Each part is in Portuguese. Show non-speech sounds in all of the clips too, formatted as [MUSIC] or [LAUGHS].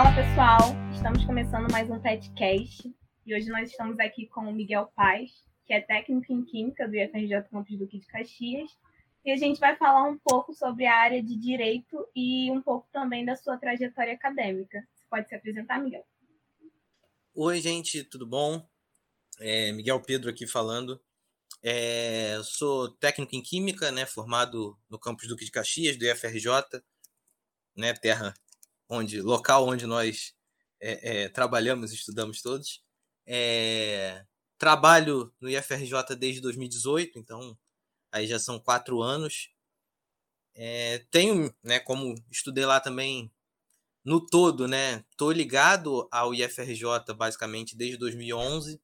Fala pessoal, estamos começando mais um podcast e hoje nós estamos aqui com o Miguel Paz, que é técnico em Química do IFRJ Campus Duque de Caxias, e a gente vai falar um pouco sobre a área de Direito e um pouco também da sua trajetória acadêmica. Você pode se apresentar, Miguel? Oi, gente, tudo bom? É Miguel Pedro aqui falando. É, sou técnico em Química, né, formado no campus Duque de Caxias, do IFRJ, né, terra onde, local onde nós é, é, trabalhamos, estudamos todos. É, trabalho no IFRJ desde 2018, então aí já são quatro anos. É, tenho, né, como estudei lá também no todo, né, tô ligado ao IFRJ basicamente desde 2011,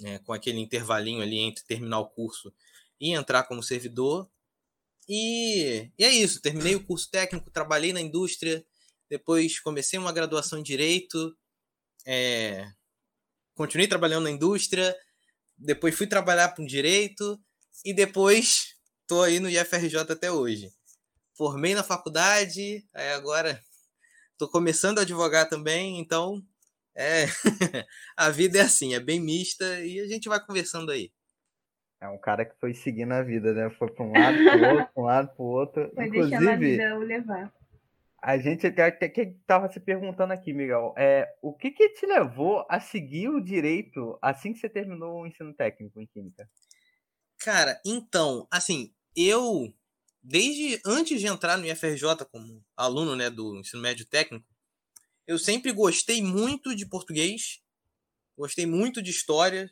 né, com aquele intervalinho ali entre terminar o curso e entrar como servidor. E, e é isso, terminei o curso técnico, trabalhei na indústria, depois comecei uma graduação em Direito, é, continuei trabalhando na indústria, depois fui trabalhar com Direito, e depois tô aí no IFRJ até hoje. Formei na faculdade, aí agora tô começando a advogar também, então é [LAUGHS] a vida é assim, é bem mista e a gente vai conversando aí. É um cara que foi seguindo a vida, né? Foi para um lado, para outro, para um lado, para o outro. Foi Inclusive, deixando a vida o levar. A gente estava se perguntando aqui, Miguel, é, o que, que te levou a seguir o direito assim que você terminou o ensino técnico em Química? Cara, então, assim, eu, desde antes de entrar no IFRJ como aluno né, do ensino médio técnico, eu sempre gostei muito de português, gostei muito de história,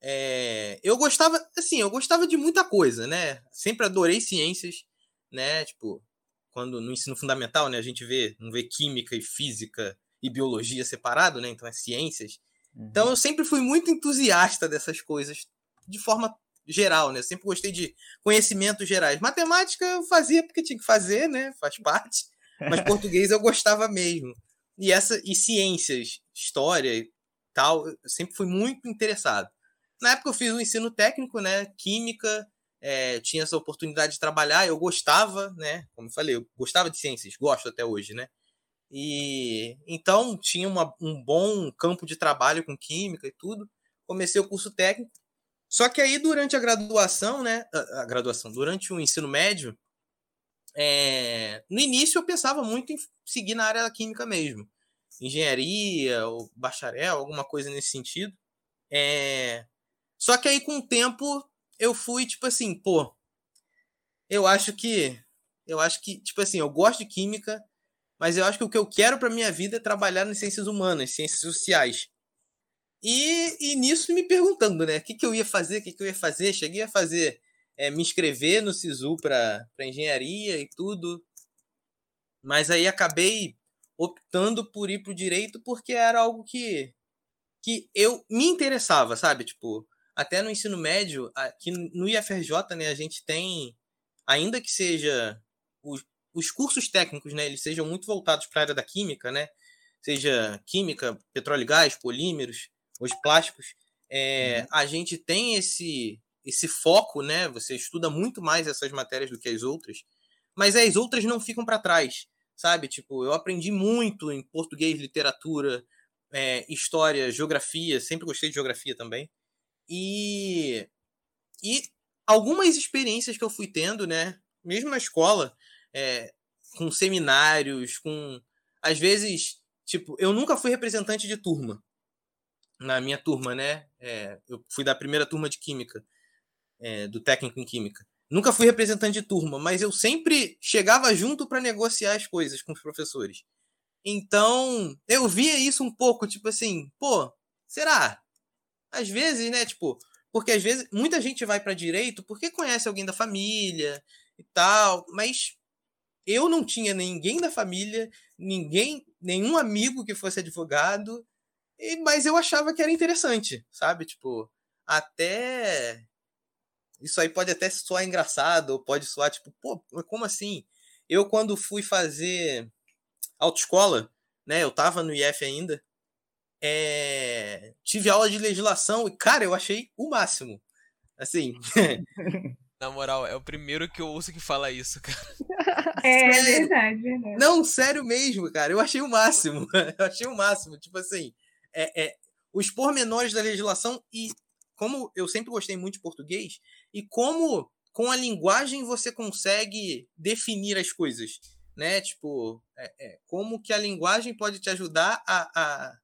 é, eu gostava, assim, eu gostava de muita coisa, né? Sempre adorei ciências, né? Tipo, quando no ensino fundamental, né, a gente vê, não vê química e física e biologia separado, né? Então é ciências. Uhum. Então eu sempre fui muito entusiasta dessas coisas de forma geral, né? Sempre gostei de conhecimentos gerais. Matemática eu fazia porque tinha que fazer, né? Faz parte. Mas [LAUGHS] português eu gostava mesmo. E essa e ciências, história e tal, eu sempre fui muito interessado. Na época eu fiz o ensino técnico, né? Química, é, tinha essa oportunidade de trabalhar, eu gostava, né? Como eu falei, eu gostava de ciências, gosto até hoje, né? E então tinha uma, um bom campo de trabalho com química e tudo. Comecei o curso técnico. Só que aí durante a graduação, né? A, a graduação, durante o ensino médio, é, no início eu pensava muito em seguir na área da química mesmo. Engenharia, ou bacharel, alguma coisa nesse sentido. É, só que aí, com o tempo, eu fui, tipo assim, pô, eu acho que. Eu acho que, tipo assim, eu gosto de química, mas eu acho que o que eu quero para minha vida é trabalhar nas ciências humanas, ciências sociais. E, e nisso me perguntando, né? O que, que eu ia fazer, o que, que eu ia fazer. Cheguei a fazer, é, me inscrever no SISU para engenharia e tudo. Mas aí acabei optando por ir pro direito porque era algo que, que eu me interessava, sabe? Tipo, até no ensino médio, aqui no IFRJ, né, a gente tem, ainda que seja os, os cursos técnicos, né, eles sejam muito voltados para a área da química, né, seja química, petróleo e gás, polímeros, os plásticos, é, uhum. a gente tem esse esse foco, né? Você estuda muito mais essas matérias do que as outras, mas as outras não ficam para trás, sabe? Tipo, eu aprendi muito em português, literatura, é, história, geografia, sempre gostei de geografia também. E, e algumas experiências que eu fui tendo, né? Mesmo na escola, é, com seminários, com. Às vezes, tipo, eu nunca fui representante de turma. Na minha turma, né? É, eu fui da primeira turma de Química, é, do técnico em Química. Nunca fui representante de turma, mas eu sempre chegava junto para negociar as coisas com os professores. Então, eu via isso um pouco, tipo assim, pô, será? Às vezes, né, tipo, porque às vezes muita gente vai para direito porque conhece alguém da família e tal, mas eu não tinha ninguém da família, ninguém, nenhum amigo que fosse advogado, e, mas eu achava que era interessante, sabe? Tipo, até isso aí pode até soar engraçado, ou pode soar tipo, pô, como assim? Eu quando fui fazer autoescola, né, eu tava no IF ainda, é, tive aula de legislação e, cara, eu achei o máximo. Assim. [LAUGHS] Na moral, é o primeiro que eu ouço que fala isso, cara. [LAUGHS] É sério. verdade, verdade. Não, sério mesmo, cara. Eu achei o máximo. [LAUGHS] Eu achei o máximo. Tipo assim, é, é, os pormenores da legislação e como eu sempre gostei muito de português e como com a linguagem você consegue definir as coisas, né? Tipo, é, é, como que a linguagem pode te ajudar a, a,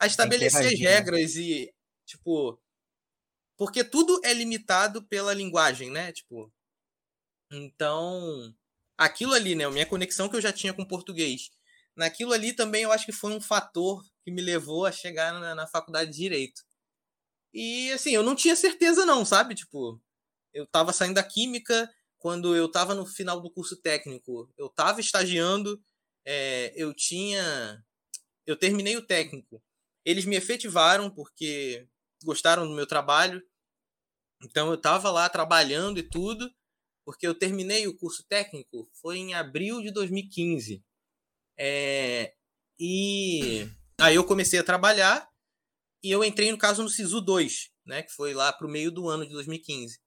a estabelecer as né? regras e, tipo, porque tudo é limitado pela linguagem, né? Tipo, então, aquilo ali, né? A minha conexão que eu já tinha com português, naquilo ali também eu acho que foi um fator que me levou a chegar na, na faculdade de direito. E assim, eu não tinha certeza não, sabe? Tipo, eu estava saindo da química quando eu estava no final do curso técnico. Eu estava estagiando, é, eu tinha. Eu terminei o técnico. Eles me efetivaram porque gostaram do meu trabalho. Então eu estava lá trabalhando e tudo, porque eu terminei o curso técnico foi em abril de 2015. É, e aí eu comecei a trabalhar e eu entrei, no caso, no SISU 2, né? Que foi lá pro meio do ano de 2015.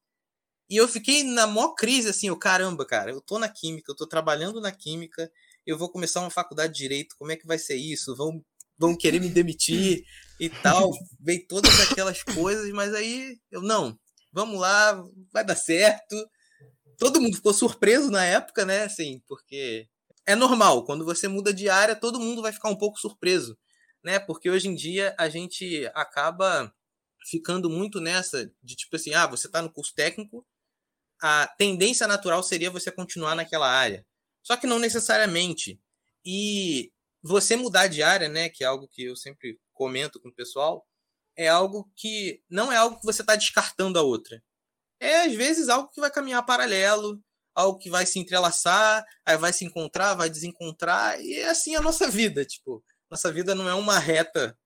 E eu fiquei na maior crise, assim, o caramba, cara, eu tô na química, eu tô trabalhando na química, eu vou começar uma faculdade de direito, como é que vai ser isso? Vão, vão querer me demitir e tal. Veio todas aquelas coisas, mas aí eu, não, vamos lá, vai dar certo. Todo mundo ficou surpreso na época, né? Assim, porque é normal, quando você muda de área, todo mundo vai ficar um pouco surpreso né? Porque hoje em dia a gente acaba ficando muito nessa de tipo assim, ah, você está no curso técnico, a tendência natural seria você continuar naquela área. Só que não necessariamente. E você mudar de área, né, que é algo que eu sempre comento com o pessoal, é algo que não é algo que você está descartando a outra. É às vezes algo que vai caminhar paralelo, algo que vai se entrelaçar, aí vai se encontrar, vai desencontrar, e é assim a nossa vida, tipo, nossa vida não é uma reta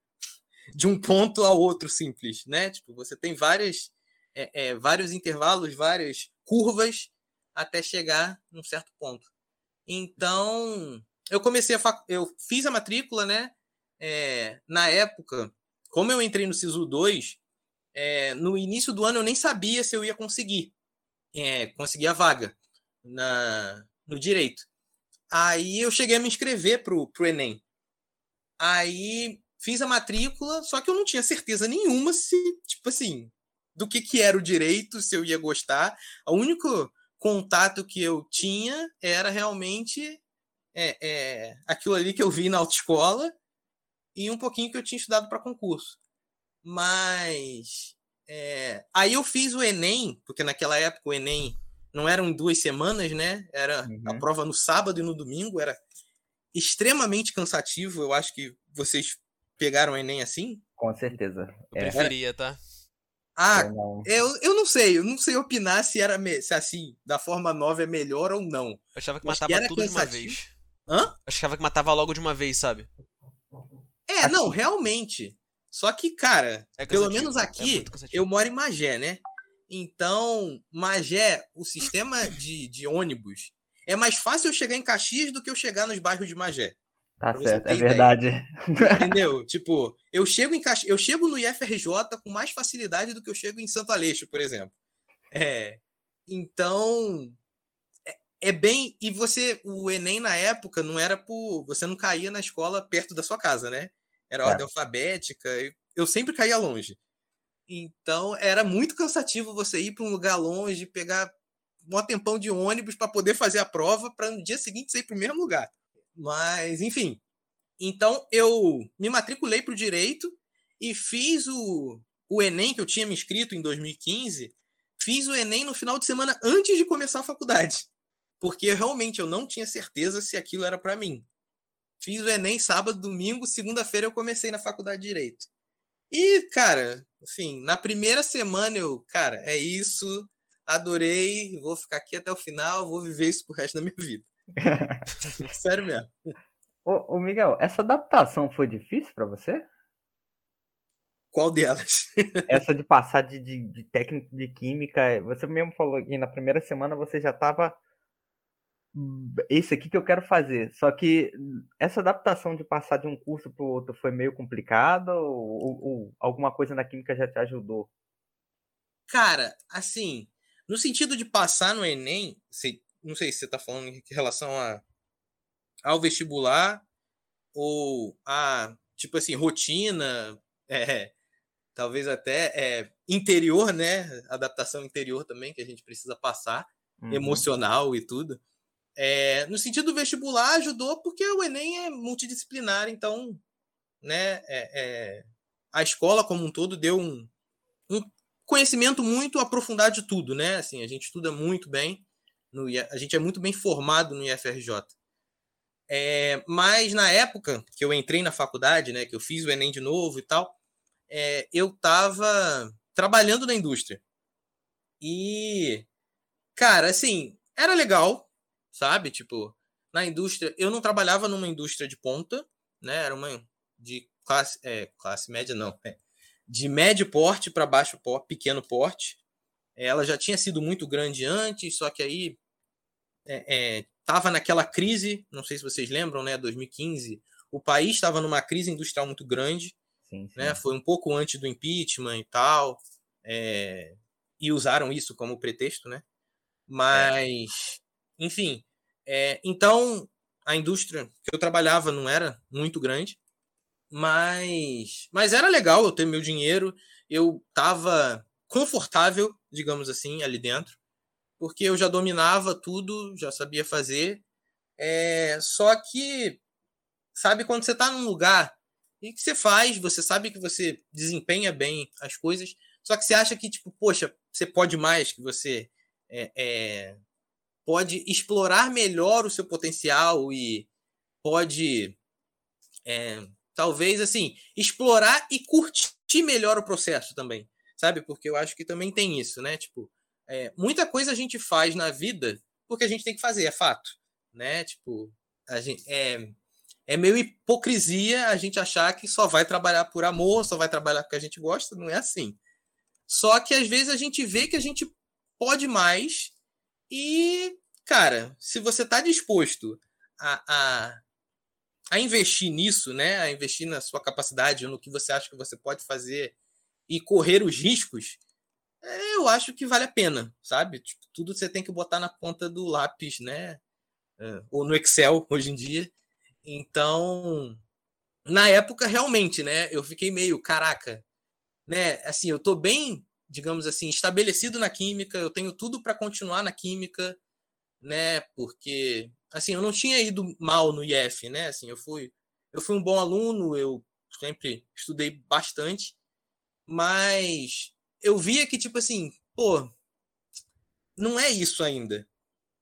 de um ponto ao outro simples, né? Tipo, você tem várias, é, é, vários intervalos, várias curvas até chegar num certo ponto. Então, eu comecei a fac... eu fiz a matrícula, né? É, na época, como eu entrei no SISU 2, é, no início do ano eu nem sabia se eu ia conseguir é, conseguir a vaga na, no direito. Aí eu cheguei a me inscrever pro, pro Enem. Aí fiz a matrícula, só que eu não tinha certeza nenhuma se, tipo assim, do que, que era o direito, se eu ia gostar. O único contato que eu tinha era realmente é, é, aquilo ali que eu vi na autoescola e um pouquinho que eu tinha estudado para concurso. Mas é, aí eu fiz o Enem, porque naquela época o Enem não eram duas semanas, né? Era uhum. a prova no sábado e no domingo, era extremamente cansativo. Eu acho que vocês pegaram o Enem assim. Com certeza. Eu é. preferia, tá? Ah, eu não... Eu, eu não sei, eu não sei opinar se era se assim, da forma 9 é melhor ou não. Eu achava que matava que tudo cansativo. de uma vez. Hã? Eu achava que matava logo de uma vez, sabe? É, assim. não, realmente. Só que, cara, é pelo menos é aqui, é eu moro em Magé, né? Então, Magé, o sistema de, de ônibus é mais fácil eu chegar em Caxias do que eu chegar nos bairros de Magé. Tá certo, é verdade. [LAUGHS] Entendeu? tipo, eu chego em Caxias, eu chego no IFRJ com mais facilidade do que eu chego em Santo Aleixo, por exemplo. É, então é, é bem e você o ENEM na época não era por você não caía na escola perto da sua casa, né? Era ordem é. alfabética, eu sempre caía longe. Então era muito cansativo você ir para um lugar longe, pegar um tempão de ônibus para poder fazer a prova para no dia seguinte sair para o mesmo lugar. Mas, enfim. Então, eu me matriculei para o direito e fiz o, o Enem, que eu tinha me inscrito em 2015. Fiz o Enem no final de semana antes de começar a faculdade. Porque realmente eu não tinha certeza se aquilo era para mim. Fiz o Enem sábado, domingo, segunda-feira eu comecei na faculdade de Direito. E, cara, assim, na primeira semana eu, cara, é isso, adorei, vou ficar aqui até o final, vou viver isso pro resto da minha vida. [LAUGHS] Sério mesmo. Ô, ô, Miguel, essa adaptação foi difícil para você? Qual delas? [LAUGHS] essa de passar de, de, de, técnico de química, você mesmo falou que na primeira semana você já estava esse aqui que eu quero fazer. Só que essa adaptação de passar de um curso para o outro foi meio complicado ou, ou, alguma coisa na química já te ajudou? Cara, assim, no sentido de passar no Enem, não sei se você está falando em relação a, ao vestibular ou a, tipo assim, rotina, [LAUGHS] é, talvez até é, interior, né? Adaptação interior também, que a gente precisa passar, uhum. emocional e tudo. É, no sentido do vestibular, ajudou porque o Enem é multidisciplinar, então né, é, é, a escola como um todo deu um, um, conhecimento muito aprofundado de tudo, né? Assim, a gente estuda muito bem, no, a gente é muito bem formado no IFRJ. É, mas na época que eu entrei na faculdade, né, que eu fiz o Enem de novo e tal, é, eu estava trabalhando na indústria. E, cara, assim, era legal, sabe? Tipo, na indústria, eu não trabalhava numa indústria de ponta, né? Era uma de classe, é, classe média, não, [LAUGHS] é, de médio porte para baixo porte, pequeno porte. Ela já tinha sido muito grande antes, só que aí estava é, é, naquela crise, não sei se vocês lembram, né? 2015, o país estava numa crise industrial muito grande, sim, sim. né? Foi um pouco antes do impeachment e tal, é, e usaram isso como pretexto, né? Mas, enfim, é, então a indústria que eu trabalhava não era muito grande, mas, mas era legal eu ter meu dinheiro. Eu tava confortável, digamos assim, ali dentro, porque eu já dominava tudo, já sabia fazer. É, só que, sabe, quando você está num lugar e que você faz, você sabe que você desempenha bem as coisas, só que você acha que, tipo, poxa, você pode mais, que você é, é, pode explorar melhor o seu potencial e pode é, talvez assim, explorar e curtir melhor o processo também, sabe? Porque eu acho que também tem isso, né? Tipo, é, muita coisa a gente faz na vida porque a gente tem que fazer, é fato, né? Tipo, a gente, é, é meio hipocrisia a gente achar que só vai trabalhar por amor, só vai trabalhar porque a gente gosta, não é assim. Só que às vezes a gente vê que a gente pode mais e, cara, se você está disposto a, a a investir nisso, né? A investir na sua capacidade, no que você acha que você pode fazer e correr os riscos, é, eu acho que vale a pena, sabe? Tipo, tudo você tem que botar na ponta do lápis, né? É, ou no Excel hoje em dia. Então, na época, realmente, né? Eu fiquei meio, caraca, né? Assim, eu tô bem, digamos assim, estabelecido na química, eu tenho tudo para continuar na química, né? Porque assim, eu não tinha ido mal no IF, né? Assim, eu fui, eu fui um bom aluno, eu sempre estudei bastante, mas eu via que tipo assim, pô, não é isso ainda.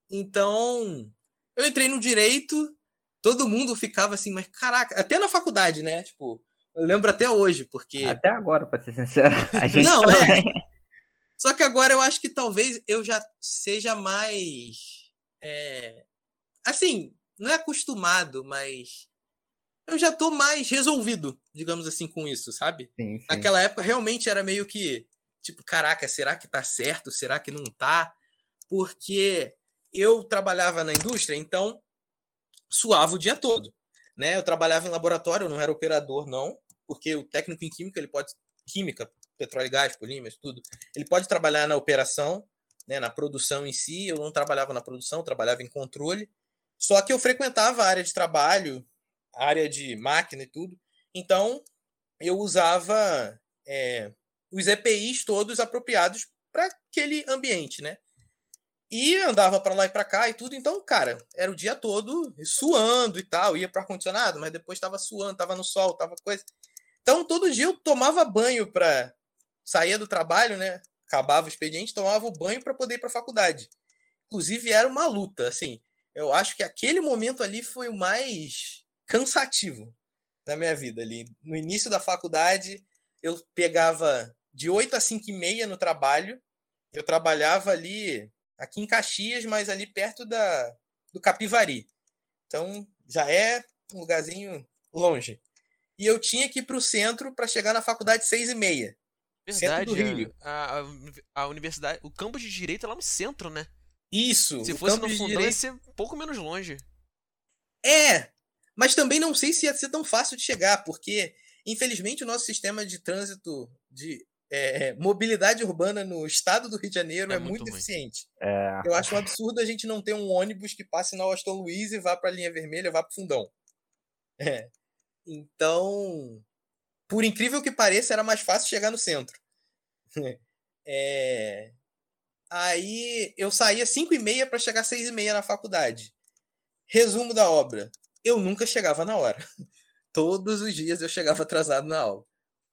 Então, eu entrei no direito, todo mundo ficava assim, mas caraca, até na faculdade, né? Tipo, eu lembro até hoje, porque até agora, para ser sincero, [LAUGHS] a gente não é. Só que agora eu acho que talvez eu já seja mais é, assim, não é acostumado, mas eu já tô mais resolvido, digamos assim, com isso, sabe? Sim, sim. Naquela época realmente era meio que, tipo, caraca, será que tá certo? Será que não tá? Porque eu trabalhava na indústria, então suava o dia todo, né? Eu trabalhava em laboratório, eu não era operador não, porque o técnico em química, ele pode química, petróleo e gás, polímeros, tudo. Ele pode trabalhar na operação, né, na produção em si, eu não trabalhava na produção, trabalhava em controle. Só que eu frequentava a área de trabalho, área de máquina e tudo. Então, eu usava é, os EPIs todos apropriados para aquele ambiente, né? E andava para lá e para cá e tudo. Então, cara, era o dia todo suando e tal. Ia para ar-condicionado, mas depois estava suando, estava no sol, estava coisa. Então, todo dia eu tomava banho para sair do trabalho, né? Acabava o expediente, tomava o banho para poder ir para a faculdade. Inclusive, era uma luta, assim eu acho que aquele momento ali foi o mais cansativo da minha vida ali. No início da faculdade, eu pegava de 8 a 5 e meia no trabalho. Eu trabalhava ali, aqui em Caxias, mas ali perto da, do Capivari. Então, já é um lugarzinho longe. E eu tinha que ir para o centro para chegar na faculdade seis e meia. Verdade, centro do Rio. A, a, a universidade, o campus de direito é lá no centro, né? Isso. Se fosse no fundão, direito... ia ser um pouco menos longe. É, mas também não sei se ia ser tão fácil de chegar, porque, infelizmente, o nosso sistema de trânsito de é, mobilidade urbana no estado do Rio de Janeiro é, é muito, muito eficiente. É. Eu acho um absurdo a gente não ter um ônibus que passe na Austin Luiz e vá para a linha vermelha, vá para o fundão. É. Então, por incrível que pareça, era mais fácil chegar no centro. [LAUGHS] É... Aí eu saía 5 e meia para chegar 6 e meia na faculdade. Resumo da obra. Eu nunca chegava na hora. [LAUGHS] Todos os dias eu chegava atrasado na aula.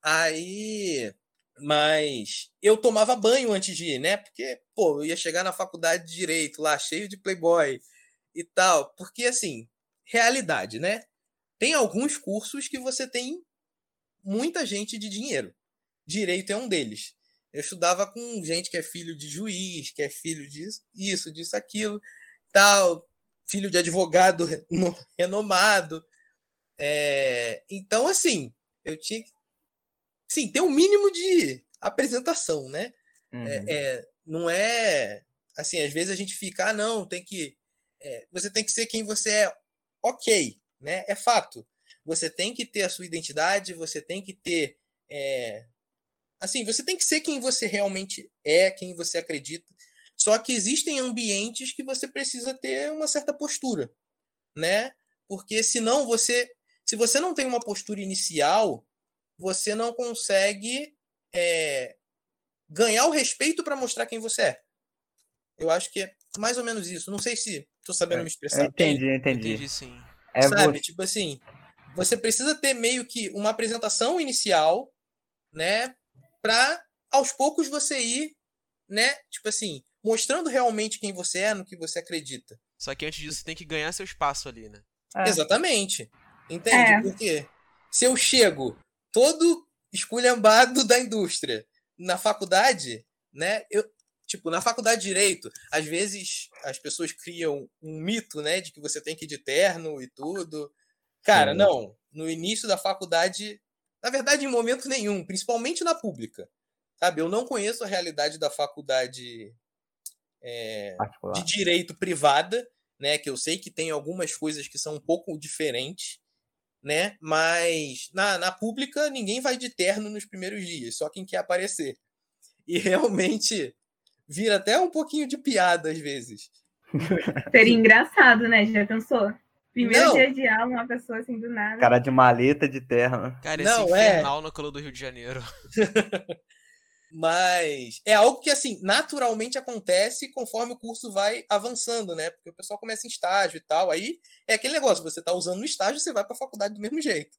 Aí mas eu tomava banho antes de ir, né? Porque, pô, eu ia chegar na faculdade de direito lá, cheio de playboy e tal. Porque, assim, realidade, né? Tem alguns cursos que você tem muita gente de dinheiro. Direito é um deles. Eu estudava com gente que é filho de juiz, que é filho disso, isso, disso, aquilo, tal, filho de advogado [LAUGHS] renomado. É... Então, assim, eu tinha que sim, tem um mínimo de apresentação, né? É, uhum. É, é, não é assim, às vezes a gente fica, ah, não, tem que. É, você tem que ser quem você é, ok, né? É fato. Você tem que ter a sua identidade, você tem que ter. É, assim, você tem que ser quem você realmente é, quem você acredita. Só que existem ambientes que você precisa ter uma certa postura, né? Porque senão você. Se você não tem uma postura inicial, você não consegue é, ganhar o respeito para mostrar quem você é. Eu acho que é mais ou menos isso. Não sei se estou sabendo é, me expressar. Entendi, bem. entendi. Entendi, sim. É Sabe, tipo assim, você precisa ter meio que uma apresentação inicial, né, para aos poucos você ir, né, tipo assim, mostrando realmente quem você é, no que você acredita. Só que antes disso você tem que ganhar seu espaço ali, né? É. Exatamente. Entende? É. Porque se eu chego todo esculhambado [LAUGHS] da indústria. Na faculdade, né? Eu, tipo, na faculdade de direito, às vezes as pessoas criam um mito, né, de que você tem que ir de terno e tudo. Cara, Sim. não. No início da faculdade, na verdade, em momento nenhum, principalmente na pública. Sabe, eu não conheço a realidade da faculdade é, de direito privada, né? Que eu sei que tem algumas coisas que são um pouco diferentes né? Mas na, na pública ninguém vai de terno nos primeiros dias, só quem quer aparecer. E [LAUGHS] realmente vira até um pouquinho de piada às vezes. [LAUGHS] Seria engraçado, né? Já pensou? Primeiro não. dia de aula, uma pessoa assim do nada. Cara de maleta de terra. Cara, esse não, é. infernal é... no calor do Rio de Janeiro. [LAUGHS] Mas é algo que, assim, naturalmente acontece conforme o curso vai avançando, né? Porque o pessoal começa em estágio e tal. Aí é aquele negócio, você tá usando no estágio, você vai para a faculdade do mesmo jeito.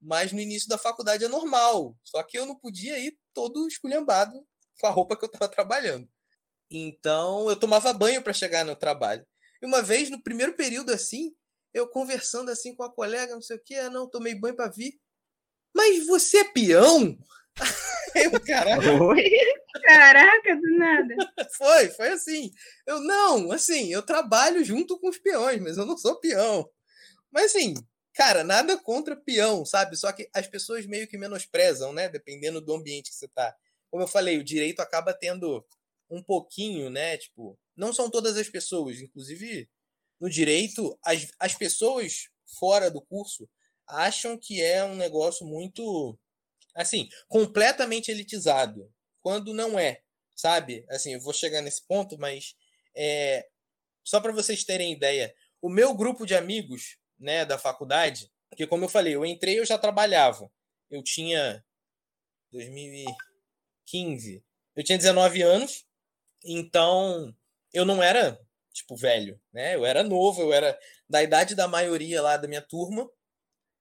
Mas no início da faculdade é normal. Só que eu não podia ir todo esculhambado com a roupa que eu estava trabalhando. Então eu tomava banho para chegar no trabalho. E uma vez, no primeiro período assim, eu conversando assim com a colega, não sei o que, ah, não, tomei banho para vir. Mas você é peão? [LAUGHS] Eu, caraca. Oi? Caraca, do nada. [LAUGHS] Foi, foi assim. Eu não, assim, eu trabalho junto com os peões, mas eu não sou peão. Mas assim, cara, nada contra peão, sabe? Só que as pessoas meio que menosprezam, né? Dependendo do ambiente que você tá. Como eu falei, o direito acaba tendo um pouquinho, né? Tipo, não são todas as pessoas, inclusive no direito, as, as pessoas fora do curso acham que é um negócio muito assim, completamente elitizado, quando não é, sabe? Assim, eu vou chegar nesse ponto, mas é, só para vocês terem ideia, o meu grupo de amigos, né, da faculdade, porque como eu falei, eu entrei, eu já trabalhava. Eu tinha 2015, eu tinha 19 anos, então eu não era tipo velho, né? Eu era novo, eu era da idade da maioria lá da minha turma.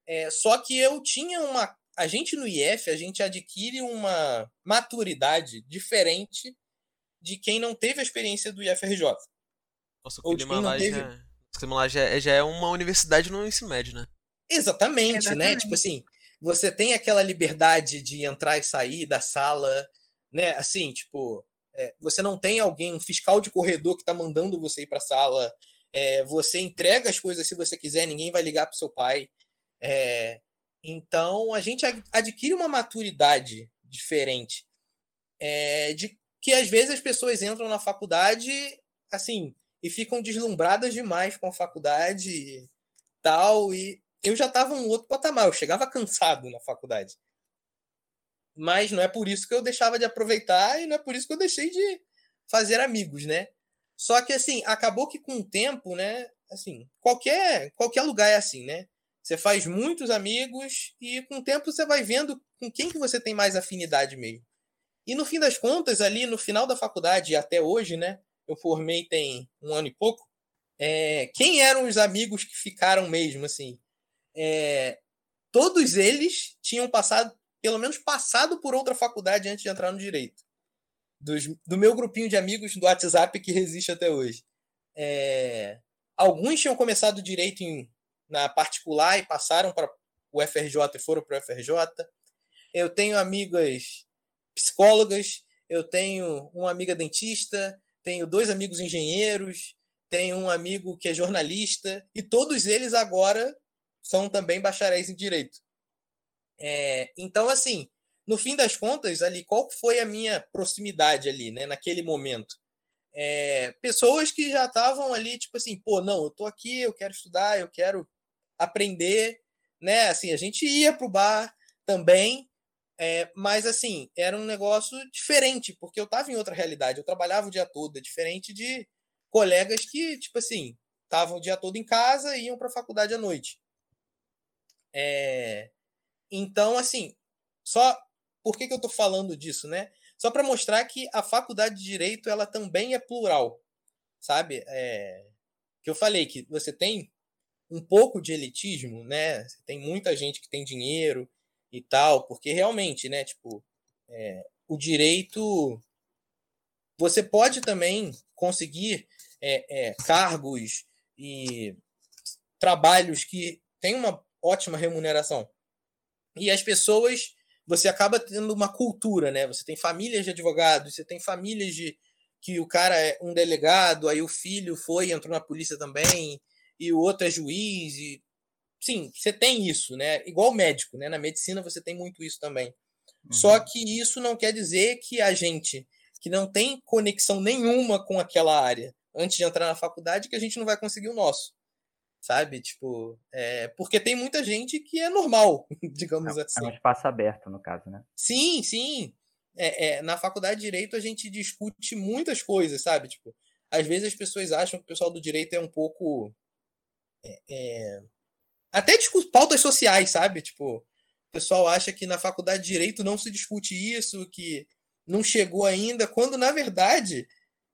É, só que eu tinha uma a gente no IF, a gente adquire uma maturidade diferente de quem não teve a experiência do IFRJ. Nossa, o clima lá, teve... já, o clima lá já, é, já é uma universidade no ensino médio, né? Exatamente, Exatamente, né? Tipo assim, você tem aquela liberdade de entrar e sair da sala, né? Assim, tipo, é, você não tem alguém, um fiscal de corredor que tá mandando você ir pra sala. É, você entrega as coisas se você quiser, ninguém vai ligar pro seu pai. É, então, a gente adquire uma maturidade diferente. É, de que às vezes as pessoas entram na faculdade assim e ficam deslumbradas demais com a faculdade e tal e eu já estava um outro patamar eu chegava cansado na faculdade mas não é por isso que eu deixava de aproveitar e não é por isso que eu deixei de fazer amigos, né? Só que assim, acabou que com o tempo, né, assim, qualquer qualquer lugar é assim, né? Você faz muitos amigos e com o tempo você vai vendo com quem que você tem mais afinidade mesmo. E no fim das contas, ali no final da faculdade até hoje, né? Eu formei tem um ano e pouco. É, quem eram os amigos que ficaram mesmo, assim? É, todos eles tinham passado, pelo menos passado por outra faculdade antes de entrar no direito. Dos, do meu grupinho de amigos do WhatsApp que resiste até hoje. É, alguns tinham começado direito em, na particular e passaram para o FRJ e foram para o FRJ. Eu tenho amigas psicólogas, eu tenho uma amiga dentista, tenho dois amigos engenheiros, tenho um amigo que é jornalista, e todos eles agora são também bacharéis em direito. É, então, assim, no fim das contas, ali, qual foi a minha proximidade ali, né, naquele momento? É, pessoas que já estavam ali, tipo assim, pô, não, eu tô aqui, eu quero estudar, eu quero aprender, né? Assim, a gente ia pro bar também, é, mas assim, era um negócio diferente, porque eu estava em outra realidade, eu trabalhava o dia todo, é diferente de colegas que, tipo assim, estavam o dia todo em casa e iam para a faculdade à noite. É... Então, assim, só por que, que eu estou falando disso, né? Só para mostrar que a faculdade de direito ela também é plural, sabe? É... Que eu falei que você tem um pouco de elitismo, né? Tem muita gente que tem dinheiro e tal, porque realmente, né? Tipo, é... o direito você pode também conseguir é, é, cargos e trabalhos que têm uma ótima remuneração. E as pessoas, você acaba tendo uma cultura, né? Você tem famílias de advogados, você tem famílias de que o cara é um delegado, aí o filho foi, entrou na polícia também, e o outro é juiz, e sim, você tem isso, né? Igual médico, né? Na medicina você tem muito isso também. Uhum. Só que isso não quer dizer que a gente que não tem conexão nenhuma com aquela área antes de entrar na faculdade que a gente não vai conseguir o nosso sabe? Tipo, é, porque tem muita gente que é normal, [LAUGHS] digamos é, assim. É um espaço aberto, no caso, né? Sim, sim. É, é, na faculdade de Direito a gente discute muitas coisas, sabe? Tipo, às vezes as pessoas acham que o pessoal do Direito é um pouco... É, é até discute pautas sociais, sabe? Tipo, o pessoal acha que na faculdade de Direito não se discute isso, que não chegou ainda, quando na verdade,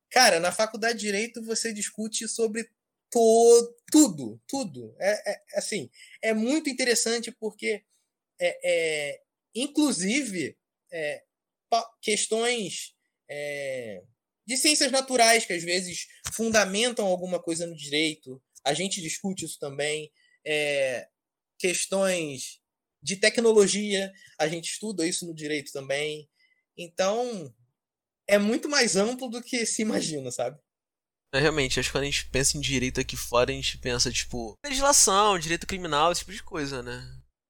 cara, na faculdade de Direito você discute sobre tudo, tudo. É, é, assim, é muito interessante porque, é, é inclusive, é, questões é, de ciências naturais que às vezes fundamentam alguma coisa no direito, a gente discute isso também. É, questões de tecnologia, a gente estuda isso no direito também. Então, é muito mais amplo do que se imagina, sabe? É, realmente, acho que quando a gente pensa em direito aqui fora, a gente pensa, tipo, legislação, direito criminal, esse tipo de coisa, né?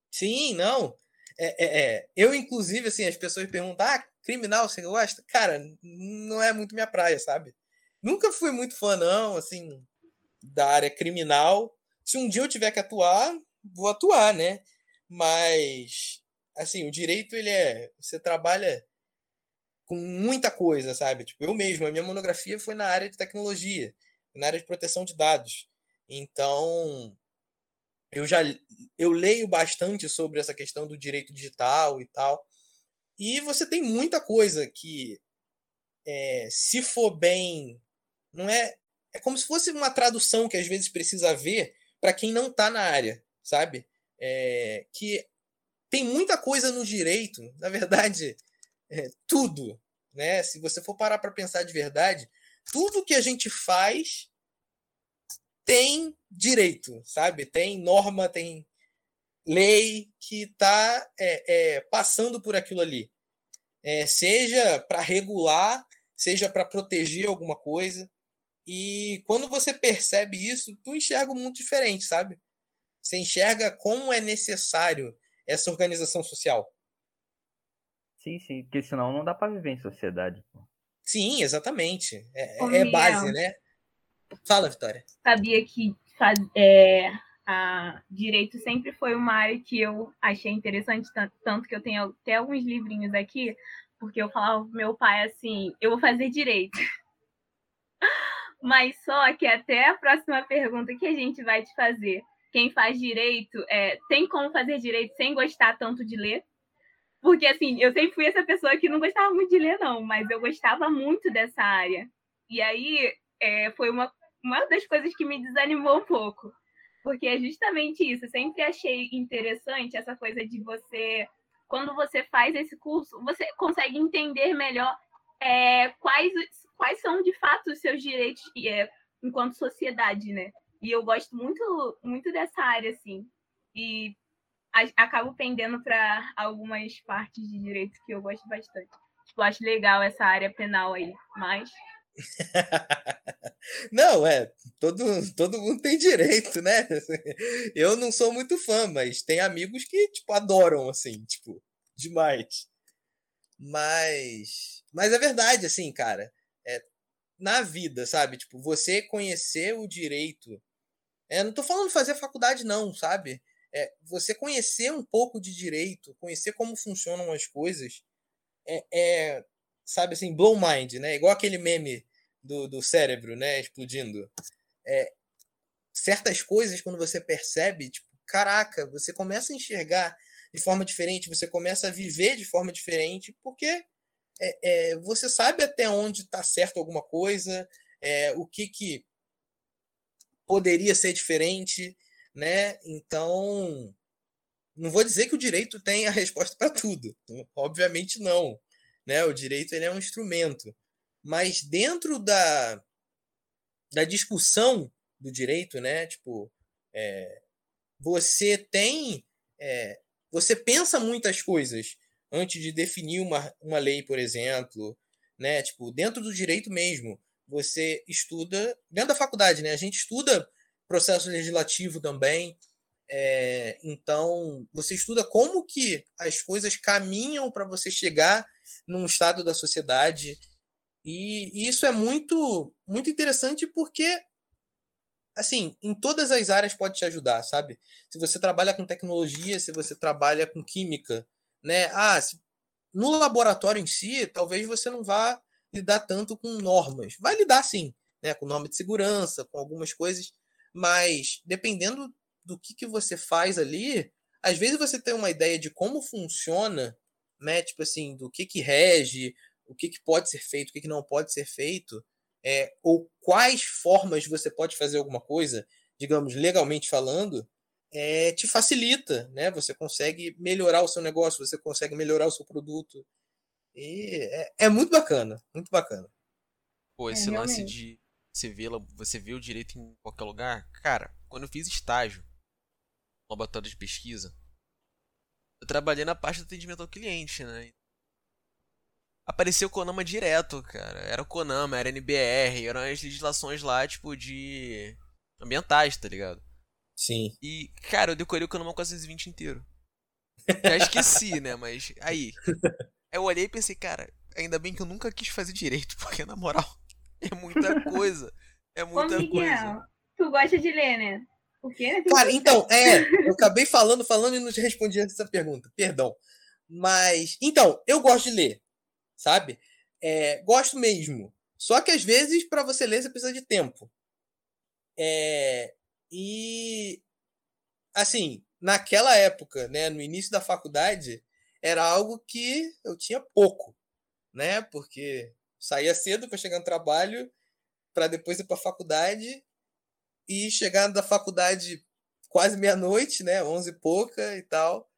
Sim, não. É, é, é. Eu, inclusive, assim, as pessoas perguntam, ah, criminal, você gosta? Cara, não é muito minha praia, sabe? Nunca fui muito fã, não, assim, da área criminal. Se um dia eu tiver que atuar, vou atuar, né? Mas, assim, o direito, ele é. Você trabalha com muita coisa, sabe? Tipo, eu mesmo, a minha monografia foi na área de tecnologia, na área de proteção de dados. Então, eu já eu leio bastante sobre essa questão do direito digital e tal. E você tem muita coisa que, é, se for bem, não é é como se fosse uma tradução que às vezes precisa ver para quem não está na área, sabe? É, que tem muita coisa no direito, na verdade, é, tudo, né? Se você for parar para pensar de verdade, tudo que a gente faz tem direito, sabe? Tem norma, tem lei que está é, é, passando por aquilo ali. É, seja para regular, seja para proteger alguma coisa. E quando você percebe isso, tu enxerga um mundo diferente, sabe? Você enxerga como é necessário essa organização social. Sim, sim, porque senão não dá para viver em sociedade. Sim, exatamente. É, é base, né? Fala, Vitória. Sabia que faz, é, a direito sempre foi uma área que eu achei interessante, tanto que eu tenho até alguns livrinhos aqui, porque eu falava pro meu pai assim, eu vou fazer direito. [LAUGHS] Mas só que até a próxima pergunta que a gente vai te fazer, quem faz direito, é, tem como fazer direito sem gostar tanto de ler? Porque, assim, eu sempre fui essa pessoa que não gostava muito de ler, não, mas eu gostava muito dessa área. E aí, é, foi uma, uma das coisas que me desanimou um pouco. Porque é justamente isso. Eu sempre achei interessante essa coisa de você, quando você faz esse curso, você consegue entender melhor é, quais, quais são de fato os seus direitos é, enquanto sociedade, né? E eu gosto muito, muito dessa área, assim. E acabo pendendo para algumas partes de direito que eu gosto bastante. Tipo, acho legal essa área penal aí, mas [LAUGHS] não, é, todo, todo mundo tem direito, né? [LAUGHS] Eu não sou muito fã, mas tem amigos que, tipo, adoram, assim, tipo, demais. Mas, mas é verdade, assim, cara. É, na vida, sabe? Tipo, você conhecer o direito. É, não tô falando fazer faculdade, não, sabe? É, você conhecer um pouco de direito, conhecer como funcionam as coisas, é, é sabe assim, blow mind, né? Igual aquele meme do, do cérebro, né, explodindo. É, certas coisas, quando você percebe, tipo, caraca, você começa a enxergar de forma diferente, você começa a viver de forma diferente, porque é, é, você sabe até onde está certo alguma coisa, é, o que, que poderia ser diferente, né? Então, não vou dizer que o direito tem a resposta para tudo, obviamente não né? O direito ele é um instrumento, mas dentro da, da discussão do direito, né? Tipo, é, você tem, é, você pensa muitas coisas antes de definir uma, uma lei, por exemplo, né? Tipo, dentro do direito mesmo, você estuda dentro da faculdade, né? A gente estuda processo legislativo também. É, então, você estuda como que as coisas caminham para você chegar num estado da sociedade. E, e isso é muito, muito interessante porque, assim, em todas as áreas pode te ajudar, sabe? Se você trabalha com tecnologia, se você trabalha com química, né? Ah, se, no laboratório em si, talvez você não vá lidar tanto com normas. Vai lidar sim, né? Com norma de segurança, com algumas coisas, mas dependendo do que, que você faz ali, às vezes você tem uma ideia de como funciona né, tipo assim, do que que rege, o que que pode ser feito, o que que não pode ser feito, é, ou quais formas você pode fazer alguma coisa, digamos, legalmente falando, é, te facilita, né? Você consegue melhorar o seu negócio, você consegue melhorar o seu produto. E é, é muito bacana, muito bacana. Pô, esse é, lance de você ver, você vê o direito em qualquer lugar, cara, quando eu fiz estágio no laboratório de pesquisa, eu trabalhei na parte do atendimento ao cliente, né? Apareceu o Konama direto, cara. Era o Konama, era NBR, eram as legislações lá, tipo, de ambientais, tá ligado? Sim. E, cara, eu decorei o Konama 420 inteiro. Já esqueci, né? Mas aí. Eu olhei e pensei, cara, ainda bem que eu nunca quis fazer direito, [LAUGHS] porque na moral, [LAUGHS] é muita coisa. É muita Ô, Miguel, coisa. Tu gosta de ler, né? O quê? Cara, então, é, [LAUGHS] eu acabei falando, falando e não te respondi essa pergunta, perdão. Mas, então, eu gosto de ler, sabe? É, gosto mesmo. Só que às vezes, para você ler, você precisa de tempo. É, e, assim, naquela época, né, no início da faculdade, era algo que eu tinha pouco, né? Porque saía cedo para chegar no trabalho, para depois ir para a faculdade e chegar da faculdade quase meia-noite, né? Onze e pouca e tal.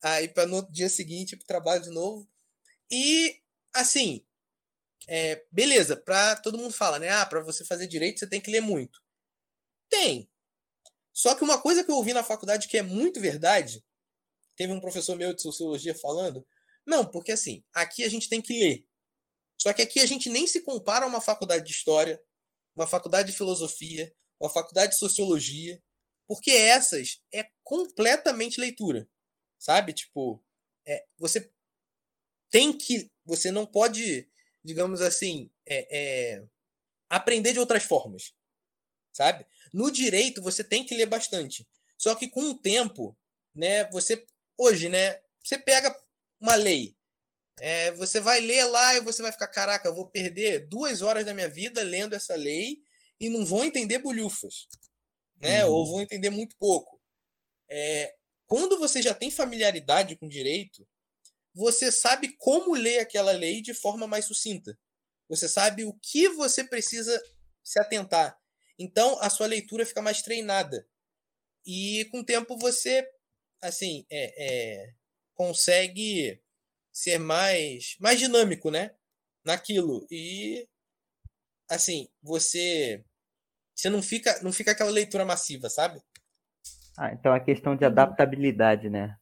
Aí para no dia seguinte para trabalho de novo. E assim, é, beleza, para todo mundo fala, né? Ah, para você fazer direito você tem que ler muito. Tem. Só que uma coisa que eu ouvi na faculdade que é muito verdade, teve um professor meu de sociologia falando, não, porque assim, aqui a gente tem que ler. Só que aqui a gente nem se compara a uma faculdade de história, uma faculdade de filosofia, uma faculdade de sociologia, porque essas é completamente leitura, sabe? Tipo, é, você tem que, você não pode, digamos assim, é, é, aprender de outras formas, sabe? No direito você tem que ler bastante, Só que com o tempo, né, você hoje, né, você pega uma lei, é, você vai ler lá e você vai ficar, caraca, eu vou perder duas horas da minha vida lendo essa lei e não vou entender bolhufas, né? Uhum. Ou vou entender muito pouco. É, quando você já tem familiaridade com direito, você sabe como ler aquela lei de forma mais sucinta. Você sabe o que você precisa se atentar. Então, a sua leitura fica mais treinada. E com o tempo você, assim, é, é, consegue ser mais, mais dinâmico, né? Naquilo. E, assim, você você não fica, não fica aquela leitura massiva, sabe? Ah, então é questão de uhum. adaptabilidade, né?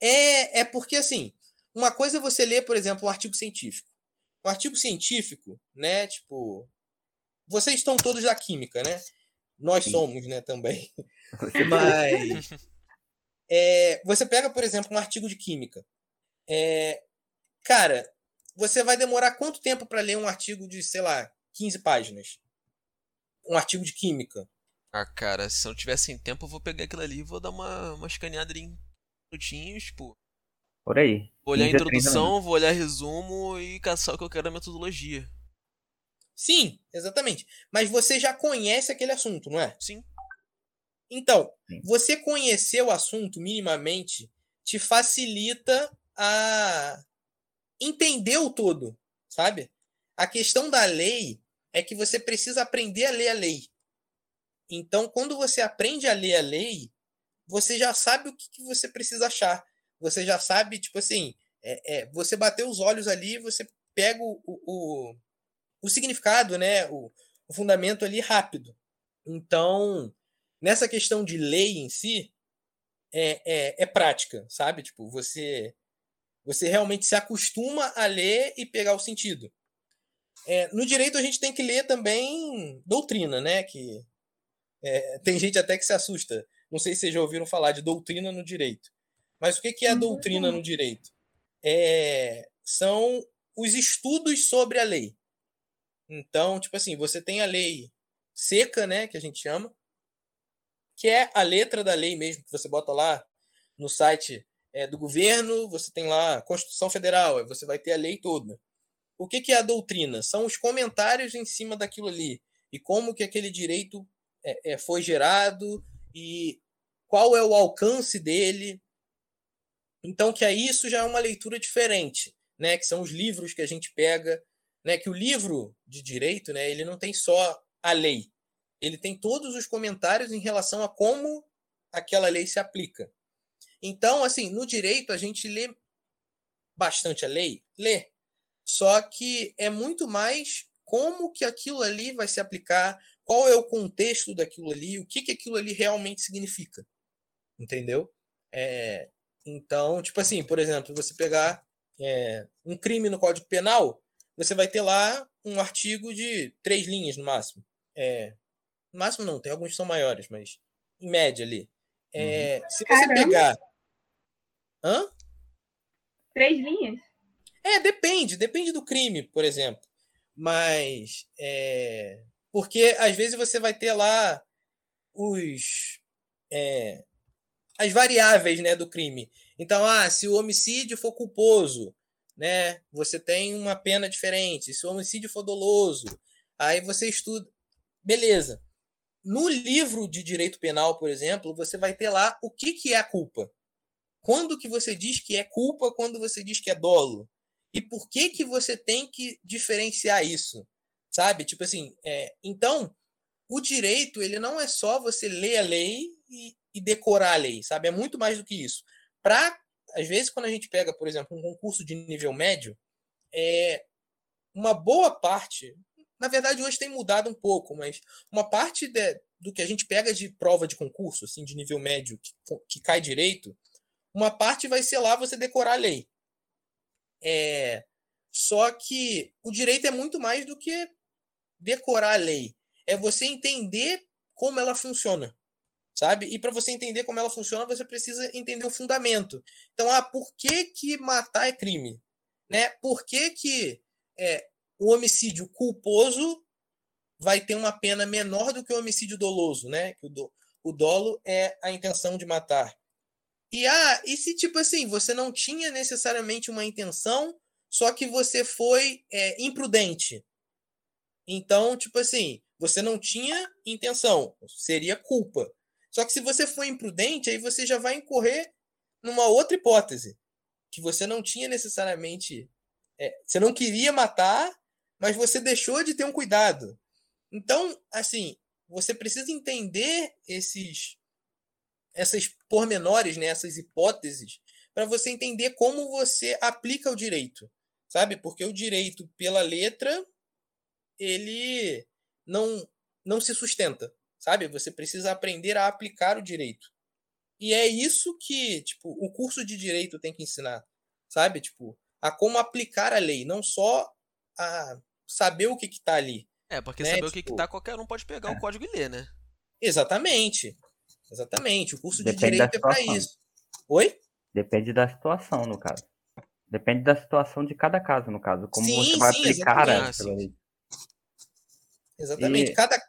É, é porque, assim, uma coisa é você ler, por exemplo, um artigo científico. Um artigo científico, né? Tipo, vocês estão todos da química, né? Nós somos, né, também. [LAUGHS] Mas é, você pega, por exemplo, um artigo de química. É, cara, você vai demorar quanto tempo para ler um artigo de, sei lá, 15 páginas? Um artigo de química. Ah, cara, se eu não tiver sem tempo, eu vou pegar aquilo ali e vou dar uma, uma escaneada em minutinhos, tipo. Por aí. Vou olhar a introdução, vou olhar resumo e caçar o que eu quero da metodologia. Sim, exatamente. Mas você já conhece aquele assunto, não é? Sim. Então, Sim. você conhecer o assunto minimamente te facilita a entender o todo, sabe? A questão da lei é que você precisa aprender a ler a lei. Então, quando você aprende a ler a lei, você já sabe o que, que você precisa achar. Você já sabe, tipo assim, é, é, você bateu os olhos ali, você pega o, o, o significado, né? O, o fundamento ali rápido. Então, nessa questão de lei em si, é, é, é, prática, sabe? Tipo, você, você realmente se acostuma a ler e pegar o sentido. É, no direito, a gente tem que ler também doutrina, né? Que é, tem gente até que se assusta. Não sei se vocês já ouviram falar de doutrina no direito. Mas o que é a doutrina no direito? É, são os estudos sobre a lei. Então, tipo assim, você tem a lei seca, né, que a gente chama, que é a letra da lei mesmo, que você bota lá no site é, do governo, você tem lá a Constituição Federal, você vai ter a lei toda. O que, que é a doutrina? São os comentários em cima daquilo ali e como que aquele direito é, é, foi gerado e qual é o alcance dele. Então, que aí isso já é uma leitura diferente, né? Que são os livros que a gente pega, né? Que o livro de direito, né? Ele não tem só a lei, ele tem todos os comentários em relação a como aquela lei se aplica. Então, assim, no direito a gente lê bastante a lei, lê. Só que é muito mais como que aquilo ali vai se aplicar, qual é o contexto daquilo ali, o que, que aquilo ali realmente significa. Entendeu? É, então, tipo assim, por exemplo, você pegar é, um crime no Código Penal, você vai ter lá um artigo de três linhas no máximo. É, no máximo não, tem alguns que são maiores, mas em média ali. É, uhum. Se você Caramba. pegar. Hã? Três linhas? É, depende, depende do crime, por exemplo. Mas. É, porque às vezes você vai ter lá os. É, as variáveis né, do crime. Então, ah, se o homicídio for culposo, né, você tem uma pena diferente. Se o homicídio for doloso, aí você estuda. Beleza. No livro de direito penal, por exemplo, você vai ter lá o que, que é a culpa. Quando que você diz que é culpa, quando você diz que é dolo. E por que que você tem que diferenciar isso? Sabe? Tipo assim, é, então, o direito, ele não é só você ler a lei e, e decorar a lei, sabe? É muito mais do que isso. Para, às vezes, quando a gente pega, por exemplo, um concurso de nível médio, é, uma boa parte, na verdade, hoje tem mudado um pouco, mas uma parte de, do que a gente pega de prova de concurso, assim, de nível médio, que, que cai direito, uma parte vai ser lá você decorar a lei. É, só que o direito é muito mais do que decorar a lei. É você entender como ela funciona. Sabe? E para você entender como ela funciona, você precisa entender o fundamento. Então, ah, por que, que matar é crime? Né? Por que, que é, o homicídio culposo vai ter uma pena menor do que o homicídio doloso, né? Que o, do, o dolo é a intenção de matar. E ah, e se tipo assim, você não tinha necessariamente uma intenção, só que você foi é, imprudente. Então, tipo assim, você não tinha intenção, seria culpa. Só que se você for imprudente, aí você já vai incorrer numa outra hipótese, que você não tinha necessariamente. É, você não queria matar, mas você deixou de ter um cuidado. Então, assim, você precisa entender esses essas pormenores, né, essas hipóteses, para você entender como você aplica o direito, sabe? Porque o direito pela letra ele não não se sustenta, sabe? Você precisa aprender a aplicar o direito. E é isso que, tipo, o curso de direito tem que ensinar, sabe? Tipo, a como aplicar a lei, não só a saber o que que tá ali. É, porque né? saber o que, Tipo, que tá, qualquer um pode pegar é. o código e ler, né? Exatamente. Exatamente. O curso de Depende direito é para isso. Oi? Depende da situação, no caso. Depende da situação de cada caso, no caso. Como Sim, você vai sim, aplicar exatamente. a. Exatamente. E- Cada,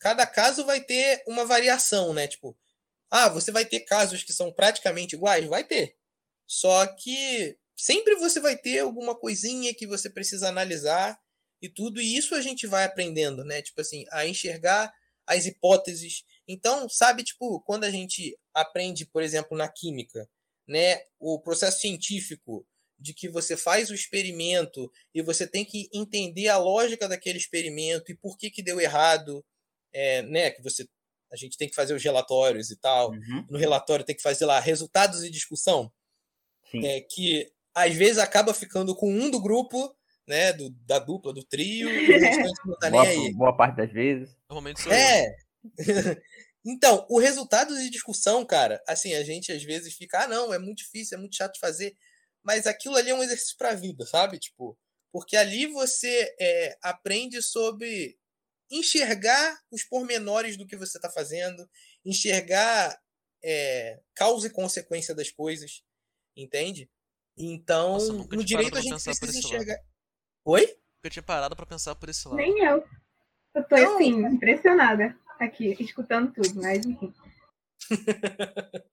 cada caso vai ter uma variação, né? Tipo, ah, você vai ter casos que são praticamente iguais? Vai ter. Só que sempre você vai ter alguma coisinha que você precisa analisar e tudo, e isso a gente vai aprendendo, né? Tipo assim, a enxergar as hipóteses. Então, sabe, tipo, quando a gente aprende, por exemplo, na química, né, o processo científico de que você faz o experimento e você tem que entender a lógica daquele experimento e por que que deu errado, é, né, que você a gente tem que fazer os relatórios e tal. Uhum, No relatório tem que fazer lá resultados e discussão, Sim. é, que às vezes acaba ficando com um do grupo, né, do, da dupla, do trio, e o restante não tá [LAUGHS] nem boa, aí. boa parte das vezes. Normalmente sou eu. [LAUGHS] Então, o resultado de discussão, cara, assim, a gente às vezes fica, ah, não, é muito difícil, é muito chato de fazer, mas aquilo ali é um exercício para a vida, sabe? Tipo, porque ali você é, aprende sobre enxergar os pormenores do que você está fazendo, enxergar é, causa e consequência das coisas, entende? Então, Nossa, no direito a gente precisa esse lado. enxergar. Oi? Nunca tinha parado pra pensar por esse lado. Nem eu. Eu tô, Não. assim, impressionada aqui, escutando tudo, mas enfim. [LAUGHS]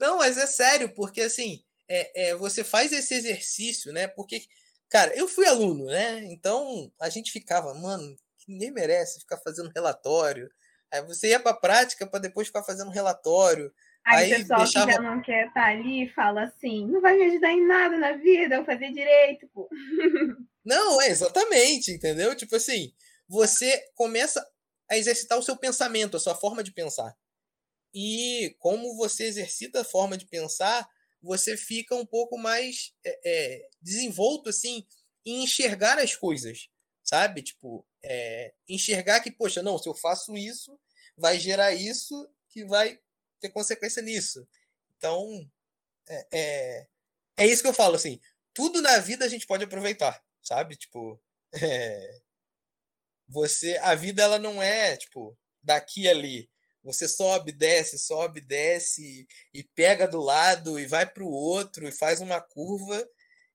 Não, mas é sério, porque assim, é, é, você faz esse exercício, né? Porque, cara, eu fui aluno, né? Então a gente ficava, mano, ninguém merece ficar fazendo relatório. Aí você ia pra prática para depois ficar fazendo relatório. Aí, Aí o pessoal deixava- que já não quer estar ali fala assim, não vai me ajudar em nada na vida, eu fazer direito, pô. [LAUGHS] Não, é exatamente, entendeu? Tipo assim, você começa exercitar o seu pensamento, a sua forma de pensar. E como você exercita a forma de pensar, você fica um pouco mais é, é, desenvolto, assim, em enxergar as coisas, sabe? Tipo, é, enxergar que, poxa, não, se eu faço isso, vai gerar isso que vai ter consequência nisso. Então, é, é, é isso que eu falo, assim, tudo na vida a gente pode aproveitar, sabe? Tipo, [LAUGHS] é, você, a vida ela não é tipo daqui ali. Você sobe, desce, sobe, desce e pega do lado e vai para o outro e faz uma curva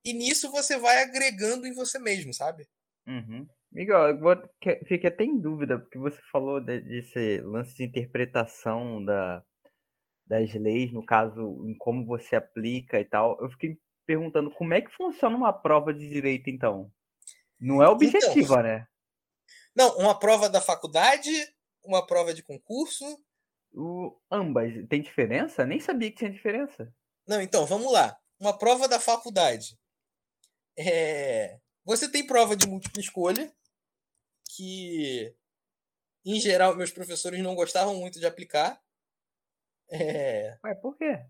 e nisso você vai agregando em você mesmo, sabe? Uhum. Miguel, eu vou, que- fiquei até em dúvida, porque você falou de- desse lance de interpretação da, das leis, no caso, em como você aplica e tal. Eu fiquei perguntando como é que funciona uma prova de direito, então? Não é objetiva, né? Não, uma prova da faculdade, uma prova de concurso. O, ambas. Tem diferença? Nem sabia que tinha diferença. Não, então, vamos lá. Uma prova da faculdade. É, Você tem prova de múltipla escolha, que, em geral, meus professores não gostavam muito de aplicar. É, Ué, por quê?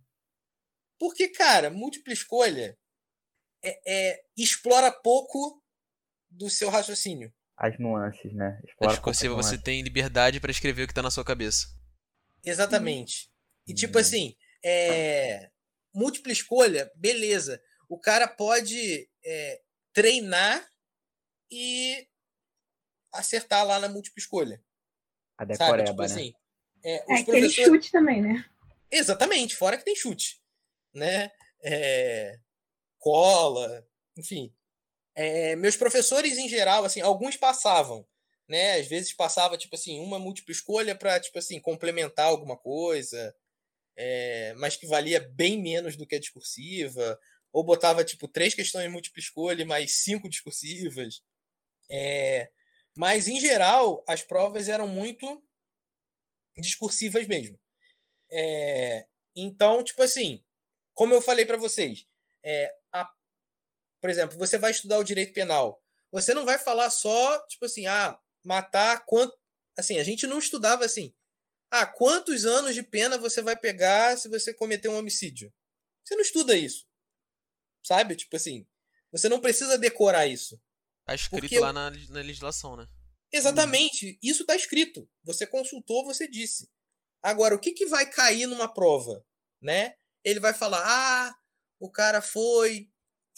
Porque, cara, múltipla escolha é, é- explora pouco do seu raciocínio. As nuances, né? Explora pouco as você tem liberdade pra escrever o que tá na sua cabeça. Exatamente. E tipo Hum. assim, é, múltipla escolha, beleza. O cara pode é, treinar e acertar lá na múltipla escolha. A decoreba, Tipo né? assim, é, É os aquele professores. chute também, né? Exatamente, fora que tem chute, né? É, cola, enfim. É, meus professores em geral, assim, alguns passavam, né? Às vezes passava, tipo assim, uma múltipla escolha para, tipo assim, complementar alguma coisa, é, mas que valia bem menos do que a discursiva, ou botava, tipo, três questões múltipla escolha mais cinco discursivas. É, mas, em geral, as provas eram muito discursivas mesmo. É, então, tipo assim, como eu falei para vocês, é, por exemplo, você vai estudar o direito penal. Você não vai falar só, tipo assim, ah, matar quanto. Assim, a gente não estudava assim. Ah, quantos anos de pena você vai pegar se você cometer um homicídio? Você não estuda isso. Sabe? Tipo assim, você não precisa decorar isso. Tá escrito porque... lá na, na legislação, né? Exatamente. Isso está escrito. Você consultou, você disse. Agora, o que, que vai cair numa prova? Né? Ele vai falar: ah, o cara foi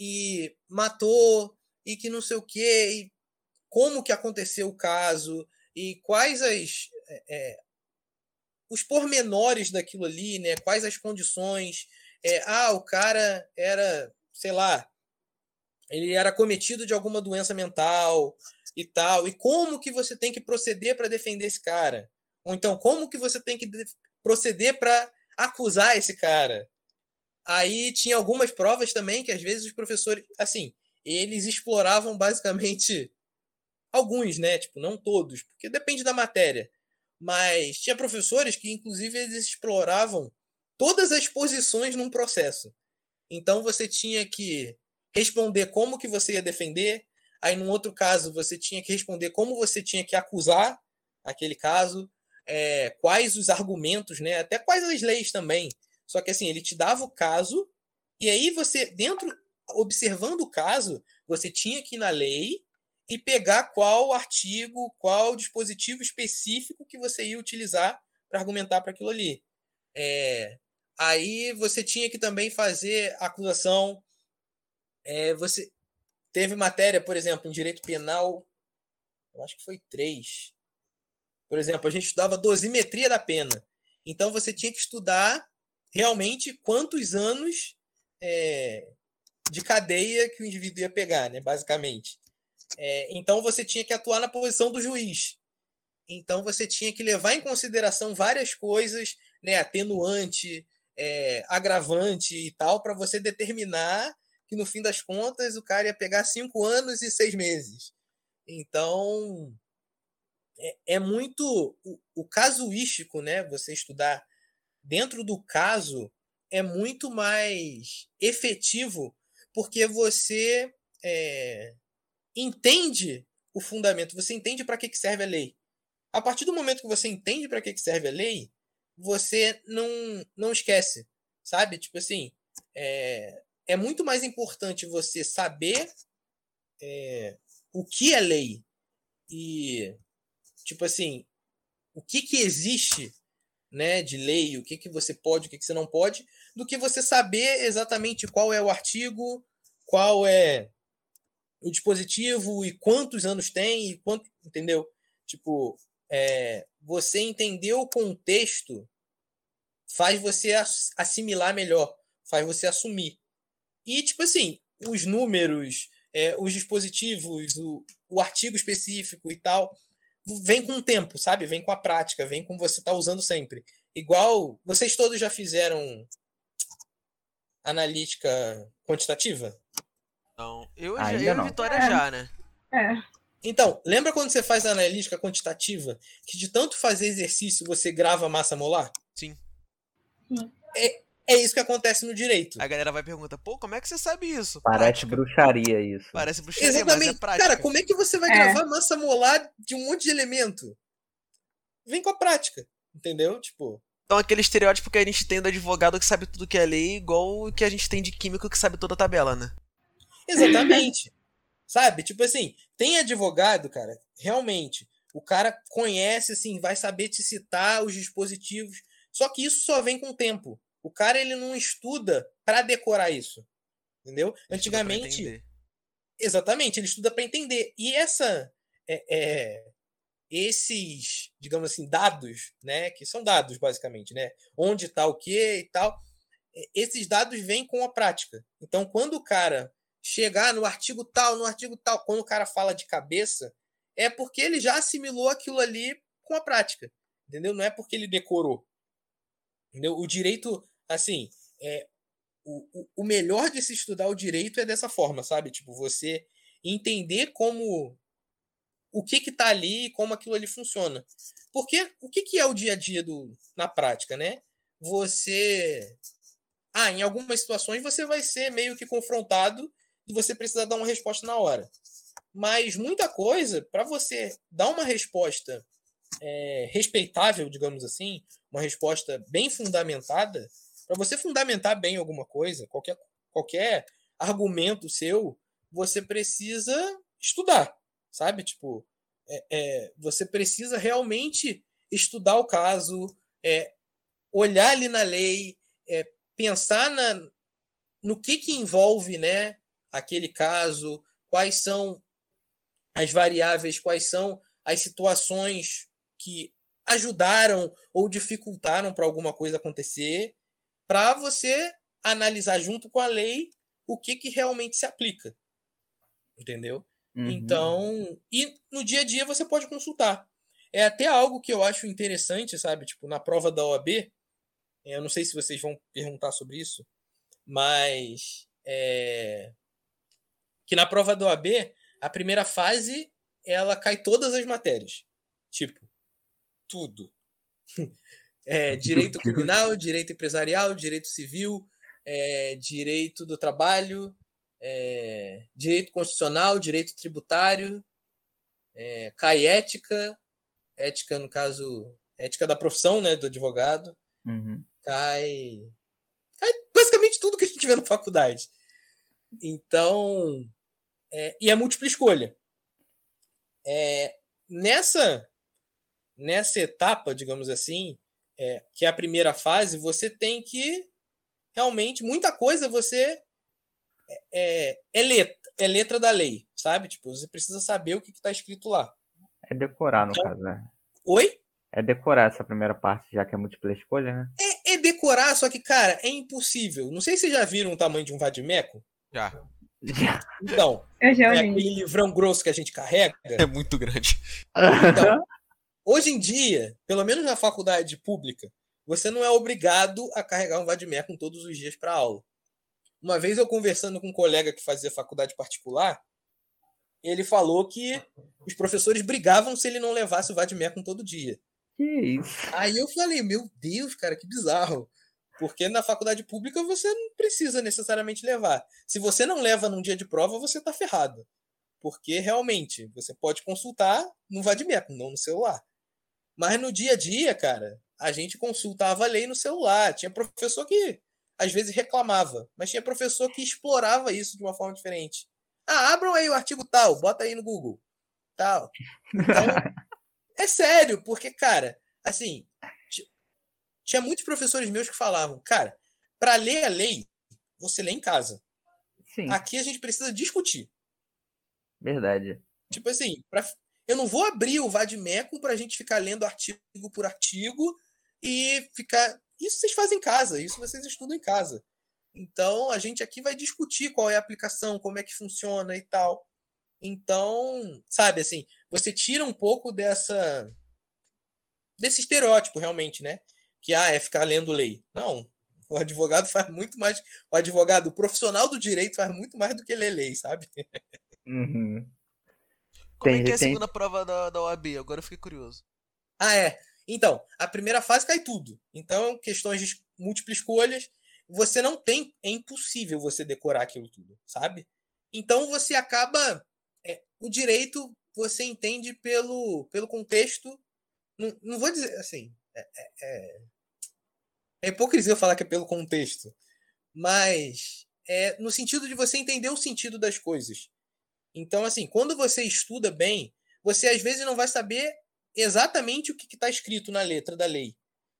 e matou e que não sei o quê, e como que aconteceu o caso, e quais as. É, é, os pormenores daquilo ali, né? Quais as condições. É, ah, o cara era, sei lá, ele era cometido de alguma doença mental e tal. E como que você tem que proceder para defender esse cara? Ou então, como que você tem que proceder para acusar esse cara? Aí tinha algumas provas também que às vezes os professores, assim, eles exploravam basicamente [LAUGHS] alguns, né? Tipo, não todos, porque depende da matéria. Mas tinha professores que, inclusive, eles exploravam todas as posições num processo. Então você tinha que responder como que você ia defender, aí num outro caso você tinha que responder como você tinha que acusar aquele caso, é, quais os argumentos, né? Até quais as leis também. Só que assim, ele te dava o caso, e aí você, dentro, observando o caso, você tinha que ir na lei e pegar qual artigo, qual dispositivo específico que você ia utilizar para argumentar para aquilo ali. É, aí você tinha que também fazer acusação. É, você teve matéria, por exemplo, em direito penal, eu acho que foi três. Por exemplo, a gente estudava dosimetria da pena. Então você tinha que estudar realmente quantos anos é, de cadeia que o indivíduo ia pegar, né, basicamente. É, então você tinha que atuar na posição do juiz. Então você tinha que levar em consideração várias coisas, né, atenuante, é, agravante e tal, para você determinar que no fim das contas o cara ia pegar cinco anos e seis meses. Então é, é muito o, o casuístico, né? Você estudar dentro do caso é muito mais efetivo porque você é, entende o fundamento, você entende para que, que serve a lei. A partir do momento que você entende para que, que serve a lei, você não, não esquece, sabe? Tipo assim, é, é muito mais importante você saber é, o que é lei e, tipo assim, o que, que existe né, de lei, o que, que você pode, o que, que você não pode, do que você saber exatamente qual é o artigo, qual é o dispositivo e quantos anos tem e quanto, entendeu? Tipo, é, você entender o contexto faz você assimilar melhor, faz você assumir. E, tipo assim, os números, é, os dispositivos, o, o artigo específico e tal, vem com o tempo, sabe? Vem com a prática, vem com você tá usando sempre. Igual, vocês todos já fizeram analítica quantitativa? Não, eu já, eu não. Vitória é. já, né? É. Então, lembra quando você faz analítica quantitativa, que de tanto fazer exercício você grava massa molar? Sim. Sim. É, é isso que acontece no direito. A galera vai perguntar, pô, como é que você sabe isso? Parece prática. bruxaria isso. Parece bruxaria, Exatamente. mas é Cara, como é que você vai é. gravar massa molar de um monte de elemento? Vem com a prática, entendeu? Tipo... Então aquele estereótipo que a gente tem do advogado que sabe tudo que é lei, igual o que a gente tem de químico que sabe toda a tabela, né? Exatamente. [LAUGHS] Sabe? Tipo assim, tem advogado, cara, realmente, o cara conhece, assim, vai saber te citar os dispositivos, só que isso só vem com o tempo. O cara, ele não estuda para decorar isso. Entendeu? Ele Antigamente. Exatamente, ele estuda para entender. E essa. É, é, esses, digamos assim, dados, né? Que são dados, basicamente, né? Onde está o que e tal. Esses dados vêm com a prática. Então, quando o cara chegar no artigo tal, no artigo tal. Quando o cara fala de cabeça, é porque ele já assimilou aquilo ali com a prática, entendeu? Não é porque ele decorou. Entendeu? O direito, assim, é, o, o melhor de se estudar o direito é dessa forma, sabe? Tipo, você entender como o que que tá ali e como aquilo ali funciona. Porque o que que é o dia a dia do na prática, né? Você ah, em algumas situações você vai ser meio que confrontado e você precisa dar uma resposta na hora. Mas muita coisa, para você dar uma resposta é, respeitável, digamos assim, uma resposta bem fundamentada, para você fundamentar bem alguma coisa, qualquer, qualquer argumento seu, você precisa estudar, sabe? Tipo, é, é, você precisa realmente estudar o caso, é, olhar ali na lei, é, pensar na, no que, que envolve né, aquele caso, quais são as variáveis, quais são as situações que ajudaram ou dificultaram para alguma coisa acontecer, para você analisar junto com a lei o que, que realmente se aplica. Entendeu? Uhum. Então, e no dia a dia você pode consultar. É até algo que eu acho interessante, sabe? Tipo, na prova da OAB, eu não sei se vocês vão perguntar sobre isso, mas é, que na prova da OAB, a primeira fase, ela cai todas as matérias. Tipo, tudo. [LAUGHS] É, direito criminal, direito empresarial, direito civil, é, direito do trabalho, é, direito constitucional, direito tributário, é, cai ética, ética no caso, ética da profissão, né, do advogado, uhum. cai, cai basicamente tudo que a gente vê na faculdade. Então, é, e é múltipla escolha. É, nessa nessa etapa, digamos assim, é, que é a primeira fase, você tem que realmente muita coisa você é, é, é letra, é letra da lei, sabe? Tipo, você precisa saber o que está escrito lá. É decorar, no então, caso, né? Oi? É decorar essa primeira parte, já que é múltipla escolha, né? É, é decorar, só que, cara, é impossível. Não sei se vocês já viram o tamanho de um vadimeco. Já. Então, é aquele livrão grosso que a gente carrega. É muito grande. Então, [LAUGHS] Hoje em dia, pelo menos na faculdade pública, você não é obrigado a carregar um vademecum todos os dias para aula. Uma vez eu conversando com um colega que fazia faculdade particular, ele falou que os professores brigavam se ele não levasse o vademecum todo dia. Que isso? Aí eu falei, meu Deus, cara, que bizarro. Porque na faculdade pública você não precisa necessariamente levar. Se você não leva num dia de prova, você está ferrado. Porque realmente você pode consultar no vademecum, não no celular. Mas no dia a dia, cara, a gente consultava a lei no celular. Tinha professor que às vezes reclamava, mas tinha professor que explorava isso de uma forma diferente. Ah, abram aí o artigo tal, bota aí no Google. Tal. Então, é sério, porque, cara, assim, tinha muitos professores meus que falavam, cara, para ler a lei, você lê em casa. Sim. Aqui a gente precisa discutir. Verdade. Tipo assim, pra, eu não vou abrir o Vadmecum para a gente ficar lendo artigo por artigo e ficar. Isso vocês fazem em casa, isso vocês estudam em casa. Então a gente aqui vai discutir qual é a aplicação, como é que funciona e tal. Então, sabe assim, você tira um pouco dessa desse estereótipo realmente, né? Que ah, é ficar lendo lei. Não, o advogado faz muito mais, o advogado, o profissional do direito faz muito mais do que ler lei, sabe? Uhum. Como tem, é que é a tem... segunda prova da, da OAB? Agora eu fiquei curioso. Ah, é. Então, a primeira fase cai tudo. Então, questões de múltiplas escolhas, você não tem. É impossível você decorar aquilo tudo, sabe? Então você acaba. É, o direito você entende pelo, pelo contexto. Não, não vou dizer assim. É, é, é, é hipocrisia falar que é pelo contexto. Mas é no sentido de você entender o sentido das coisas. Então, assim, quando você estuda bem, você às vezes não vai saber exatamente o que está escrito na letra da lei.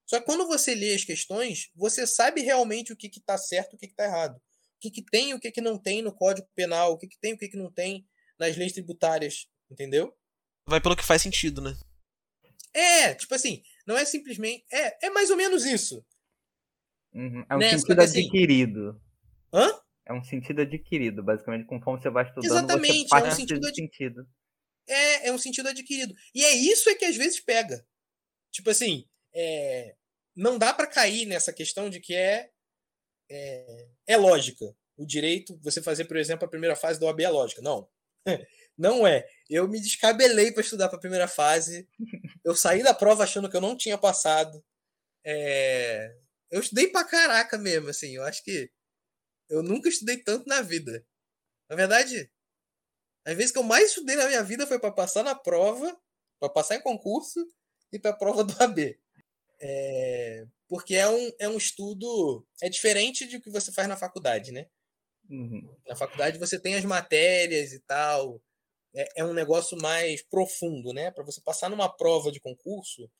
Só que quando você lê as questões, você sabe realmente o que está certo e o que está errado. O que, que tem e o que, que não tem no Código Penal, o que, que tem e o que, que não tem nas leis tributárias, entendeu? Vai pelo que faz sentido, né? É, tipo assim, não é simplesmente. É, é mais ou menos isso. Uhum. É um né? sentido assim, adquirido. Hã? É um sentido adquirido, basicamente, conforme você vai estudando, Exatamente, você é um sentido, ad... sentido. É, é um sentido adquirido. E é isso é que às vezes pega. Tipo assim, é, não dá para cair nessa questão de que é, é, é lógica. O direito, você fazer, por exemplo, a primeira fase da OAB é lógica. Não. [LAUGHS] Não é. Eu me descabelei para estudar para a primeira fase. Eu saí da prova achando que eu não tinha passado. É... Eu estudei pra caraca mesmo, assim. Eu acho que eu nunca estudei tanto na vida. Na verdade, as vezes que eu mais estudei na minha vida foi para passar na prova, para passar em concurso e para a prova do AB. É... Porque é um, é um estudo. É diferente do que você faz na faculdade, né? Uhum. Na faculdade você tem as matérias e tal. É, é um negócio mais profundo, né? Para você passar numa prova de concurso,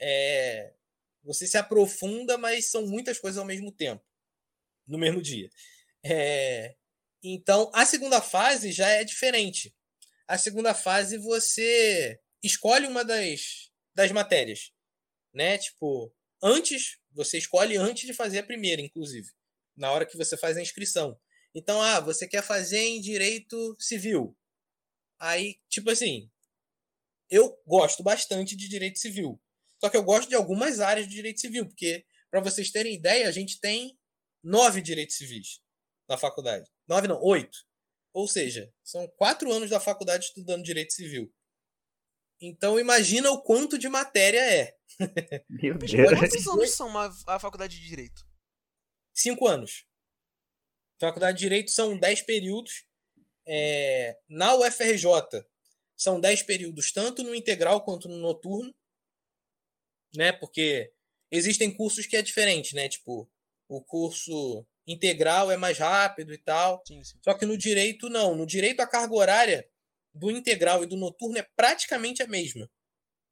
é, você se aprofunda, mas são muitas coisas ao mesmo tempo, no mesmo dia. É, então, a segunda fase já é diferente. A segunda fase você escolhe uma das, das matérias, né? Tipo, antes, você escolhe antes de fazer a primeira, inclusive, na hora que você faz a inscrição. Então, ah, você quer fazer em direito civil. Aí, tipo assim, eu gosto bastante de direito civil. Só que eu gosto de algumas áreas de direito civil, porque, para vocês terem ideia, a gente tem nove direitos civis na faculdade. Nove não, oito. Ou seja, são quatro anos da faculdade estudando direito civil. Então imagina o quanto de matéria é. [LAUGHS] Meu Deus. Quantos anos são a, a faculdade de direito? Cinco anos. Faculdade de Direito são 10 períodos. É, na UFRJ são 10 períodos, tanto no integral quanto no noturno. Né? Porque existem cursos que é diferente, né? Tipo, o curso integral é mais rápido e tal. Sim, sim. Só que no direito, não. No direito, a carga horária do integral e do noturno é praticamente a mesma.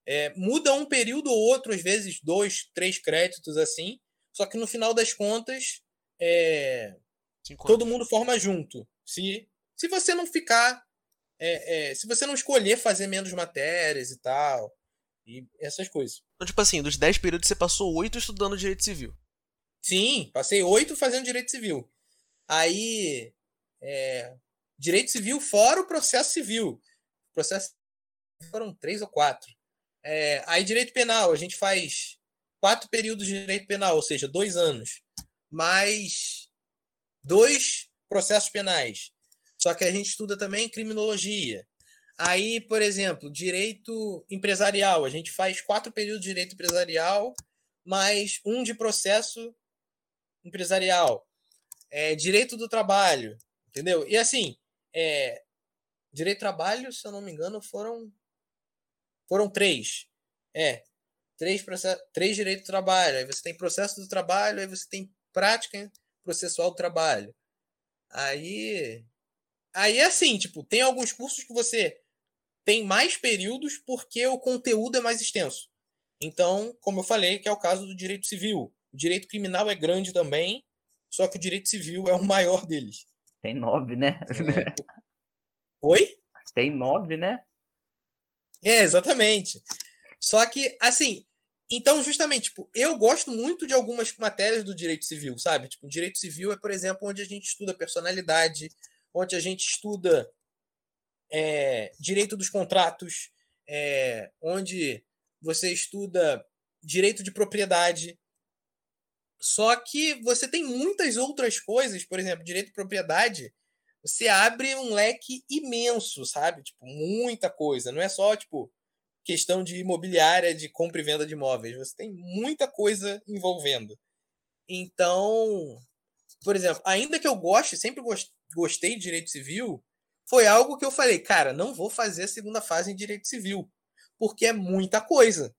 É, muda um período ou outro, às vezes dois, três créditos assim. Só que no final das contas, é, todo mundo forma junto. Se, se você não ficar. É, é, se você não escolher fazer menos matérias e tal. E essas coisas. Então, tipo assim, dos 10 períodos você passou 8 estudando direito civil. Sim, passei 8 fazendo direito civil. Aí. É, direito civil fora o processo civil. Processo foram três ou quatro. É, aí direito penal, a gente faz quatro períodos de direito penal, ou seja, dois anos. Mais dois processos penais. Só que a gente estuda também criminologia. Aí, por exemplo, direito empresarial. A gente faz quatro períodos de direito empresarial, mais um de processo empresarial. É, direito do trabalho, entendeu? E assim, é, direito do trabalho, se eu não me engano, foram foram três. É, três, três direitos do trabalho. Aí você tem processo do trabalho, aí você tem prática processual do trabalho. Aí. Aí é assim, tipo, tem alguns cursos que você tem mais períodos porque o conteúdo é mais extenso. Então, como eu falei, que é o caso do direito civil. O direito criminal é grande também, só que o direito civil é o maior deles. Tem nove, né? É. [LAUGHS] Oi? Tem nove, né? É, exatamente. Só que, assim, então, justamente, tipo, eu gosto muito de algumas matérias do direito civil, sabe? Tipo, o direito civil é, por exemplo, onde a gente estuda personalidade, onde a gente estuda é, direito dos contratos, é, onde você estuda direito de propriedade. Só que você tem muitas outras coisas, por exemplo, direito de propriedade, você abre um leque imenso, sabe? Tipo, muita coisa. Não é só, tipo, questão de imobiliária, de compra e venda de imóveis. Você tem muita coisa envolvendo. Então, por exemplo, ainda que eu goste, sempre gostei de direito civil, foi algo que eu falei, cara, não vou fazer a segunda fase em direito civil, porque é muita coisa.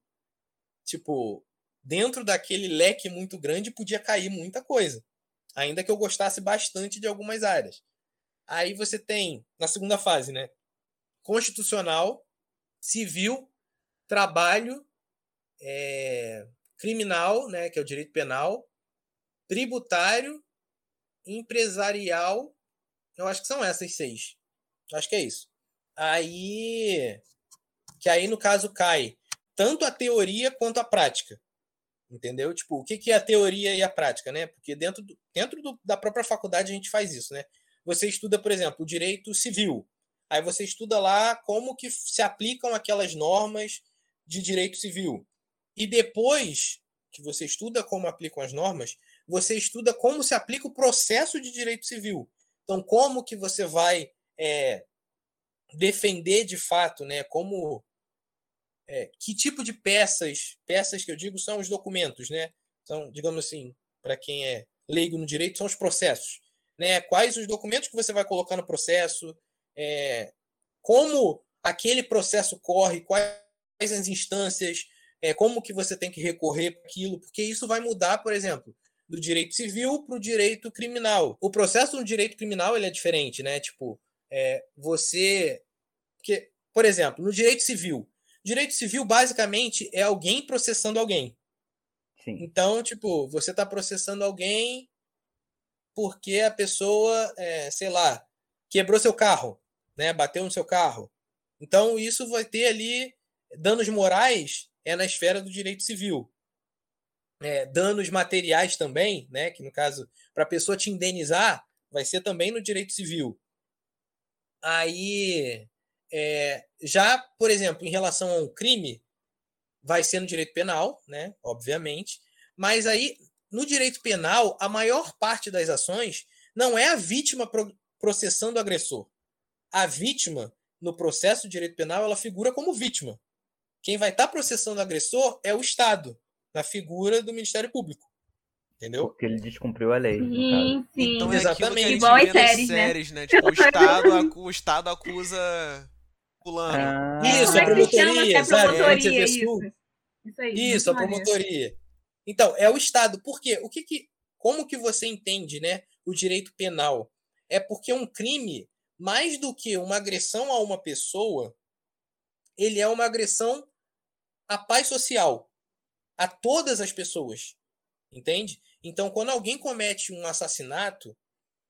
Tipo, dentro daquele leque muito grande podia cair muita coisa, ainda que eu gostasse bastante de algumas áreas. Aí você tem, na segunda fase, né? Constitucional, civil trabalho é, criminal, né, que é o direito penal, tributário, empresarial, eu acho que são essas seis. Acho que é isso. Aí, que aí no caso cai tanto a teoria quanto a prática. Entendeu? Tipo, o que, que é a teoria e a prática, né? Porque dentro, do, dentro do, da própria faculdade a gente faz isso, né? Você estuda, por exemplo, o direito civil. Aí você estuda lá como que se aplicam aquelas normas de direito civil. E depois que você estuda como aplicam as normas, você estuda como se aplica o processo de direito civil. Então, como que você vai é, defender de fato, né? Como é, que tipo de peças, peças que eu digo são os documentos, né? São, digamos assim, para quem é leigo no direito, são os processos, né? Quais os documentos que você vai colocar no processo, é, como aquele processo corre, quais as instâncias, é, como que você tem que recorrer para aquilo, porque isso vai mudar, por exemplo, do direito civil para o direito criminal. O processo no direito criminal ele é diferente, né? Tipo, é, você. Porque, por exemplo, no direito civil, direito civil basicamente é alguém processando alguém. Sim. Então, tipo, você está processando alguém porque a pessoa, é, sei lá, quebrou seu carro, né? Bateu no seu carro. Então, isso vai ter ali danos morais é na esfera do direito civil é, danos materiais também, né? Que no caso, para a pessoa te indenizar, vai ser também no direito civil. Aí, é, já, por exemplo, em relação a um crime, vai ser no direito penal, né? Obviamente. Mas aí, no direito penal, a maior parte das ações não é a vítima processando o agressor. A vítima, no processo de direito penal, ela figura como vítima. Quem vai estar tá processando o agressor é o Estado na figura do Ministério Público. Entendeu? Porque ele descumpriu a lei. Sim, sim. Então é Exatamente. Igual as séries, séries, né? né? Tipo, o Estado, o Estado acusa fulano. Ah. Isso, a é promotoria, é promotoria isso. Isso, aí, isso a promotoria. Então, é o Estado. Por quê? O que que, como que você entende né, o direito penal? É porque um crime, mais do que uma agressão a uma pessoa, ele é uma agressão à paz social a todas as pessoas. Entende? Então, quando alguém comete um assassinato,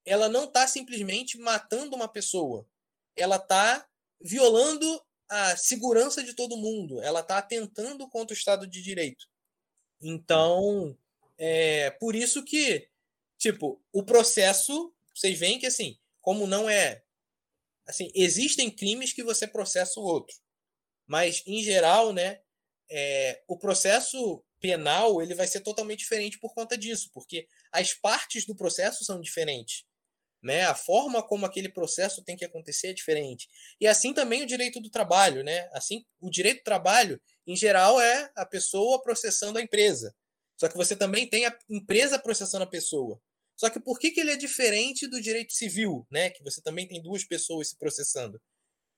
ela não está simplesmente matando uma pessoa. Ela está violando a segurança de todo mundo. Ela está atentando contra o Estado de Direito. Então, é por isso que, tipo, o processo, vocês veem que, assim, como não é. Assim, existem crimes que você processa o outro. Mas, em geral, né, é, o processo penal ele vai ser totalmente diferente por conta disso, porque as partes do processo são diferentes. Né? A forma como aquele processo tem que acontecer é diferente. E assim também o direito do trabalho. Né? Assim, o direito do trabalho, em geral, é a pessoa processando a empresa. Só que você também tem a empresa processando a pessoa. Só que por que, que ele é diferente do direito civil, né? Que você também tem duas pessoas se processando.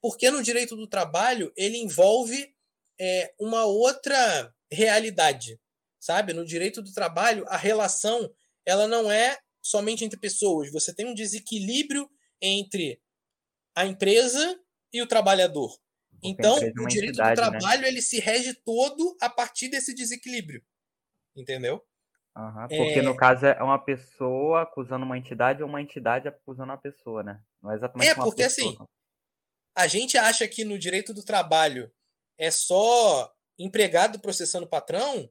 Porque no direito do trabalho ele envolve é, uma outra realidade, sabe? No direito do trabalho, a relação ela não é somente entre pessoas. Você tem um desequilíbrio entre a empresa e o trabalhador. então, é o direito entidade, do né? trabalho né? ele se rege todo a partir desse desequilíbrio. Entendeu? Uhum, porque é... no caso é uma pessoa acusando uma entidade ou uma entidade acusando uma pessoa, né? Não é exatamente É, porque pessoa. assim, a gente acha que no direito do trabalho é só empregado processando patrão,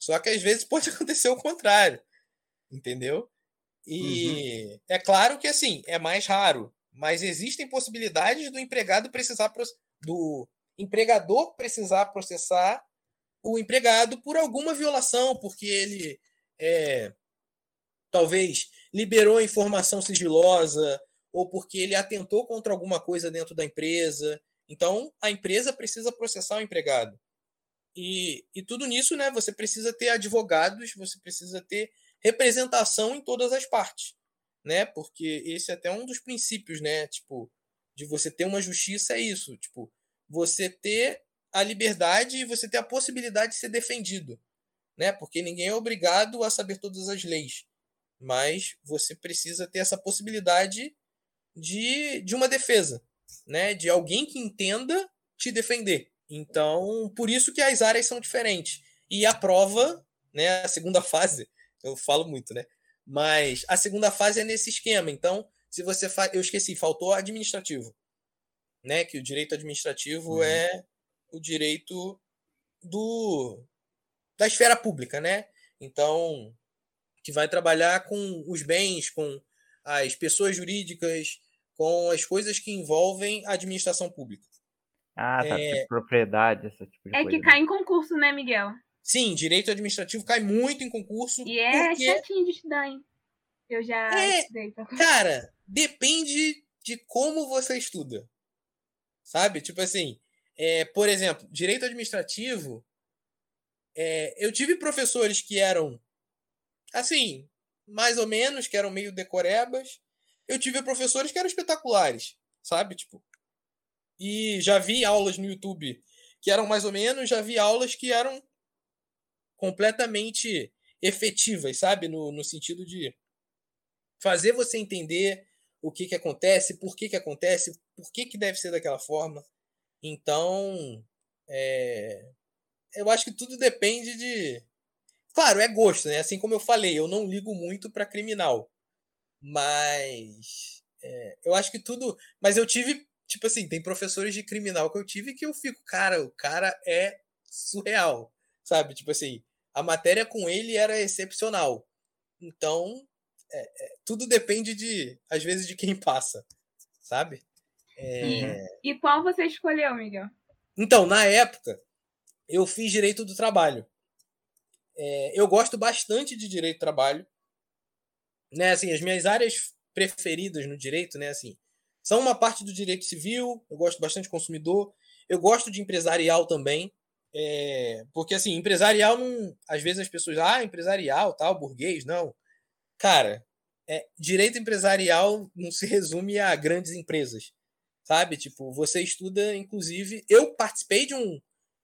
só que às vezes [LAUGHS] pode acontecer o contrário. Entendeu? E uhum. é claro que assim, é mais raro, mas existem possibilidades do empregado precisar do empregador precisar processar o empregado por alguma violação, porque ele é, talvez liberou informação sigilosa ou porque ele atentou contra alguma coisa dentro da empresa. Então, a empresa precisa processar o empregado. E, e tudo nisso, né? Você precisa ter advogados, você precisa ter representação em todas as partes, né? Porque esse é até um dos princípios, né? Tipo, de você ter uma justiça é isso, tipo, você ter a liberdade e você ter a possibilidade de ser defendido, né? Porque ninguém é obrigado a saber todas as leis, mas você precisa ter essa possibilidade de, de uma defesa, né? De alguém que entenda te defender. Então, por isso que as áreas são diferentes. E a prova, né, a segunda [LAUGHS] fase, eu falo muito, né? Mas a segunda fase é nesse esquema. Então, se você faz, eu esqueci, faltou administrativo, né? Que o direito administrativo uhum. é o direito do da esfera pública, né? Então, que vai trabalhar com os bens, com as pessoas jurídicas, com as coisas que envolvem a administração pública. Ah, tá. É... Propriedade, esse tipo de é coisa. É que cai em concurso, né, Miguel? Sim, direito administrativo cai muito em concurso. E é porque... chatinho de estudar, hein? Eu já é, estudei. Cara, depende de como você estuda. Sabe? Tipo assim, é, por exemplo, direito administrativo, é, eu tive professores que eram, assim, mais ou menos, que eram meio decorebas. Eu tive professores que eram espetaculares, sabe? Tipo, e já vi aulas no YouTube que eram mais ou menos, já vi aulas que eram completamente efetivas, sabe? No, no sentido de fazer você entender o que, que acontece, por que, que acontece, por que, que deve ser daquela forma. Então, é, eu acho que tudo depende de. Claro, é gosto, né? Assim como eu falei, eu não ligo muito para criminal. Mas. É, eu acho que tudo. Mas eu tive. Tipo assim, tem professores de criminal que eu tive que eu fico, cara, o cara é surreal. Sabe? Tipo assim, a matéria com ele era excepcional. Então, é, é, tudo depende de, às vezes, de quem passa, sabe? É... Uhum. E qual você escolheu, Miguel? Então, na época, eu fiz direito do trabalho. É, eu gosto bastante de direito do trabalho. Né, assim, as minhas áreas preferidas no direito, né, assim, são uma parte do direito civil, eu gosto bastante de consumidor, eu gosto de empresarial também, é, porque assim, empresarial não, às vezes as pessoas, ah, empresarial, tal, burguês, não. Cara, é, direito empresarial não se resume a grandes empresas, sabe? Tipo, você estuda, inclusive, eu participei de um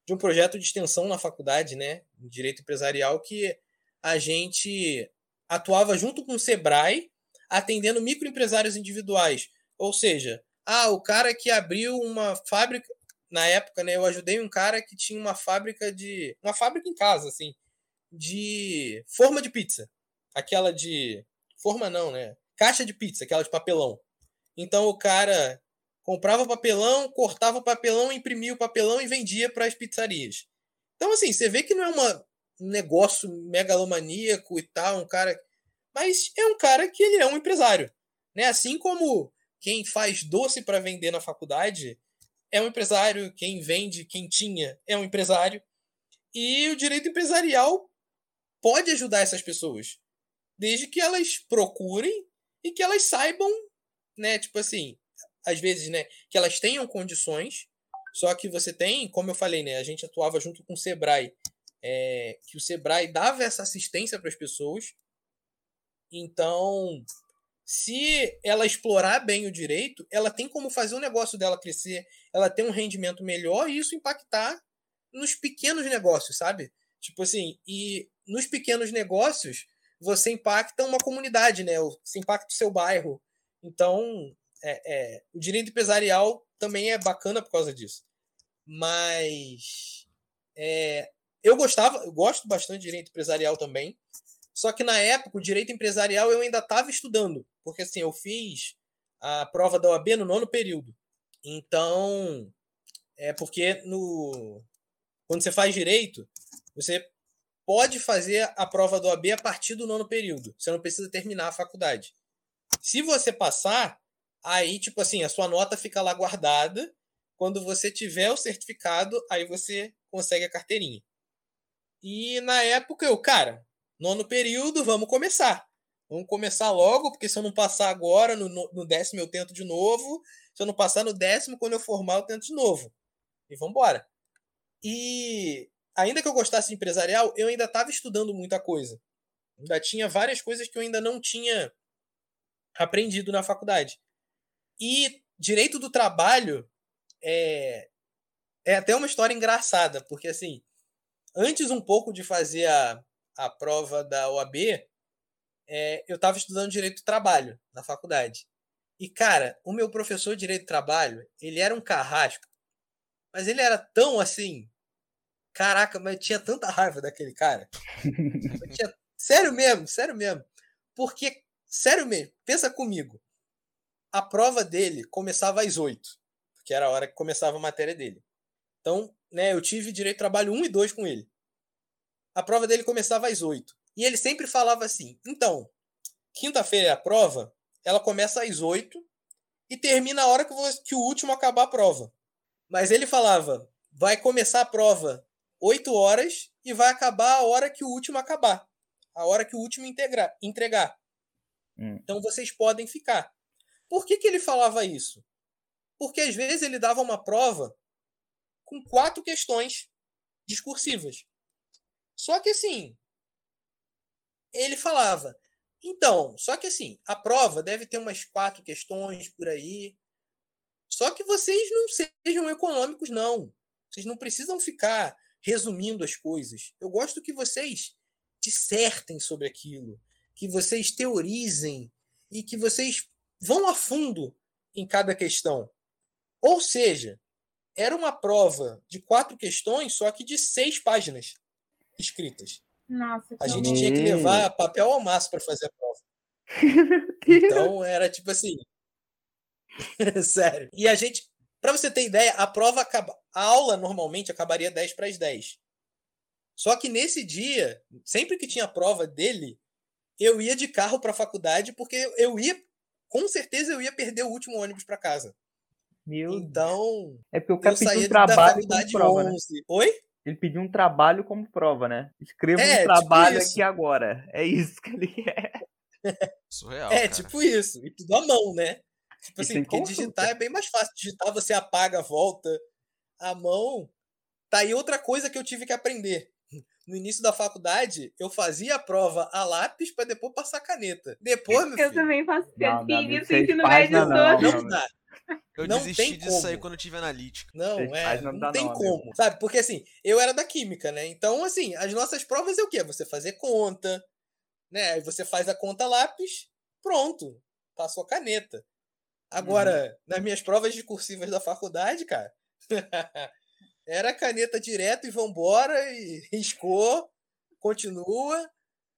de um projeto de extensão na faculdade, né, em direito empresarial, que a gente atuava junto com o Sebrae, atendendo microempresários individuais. Ou seja, ah, o cara que abriu uma fábrica, na época, né, eu ajudei um cara que tinha uma fábrica de, uma fábrica em casa, assim, de forma de pizza, aquela de, forma não, né, caixa de pizza, aquela de papelão. Então o cara comprava papelão, cortava o papelão, imprimia o papelão e vendia para as pizzarias. Então, assim, você vê que não é uma, um negócio megalomaníaco e tal, um cara. Mas é um cara que ele é um empresário. Né? Assim como quem faz doce para vender na faculdade é um empresário, quem vende quentinha é um empresário. E o direito empresarial pode ajudar essas pessoas, desde que elas procurem e que elas saibam, né, tipo assim, às vezes, né, que elas tenham condições, só que você tem, como eu falei, né, a gente atuava junto com o Sebrae, é, que o Sebrae dava essa assistência para as pessoas. Então, se ela explorar bem o direito, ela tem como fazer o negócio dela crescer, ela tem um rendimento melhor e isso impactar nos pequenos negócios, sabe? Tipo assim, e nos pequenos negócios, você impacta uma comunidade, né? Você impacta o seu bairro. Então, é, é, o direito empresarial também é bacana por causa disso. Mas é, eu gostava, eu gosto bastante de direito empresarial também. Só que na época, o direito empresarial eu ainda estava estudando. Porque assim, eu fiz a prova da OAB no nono período. Então, é porque no quando você faz direito, você pode fazer a prova da OAB a partir do nono período. Você não precisa terminar a faculdade. Se você passar, Aí, tipo assim, a sua nota fica lá guardada. Quando você tiver o certificado, aí você consegue a carteirinha. E na época eu, cara, nono período, vamos começar. Vamos começar logo, porque se eu não passar agora, no, no décimo eu tento de novo. Se eu não passar no décimo, quando eu formar, eu tento de novo. E vamos embora. E ainda que eu gostasse de empresarial, eu ainda estava estudando muita coisa. Ainda tinha várias coisas que eu ainda não tinha aprendido na faculdade. E direito do trabalho é, é até uma história engraçada, porque assim, antes um pouco de fazer a, a prova da OAB, é, eu estava estudando direito do trabalho na faculdade. E, cara, o meu professor de direito do trabalho, ele era um carrasco, mas ele era tão assim. Caraca, mas eu tinha tanta raiva daquele cara. [LAUGHS] Tinha, sério mesmo, sério mesmo. Porque, sério mesmo, pensa comigo a prova dele começava às 8, que era a hora que começava a matéria dele. Então, né, eu tive direito de trabalho 1 e 2 com ele. A prova dele começava às 8. E ele sempre falava assim: então, quinta-feira é a prova, ela começa às 8 e termina a hora que, você, que o último acabar a prova. Mas ele falava: vai começar a prova 8 horas e vai acabar a hora que o último acabar. A hora que o último integrar, entregar. Hum. Então vocês podem ficar. Por que, que ele falava isso? Porque às vezes ele dava uma prova com quatro questões discursivas. Só que assim, ele falava, então, só que assim, a prova deve ter umas quatro questões por aí. Só que vocês não sejam econômicos, não. Vocês não precisam ficar resumindo as coisas. Eu gosto que vocês dissertem sobre aquilo, que vocês teorizem e que vocês vão a fundo em cada questão. Ou seja, era uma prova de quatro questões, só que de seis páginas escritas. Nossa, a gente tinha que levar papel ao maço para fazer a prova. [LAUGHS] então era tipo assim. [LAUGHS] Sério. E a gente, para você ter ideia, a prova acaba, a aula normalmente acabaria 10 para as 10. Só que nesse dia, sempre que tinha prova dele, eu ia de carro para a faculdade porque eu ia, com certeza eu ia perder o último ônibus para casa. Meu então, é porque o cara pediu um trabalho como prova, 11. Né? Oi? Ele pediu um trabalho como prova, né? Escreva é, um tipo trabalho tipo aqui agora. É isso que ele quer. Surreal. É, cara. tipo isso. E tudo à mão, né? Tipo assim, porque consulta. digitar é bem mais fácil. Digitar você apaga, volta. A mão. Tá aí outra coisa que eu tive que aprender. No início da faculdade, eu fazia a prova a lápis para depois passar caneta. Depois, meu Eu filho, também faço. Eu fiz isso ensino médio todo. Não dá. Eu não desisti disso aí quando eu tive analítica. Não, é, não, não tem não, como. Amigo. Sabe? Porque assim, eu era da química, né? Então, assim, as nossas provas é o quê? Você fazer conta, né? Aí você faz a conta lápis, pronto. Passou a caneta. Agora, uhum. nas minhas provas discursivas da faculdade, cara, [LAUGHS] era caneta direto e vambora, e [LAUGHS] riscou, continua,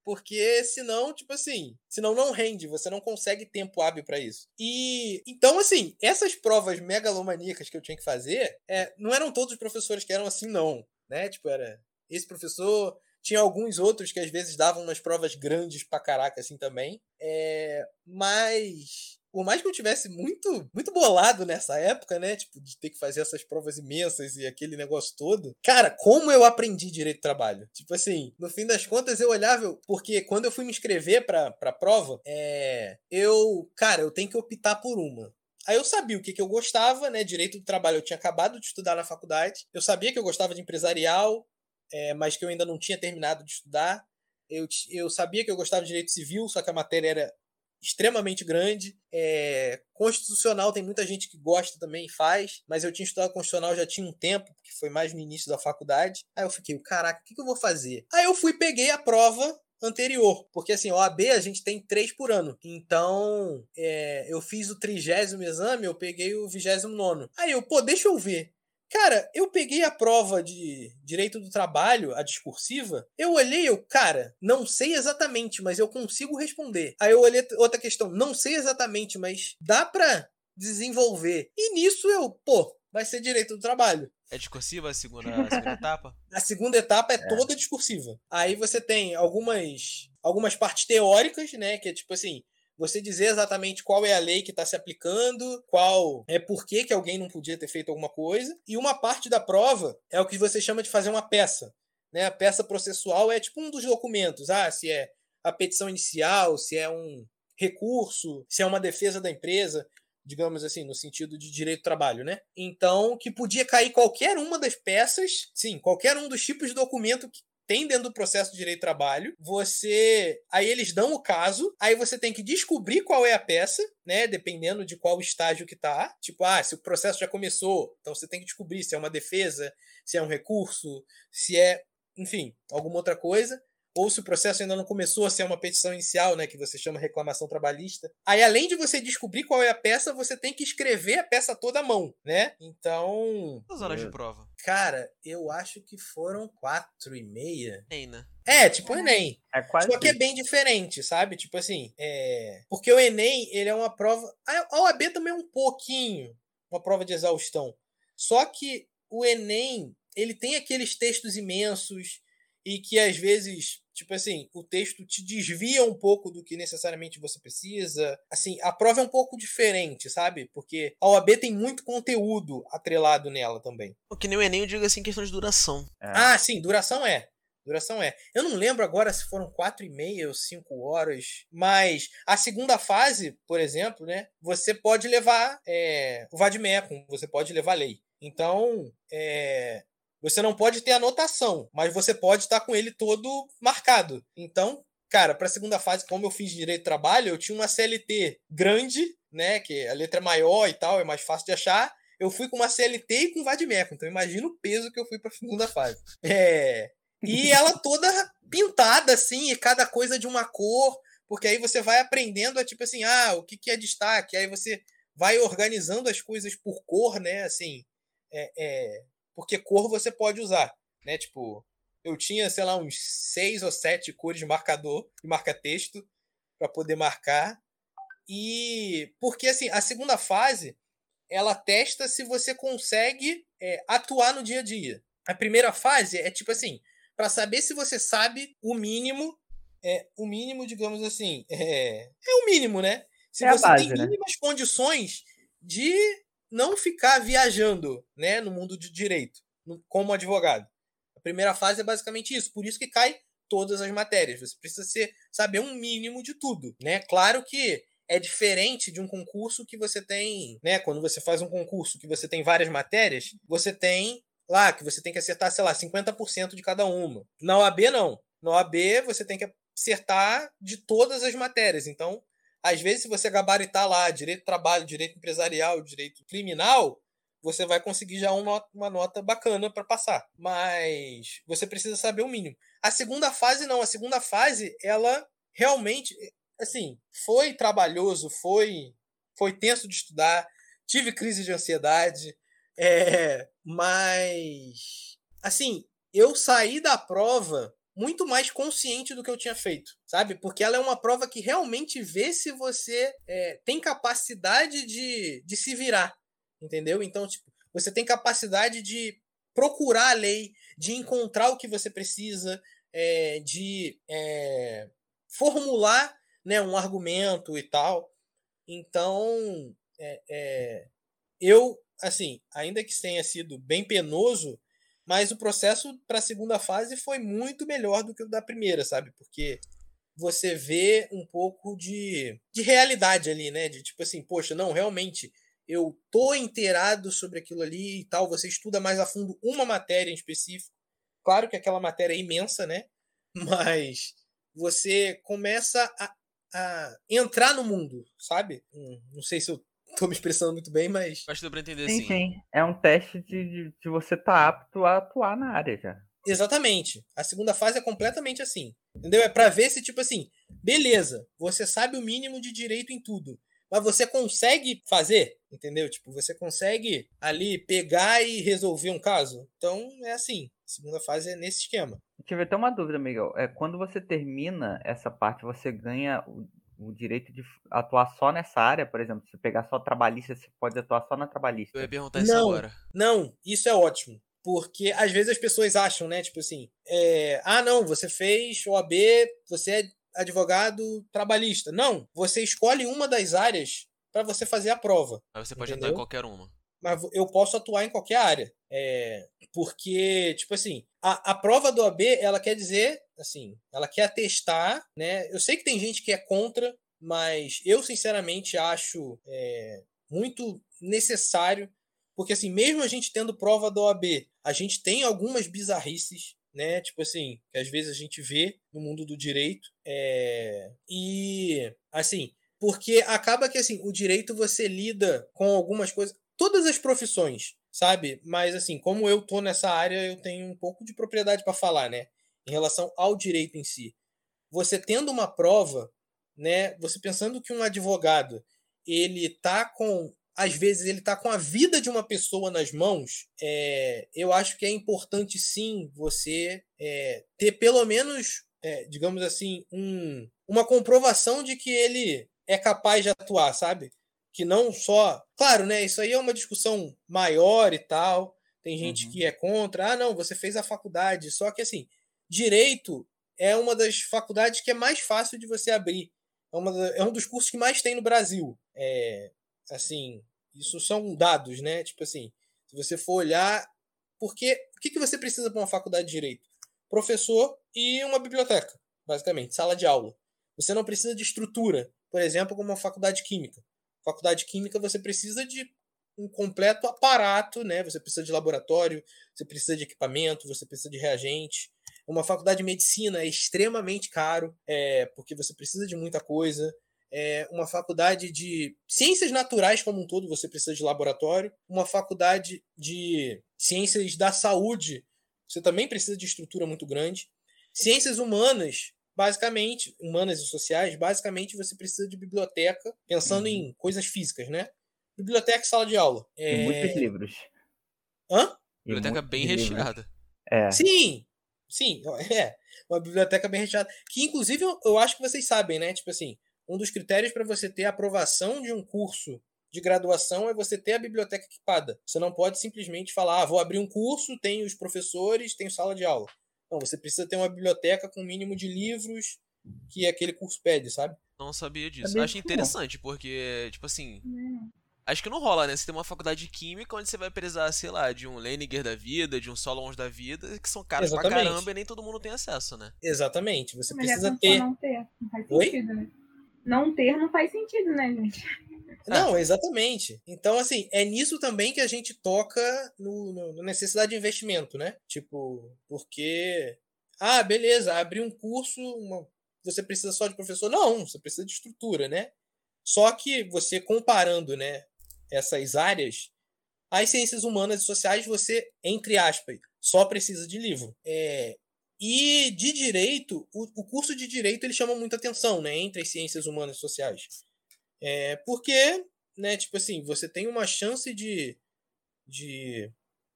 porque senão, tipo assim, senão não rende, você não consegue tempo hábil para isso. E então, assim, essas provas megalomaníacas que eu tinha que fazer, é, não eram todos os professores que eram assim, não, né? Tipo, era esse professor, tinha alguns outros que às vezes davam umas provas grandes pra caraca, assim também. É, mas por mais que eu tivesse muito, muito bolado nessa época, né? Tipo, de ter que fazer essas provas imensas e aquele negócio todo. Cara, como eu aprendi direito do trabalho? Tipo assim, no fim das contas eu olhava, porque quando eu fui me inscrever pra, pra prova, é, eu, cara, eu tenho que optar por uma. Aí eu sabia o que, que eu gostava, né? Direito do trabalho eu tinha acabado de estudar na faculdade. Eu sabia que eu gostava de empresarial, é, mas que eu ainda não tinha terminado de estudar. Eu, eu sabia que eu gostava de direito civil, só que a matéria era extremamente grande. É, constitucional tem muita gente que gosta também e faz, mas eu tinha estudado constitucional já tinha um tempo, que foi mais no início da faculdade. Aí eu fiquei, caraca, o que, que eu vou fazer? Aí eu fui peguei a prova anterior, porque assim, OAB a gente tem três por ano. Então, é, eu fiz o trigésimo exame, eu peguei o vigésimo nono. Aí eu, pô, deixa eu ver. Cara, eu peguei a prova de direito do trabalho, a discursiva. Eu olhei, eu, cara, não sei exatamente, mas eu consigo responder. Aí eu olhei outra questão, não sei exatamente, mas dá pra desenvolver. E nisso eu, pô, vai ser direito do trabalho. É discursiva a segunda, a segunda etapa? [LAUGHS] A segunda etapa é, é, toda discursiva. Aí você tem algumas algumas partes teóricas, né, que é tipo assim, você dizer exatamente qual é a lei que está se aplicando, qual é por que, alguém não podia ter feito alguma coisa. E uma parte da prova é o que você chama de fazer uma peça. Né? A peça processual é tipo um dos documentos. Ah, se é a petição inicial, se é um recurso, se é uma defesa da empresa, digamos assim, no sentido de direito do trabalho, né? Então, que podia cair qualquer uma das peças, sim, qualquer um dos tipos de documento que tem dentro do processo de direito trabalho. Você. Aí eles dão o caso, aí você tem que descobrir qual é a peça, né? Dependendo de qual estágio que tá. Tipo, ah, se o processo já começou, então você tem que descobrir se é uma defesa, se é um recurso, se é, enfim, alguma outra coisa ou se o processo ainda não começou, se é uma petição inicial, né, que você chama reclamação trabalhista. Aí, além de você descobrir qual é a peça, você tem que escrever a peça toda à mão, né? Então. Quantas horas de prova? Cara, eu acho que foram quatro e meia. Enem, né? É, tipo o Enem. É quase Só que é bem diferente, sabe? Tipo assim, é... Porque o Enem, ele é uma prova... A OAB também é um pouquinho uma prova de exaustão. Só que o Enem, ele tem aqueles textos imensos, e que às vezes, tipo assim, o texto te desvia um pouco do que necessariamente você precisa. Assim, a prova é um pouco diferente, sabe? Porque a OAB tem muito conteúdo atrelado nela também. O que nem o Enem, eu digo assim, questão de duração. É. Ah, sim, duração é. Duração é. Eu não lembro agora se foram quatro e meia ou cinco horas, mas a segunda fase, por exemplo, né? Você pode levar é, o Vadmecum, você pode levar lei. Então, é, você não pode ter anotação, mas você pode estar com ele todo marcado. Então, cara, para a segunda fase, como eu fiz direito de trabalho, eu tinha uma CLT grande, né, que a letra é maior e tal, é mais fácil de achar. Eu fui com uma CLT e com Vadmeco, então imagina o peso que eu fui para a segunda fase. É, e [LAUGHS] ela toda pintada assim, e cada coisa de uma cor, porque aí você vai aprendendo a tipo assim, ah, o que que é destaque, aí você vai organizando as coisas por cor, né, assim, é, é porque cor você pode usar, né? Tipo, eu tinha, sei lá, uns seis ou sete cores de marcador, de marca-texto, para poder marcar. E porque assim, a segunda fase ela testa se você consegue é, atuar no dia a dia. A primeira fase é tipo assim, para saber se você sabe o mínimo, é o mínimo, digamos assim, é, é o mínimo, né? Se é você base, tem né? mínimas né? condições de não ficar viajando né, no mundo de direito como advogado. A primeira fase é basicamente isso, por isso que cai todas as matérias. Você precisa ser, saber um mínimo de tudo, né? Claro que é diferente de um concurso que você tem, né? Quando você faz um concurso que você tem várias matérias, você tem lá que você tem que acertar, sei lá, 50% de cada uma. Na OAB não. Na OAB você tem que acertar de todas as matérias. Então, às vezes, se você gabaritar lá direito do trabalho, direito empresarial, direito criminal, você vai conseguir já uma, uma nota bacana para passar. Mas você precisa saber o mínimo. A segunda fase, não. A segunda fase, ela realmente, assim, foi trabalhoso, foi, foi tenso de estudar, tive crise de ansiedade, é, mas, assim, eu saí da prova muito mais consciente do que eu tinha feito, sabe? Porque ela é uma prova que realmente vê se você é, tem capacidade de, de se virar, entendeu? Então, tipo, você tem capacidade de procurar a lei, de encontrar o que você precisa, é, de é, formular né, um argumento e tal. Então, é, é eu, assim, ainda que tenha sido bem penoso, mas o processo para a segunda fase foi muito melhor do que o da primeira, sabe? Porque você vê um pouco de, de realidade ali, né? De tipo assim, poxa, não, realmente eu tô inteirado sobre aquilo ali e tal. Você estuda mais a fundo uma matéria em específico. Claro que aquela matéria é imensa, né? [LAUGHS] Mas você começa a, a entrar no mundo, sabe? Hum, não sei se eu tô me expressando muito bem, mas. Acho que deu pra entender sim. Sim, sim. É um teste de, de você estar tá apto a atuar na área já. Exatamente. A segunda fase é completamente assim. Entendeu? É para ver se, tipo assim, beleza, você sabe o mínimo de direito em tudo. Mas você consegue fazer, entendeu? Tipo, você consegue ali pegar e resolver um caso. Então é assim. A segunda fase é nesse esquema. Eu tive até uma dúvida, Miguel. É, quando você termina essa parte, você ganha o direito de atuar só nessa área, por exemplo, se pegar só trabalhista, você pode atuar só na trabalhista. Eu ia perguntar isso não, agora. Não, isso é ótimo. Porque às vezes as pessoas acham, né? Tipo assim, é, ah, não, você fez OAB, você é advogado trabalhista. Não, você escolhe uma das áreas para você fazer a prova. Mas você pode entendeu? atuar em qualquer uma. Mas eu posso atuar em qualquer área. É, porque, tipo assim, a, a prova do OAB, ela quer dizer assim, ela quer atestar, né? Eu sei que tem gente que é contra, mas eu sinceramente acho é, muito necessário, porque assim, mesmo a gente tendo prova da OAB, a gente tem algumas bizarrices, né? Tipo assim, que às vezes a gente vê no mundo do direito, é, e assim, porque acaba que assim, o direito você lida com algumas coisas, todas as profissões, sabe? Mas assim, como eu tô nessa área, eu tenho um pouco de propriedade para falar, né? Em relação ao direito em si. Você tendo uma prova, né, você pensando que um advogado ele tá com às vezes ele tá com a vida de uma pessoa nas mãos, é, eu acho que é importante sim você é, ter pelo menos, é, digamos assim, um, uma comprovação de que ele é capaz de atuar, sabe? Que não só. Claro, né? Isso aí é uma discussão maior e tal. Tem gente uhum. que é contra. Ah, não, você fez a faculdade. Só que assim, direito é uma das faculdades que é mais fácil de você abrir. É, uma, é um dos cursos que mais tem no Brasil. É, assim, isso são dados, né? Tipo assim, se você for olhar. Porque o que, que você precisa para uma faculdade de direito? Professor e uma biblioteca, basicamente, sala de aula. Você não precisa de estrutura, por exemplo, como uma faculdade de química. Faculdade de química você precisa de um completo aparato, né? Você precisa de laboratório, você precisa de equipamento, você precisa de reagente. Uma faculdade de medicina é extremamente caro, é, porque você precisa de muita coisa. É, uma faculdade de ciências naturais como um todo, você precisa de laboratório. Uma faculdade de ciências da saúde, você também precisa de estrutura muito grande. Ciências humanas, basicamente, humanas e sociais, basicamente você precisa de biblioteca, pensando uhum. em coisas físicas, né? biblioteca e sala de aula. É... E muitos livros. Hã? Biblioteca bem recheada. É. Sim, sim, [LAUGHS] é. Uma biblioteca bem recheada. Que, inclusive, eu acho que vocês sabem, né? Tipo assim, um dos critérios para você ter a aprovação de um curso de graduação é você ter a biblioteca equipada. Você não pode simplesmente falar, ah, vou abrir um curso, tenho os professores, tenho sala de aula. Não, você precisa ter uma biblioteca com o mínimo de livros que aquele curso pede, sabe? Não sabia disso. Sabia Acho interessante, não. porque, tipo assim, Acho que não rola, né? Você tem uma faculdade de química onde você vai precisar, sei lá, de um Leninger da vida, de um Solons da vida, que são caros Exatamente. pra caramba e nem todo mundo tem acesso, né? Exatamente. Você Mas precisa ter. Não ter. Não faz sentido, Oi? né? Não ter não faz sentido, né, gente? Não, exatamente. Então, assim, é nisso também que a gente toca no, no, na necessidade de investimento, né? Tipo, porque. Ah, beleza, abrir um curso, uma... você precisa só de professor? Não, você precisa de estrutura, né? Só que você comparando, né, essas áreas, as ciências humanas e sociais você, entre aspas, só precisa de livro. É, e de direito, o, o, curso de direito ele chama muita atenção, né, entre as ciências humanas e sociais. É, porque, né, tipo assim, você tem uma chance de, de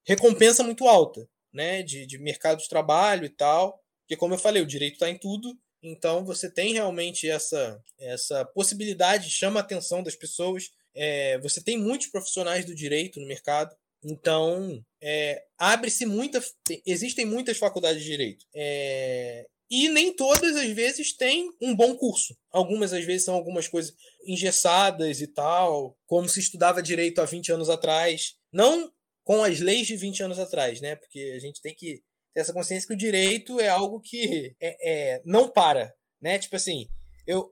recompensa muito alta, né, de, de mercado de trabalho e tal. Porque, como eu falei, o direito está em tudo. Então, você tem realmente essa, essa possibilidade, chama a atenção das pessoas é, você tem muitos profissionais do direito no mercado, então é, abre-se muita. Existem muitas faculdades de direito. É, e nem todas as vezes têm um bom curso. Algumas às vezes são algumas coisas engessadas e tal, como se estudava direito há 20 anos atrás. Não com as leis de 20 anos atrás, né? Porque a gente tem que ter essa consciência que o direito é algo que é, é não para, né? Tipo assim, eu,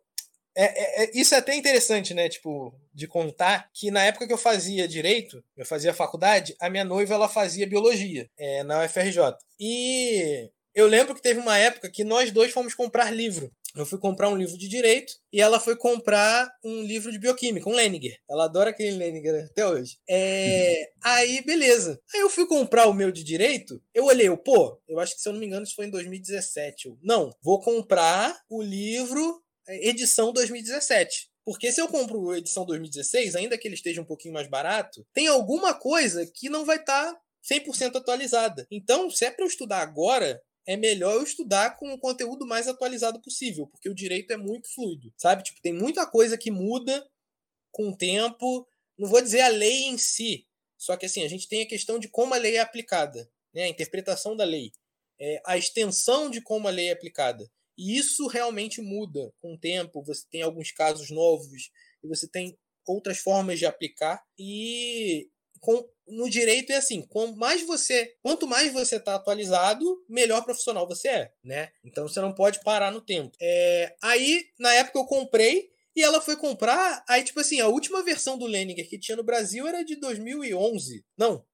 é, é, é, isso é até interessante, né? Tipo, de contar que na época que eu fazia direito, eu fazia faculdade, a minha noiva ela fazia biologia é, na UFRJ. E eu lembro que teve uma época que nós dois fomos comprar livro. Eu fui comprar um livro de direito e ela foi comprar um livro de bioquímica, um Leninger. Ela adora aquele Leninger até hoje. É... [LAUGHS] Aí, beleza. Aí eu fui comprar o meu de direito. Eu olhei, eu, pô, eu acho que se eu não me engano isso foi em 2017. Eu, não, vou comprar o livro edição 2017. Porque se eu compro edição 2016, ainda que ele esteja um pouquinho mais barato, tem alguma coisa que não vai estar tá 100% atualizada. Então, se é para eu estudar agora, é melhor eu estudar com o conteúdo mais atualizado possível, porque o direito é muito fluido, sabe? Tipo, tem muita coisa que muda com o tempo. Não vou dizer a lei em si, só que assim, a gente tem a questão de como a lei é aplicada, né? a interpretação da lei, é, a extensão de como a lei é aplicada. E isso realmente muda com o tempo. Você tem alguns casos novos e você tem outras formas de aplicar. E com, no direito é assim, quanto mais você, quanto mais você está atualizado, melhor profissional você é, né? Então você não pode parar no tempo. É, aí, na época eu comprei e ela foi comprar, aí tipo assim, a última versão do Leninger que tinha no Brasil era de 2011. Não,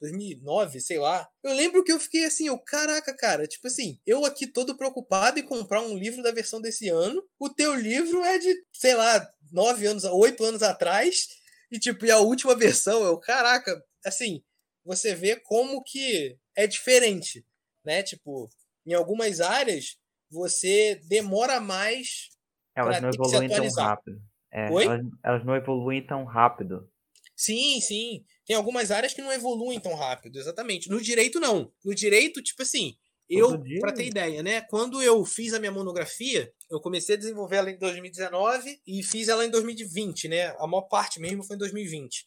2009, sei lá. Eu lembro que eu fiquei assim, eu, caraca, cara, tipo assim, eu aqui todo preocupado em comprar um livro da versão desse ano, o teu livro é de, sei lá, nove anos, oito anos atrás, e tipo, e a última versão, eu, caraca, assim, você vê como que é diferente, né? Tipo, em algumas áreas, você demora mais elas não evoluem tão rápido. É, elas, elas não evoluem tão rápido. Sim, sim. Tem algumas áreas que não evoluem tão rápido, exatamente. No direito, não. No direito, tipo assim, eu, para ter ideia, né? Quando eu fiz a minha monografia, eu comecei a desenvolver ela em 2019 e fiz ela em 2020, né? A maior parte mesmo foi em 2020.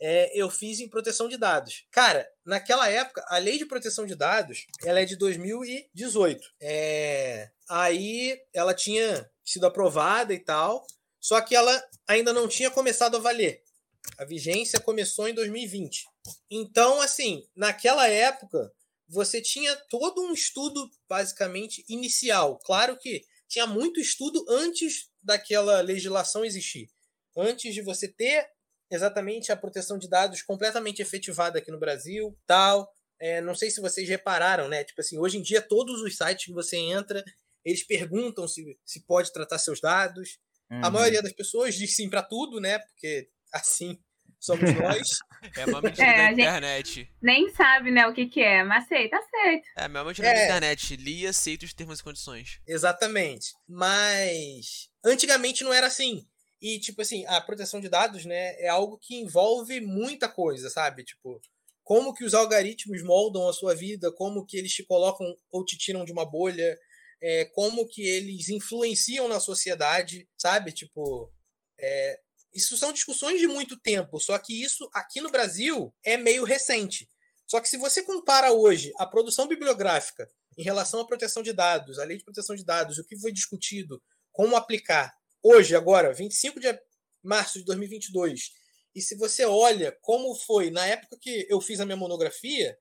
é, eu fiz em proteção de dados. Cara, naquela época, a lei de proteção de dados, ela é de 2018. É, aí ela tinha sido aprovada e tal, só que ela ainda não tinha começado a valer. A vigência começou em 2020. Então, assim, naquela época, você tinha todo um estudo basicamente inicial. Claro que tinha muito estudo antes daquela legislação existir. Antes de você ter exatamente a proteção de dados completamente efetivada aqui no Brasil, tal. É, não sei se vocês repararam, né? Tipo assim, hoje em dia todos os sites que você entra, eles perguntam se, se pode tratar seus dados. Uhum. A maioria das pessoas diz sim para tudo, né? Porque assim somos nós. [LAUGHS] É uma medida é, da internet. Nem sabe, né, o que que é, mas aceita, aceita. É a mesma medida é. da internet. Li e aceita os termos e condições. Exatamente. Mas antigamente não era assim. E, tipo assim, a proteção de dados, né, é algo que envolve muita coisa, sabe? Tipo, como que os algoritmos moldam a sua vida, como que eles te colocam ou te tiram de uma bolha, é, como que eles influenciam na sociedade, sabe? Tipo, é, isso são discussões de muito tempo, só que isso aqui no Brasil é meio recente. Só que se você compara hoje a produção bibliográfica em relação à proteção de dados, a lei de proteção de dados, o que foi discutido, como aplicar hoje, agora, 25 de março de 2022, e se você olha como foi na época que eu fiz a minha monografia,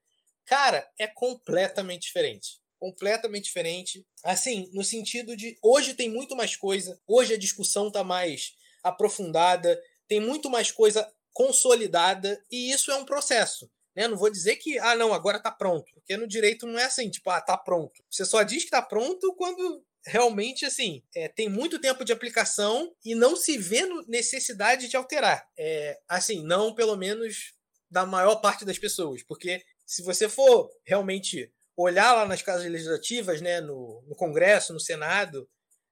cara, é completamente diferente. Completamente diferente. Assim, no sentido de hoje tem muito mais coisa, hoje a discussão está mais aprofundada, tem muito mais coisa consolidada, e isso é um processo. Né? Não vou dizer que, ah, não, agora está pronto, porque no direito não é assim, tipo, ah, está pronto. Você só diz que está pronto quando realmente, assim, é, tem muito tempo de aplicação e não se vê necessidade de alterar. É, assim, não pelo menos da maior parte das pessoas, porque se você for realmente olhar lá nas casas legislativas, né, no, no Congresso, no Senado,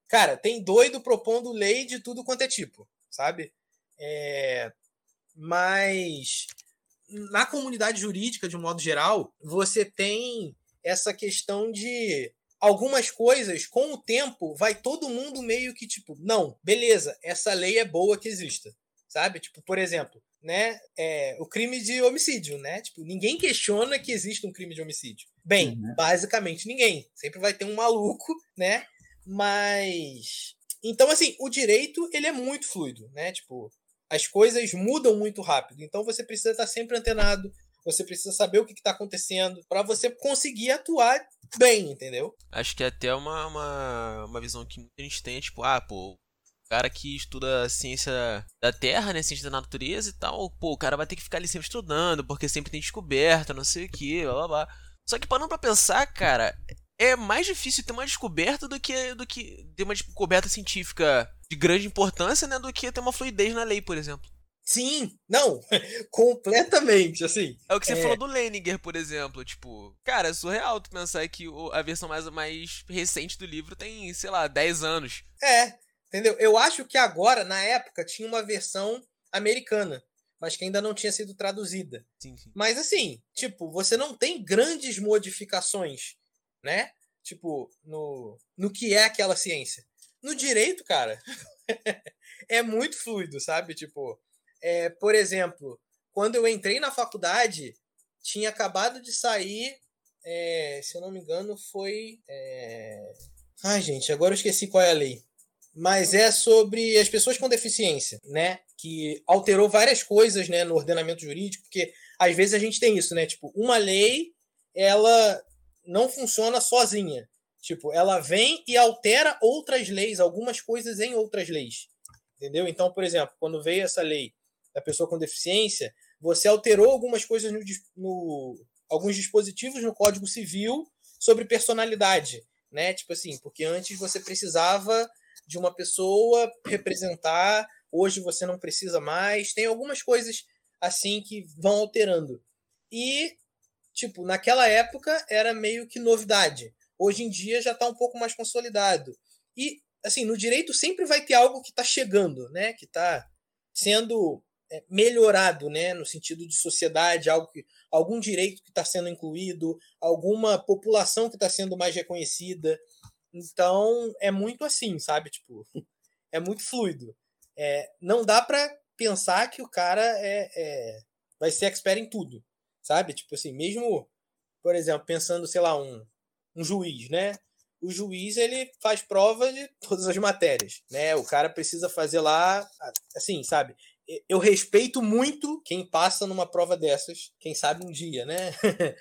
cara, tem doido propondo lei de tudo quanto é tipo, sabe? É, mas na comunidade jurídica, de um modo geral, você tem essa questão de algumas coisas, com o tempo, vai todo mundo meio que tipo, não, beleza, essa lei é boa que exista, sabe? Tipo, por exemplo, né, é, o crime de homicídio, né? Tipo, ninguém questiona que existe um crime de homicídio. Bem, uhum. basicamente ninguém. Sempre vai ter um maluco, né? Mas então assim, o direito ele é muito fluido, né? Tipo, as coisas mudam muito rápido. Então você precisa estar sempre antenado, você precisa saber o que está acontecendo para você conseguir atuar bem, entendeu? Acho que é até uma, uma, uma visão que muita gente tem, tipo, ah, pô, cara que estuda ciência da Terra, né, ciência da natureza e tal, pô, o cara vai ter que ficar ali sempre estudando, porque sempre tem descoberta, não sei o que, blá blá blá. Só que parando pra pensar, cara, é mais difícil ter uma descoberta do que, do que ter uma descoberta científica de grande importância, né, do que ter uma fluidez na lei, por exemplo. Sim, não, [LAUGHS] completamente, assim. É o que você é... falou do Leninger, por exemplo, tipo, cara, é surreal tu pensar que a versão mais, mais recente do livro tem, sei lá, 10 anos. É, entendeu? Eu acho que agora, na época, tinha uma versão americana, mas que ainda não tinha sido traduzida. Sim, sim. Mas assim, tipo, você não tem grandes modificações, né? Tipo, no, no que é aquela ciência. No direito, cara, [LAUGHS] é muito fluido, sabe? Tipo, é, por exemplo, quando eu entrei na faculdade, tinha acabado de sair, é, se eu não me engano, foi. É... Ai, gente, agora eu esqueci qual é a lei. Mas é sobre as pessoas com deficiência, né? Que alterou várias coisas né, no ordenamento jurídico, porque às vezes a gente tem isso, né? Tipo, uma lei, ela não funciona sozinha. Tipo, ela vem e altera outras leis, algumas coisas em outras leis. Entendeu? Então, por exemplo, quando veio essa lei da pessoa com deficiência, você alterou algumas coisas no, no alguns dispositivos no Código Civil sobre personalidade, né? Tipo assim, porque antes você precisava de uma pessoa representar, hoje você não precisa mais. Tem algumas coisas assim que vão alterando. E tipo, naquela época era meio que novidade. Hoje em dia já está um pouco mais consolidado. E assim, no direito sempre vai ter algo que está chegando, né? Que está sendo é, melhorado, né, no sentido de sociedade, algo que, algum direito que está sendo incluído, alguma população que está sendo mais reconhecida. Então é muito assim, sabe? Tipo, [LAUGHS] é muito fluido. É, não dá para pensar que o cara é, é, vai ser expert em tudo, sabe? Tipo assim, mesmo, por exemplo, pensando, sei lá, um, um juiz, né? O juiz ele faz prova de todas as matérias, né? O cara precisa fazer lá, assim, sabe? Eu respeito muito quem passa numa prova dessas, quem sabe um dia, né? [LAUGHS]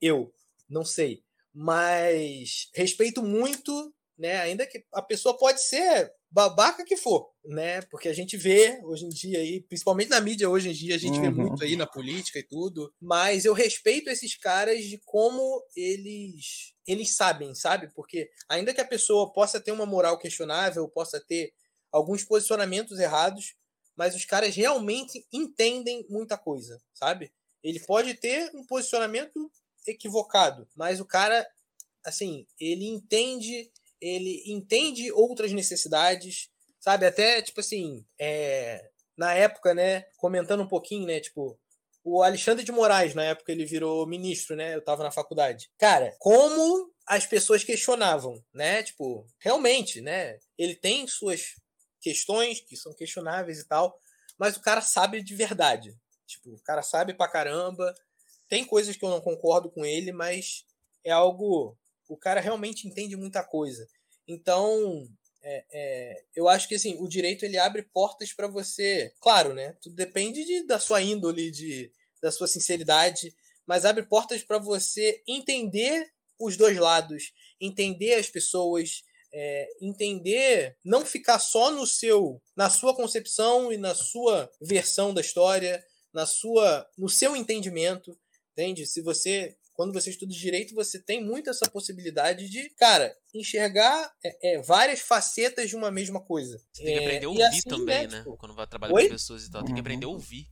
eu não sei, mas respeito muito, né? Ainda que a pessoa pode ser babaca que for, né? Porque a gente vê hoje em dia aí, principalmente na mídia hoje em dia, a gente uhum. vê muito aí na política e tudo, mas eu respeito esses caras de como eles eles sabem, sabe? Porque ainda que a pessoa possa ter uma moral questionável, possa ter alguns posicionamentos errados, mas os caras realmente entendem muita coisa, sabe? Ele pode ter um posicionamento equivocado, mas o cara assim, ele entende ele entende outras necessidades, sabe? Até, tipo assim, é, na época, né, comentando um pouquinho, né, tipo, o Alexandre de Moraes, na época ele virou ministro, né? Eu tava na faculdade. Cara, como as pessoas questionavam, né? Tipo, realmente, né? Ele tem suas questões que são questionáveis e tal, mas o cara sabe de verdade. Tipo, o cara sabe pra caramba. Tem coisas que eu não concordo com ele, mas é algo o cara realmente entende muita coisa. Então, é, é, eu acho que assim, o direito ele abre portas para você. Claro, né? Tudo depende de, da sua índole, de, da sua sinceridade, mas abre portas para você entender os dois lados, entender as pessoas, é, entender, não ficar só no seu, na sua concepção e na sua versão da história, na sua, no seu entendimento, entende? Se você quando você estuda direito, você tem muito essa possibilidade de, cara, enxergar é, é, várias facetas de uma mesma coisa. Você tem que aprender a ouvir assim, também, né? Tipo... Quando vai trabalhar Oi? com pessoas e tal, tem que aprender a uhum. ouvir.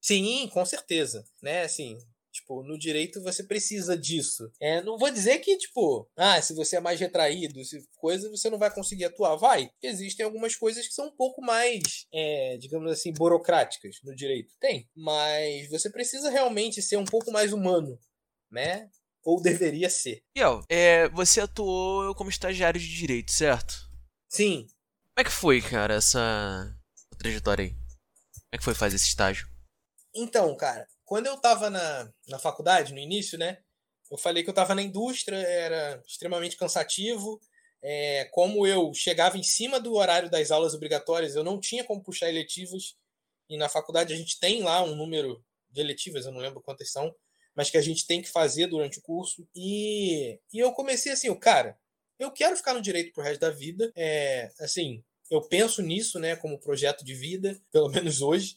Sim, com certeza. Né, assim, Tipo, no direito você precisa disso. É, não vou dizer que, tipo, ah, se você é mais retraído, se coisa, você não vai conseguir atuar. Vai. Existem algumas coisas que são um pouco mais, é, digamos assim, burocráticas no direito. Tem. Mas você precisa realmente ser um pouco mais humano né? Ou deveria ser. Miguel, é, você atuou como estagiário de direito, certo? Sim. Como é que foi, cara, essa trajetória aí? Como é que foi fazer esse estágio? Então, cara, quando eu tava na, na faculdade, no início, né? Eu falei que eu tava na indústria, era extremamente cansativo. É, como eu chegava em cima do horário das aulas obrigatórias, eu não tinha como puxar eletivas. E na faculdade a gente tem lá um número de eletivas, eu não lembro quantas são, mas que a gente tem que fazer durante o curso. E, e eu comecei assim, cara, eu quero ficar no direito pro resto da vida. É, assim, eu penso nisso, né, como projeto de vida, [LAUGHS] pelo menos hoje.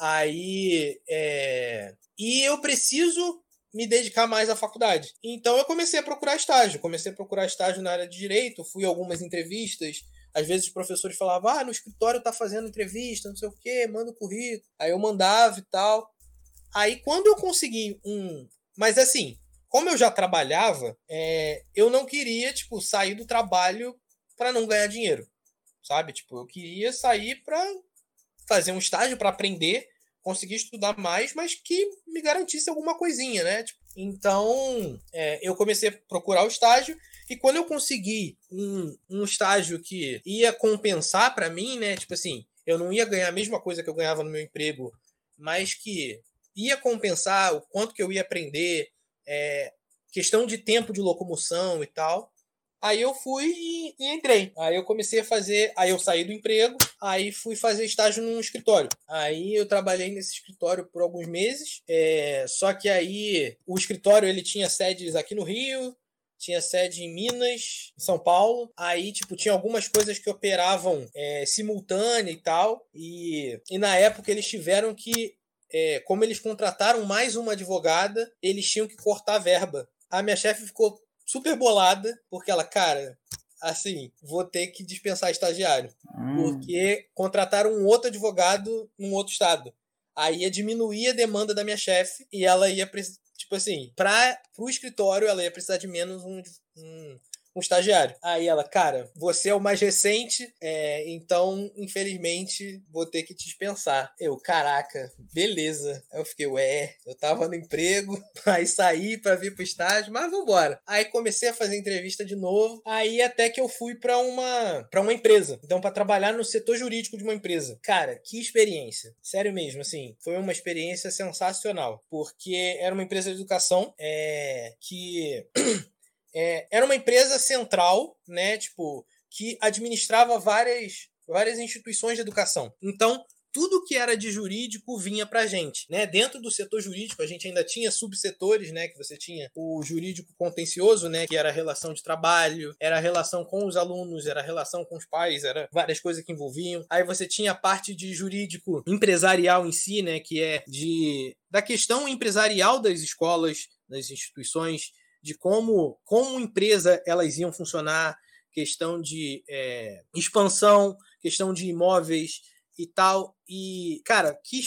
Aí, é, e eu preciso me dedicar mais à faculdade. Então eu comecei a procurar estágio, comecei a procurar estágio na área de direito, fui a algumas entrevistas. Às vezes os professores falavam, ah, no escritório tá fazendo entrevista, não sei o quê, manda o currículo. Aí eu mandava e tal. Aí quando eu consegui um. Mas assim, como eu já trabalhava, é... eu não queria, tipo, sair do trabalho para não ganhar dinheiro. Sabe? Tipo, eu queria sair para fazer um estágio para aprender, conseguir estudar mais, mas que me garantisse alguma coisinha, né? Tipo, então, é, eu comecei a procurar o estágio e quando eu consegui um, um estágio que ia compensar para mim, né? Tipo assim, eu não ia ganhar a mesma coisa que eu ganhava no meu emprego, mas que ia compensar o quanto que eu ia aprender, é, questão de tempo de locomoção e tal. Aí eu fui e, entrei. Aí eu comecei a fazer. Aí eu saí do emprego, aí fui fazer estágio num escritório. Aí eu trabalhei nesse escritório por alguns meses. É, só que aí o escritório ele tinha sedes aqui no Rio, tinha sede em Minas, em São Paulo. Aí, tipo, tinha algumas coisas que operavam é, simultânea e tal. E, e na época eles tiveram que é, como eles contrataram mais uma advogada, eles tinham que cortar a verba. A minha chefe ficou super bolada, porque ela, cara, assim, vou ter que dispensar estagiário. Hum. Porque contrataram um outro advogado num outro estado. Aí ia diminuir a demanda da minha chefe e ela ia, tipo assim, para o escritório ela ia precisar de menos um, um, um estagiário. Aí ela, cara, você é o mais recente, é, então, infelizmente, vou ter que te dispensar. Eu, caraca, beleza. Aí eu fiquei, ué, eu tava no emprego, [LAUGHS] aí saí para vir pro estágio, mas vambora. Aí comecei a fazer entrevista de novo, aí até que eu fui para uma para uma empresa. Então, para trabalhar no setor jurídico de uma empresa. Cara, que experiência. Sério mesmo, assim, foi uma experiência sensacional, porque era uma empresa de educação é, que é, era uma empresa central, né? Tipo, que administrava várias, várias instituições de educação. Então, tudo que era de jurídico vinha para a gente, né? Dentro do setor jurídico, a gente ainda tinha subsetores, né? Que você tinha o jurídico contencioso, né? Que era a relação de trabalho, era a relação com os alunos, era a relação com os pais, era várias coisas que envolviam. Aí você tinha a parte de jurídico empresarial em si, né? Que é de da questão empresarial das escolas, das instituições, de como, como empresa elas iam funcionar, questão de é, expansão, questão de imóveis e tal. E, cara, que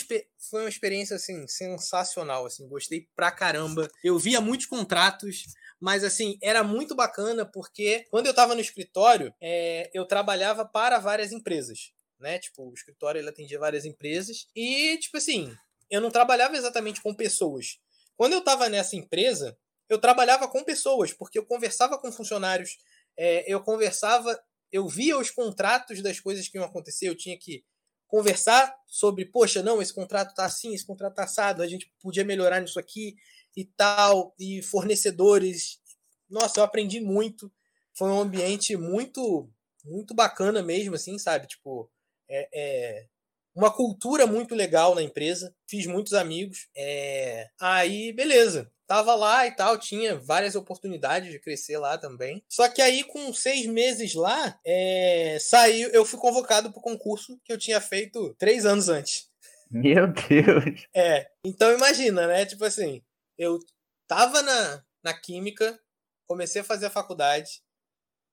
foi uma experiência assim sensacional, assim, gostei pra caramba. Eu via muitos contratos, mas assim, era muito bacana porque quando eu estava no escritório, é, eu trabalhava para várias empresas, né? Tipo, o escritório ele atendia várias empresas e, tipo assim, eu não trabalhava exatamente com pessoas. Quando eu estava nessa empresa, eu trabalhava com pessoas, porque eu conversava com funcionários, é, eu conversava, eu via os contratos das coisas que iam acontecer, eu tinha que conversar sobre, poxa, não, esse contrato tá assim, esse contrato tá assado, a gente podia melhorar nisso aqui e tal, e fornecedores. Nossa, eu aprendi muito. Foi um ambiente muito, muito bacana mesmo, assim, sabe? Tipo, é, é uma cultura muito legal na empresa. Fiz muitos amigos. É... Aí, beleza tava lá e tal, tinha várias oportunidades de crescer lá também. Só que aí, com seis meses lá, é, saiu, eu fui convocado para o concurso que eu tinha feito três anos antes. Meu Deus! É, então imagina, né? Tipo assim, eu tava na, na química, comecei a fazer a faculdade,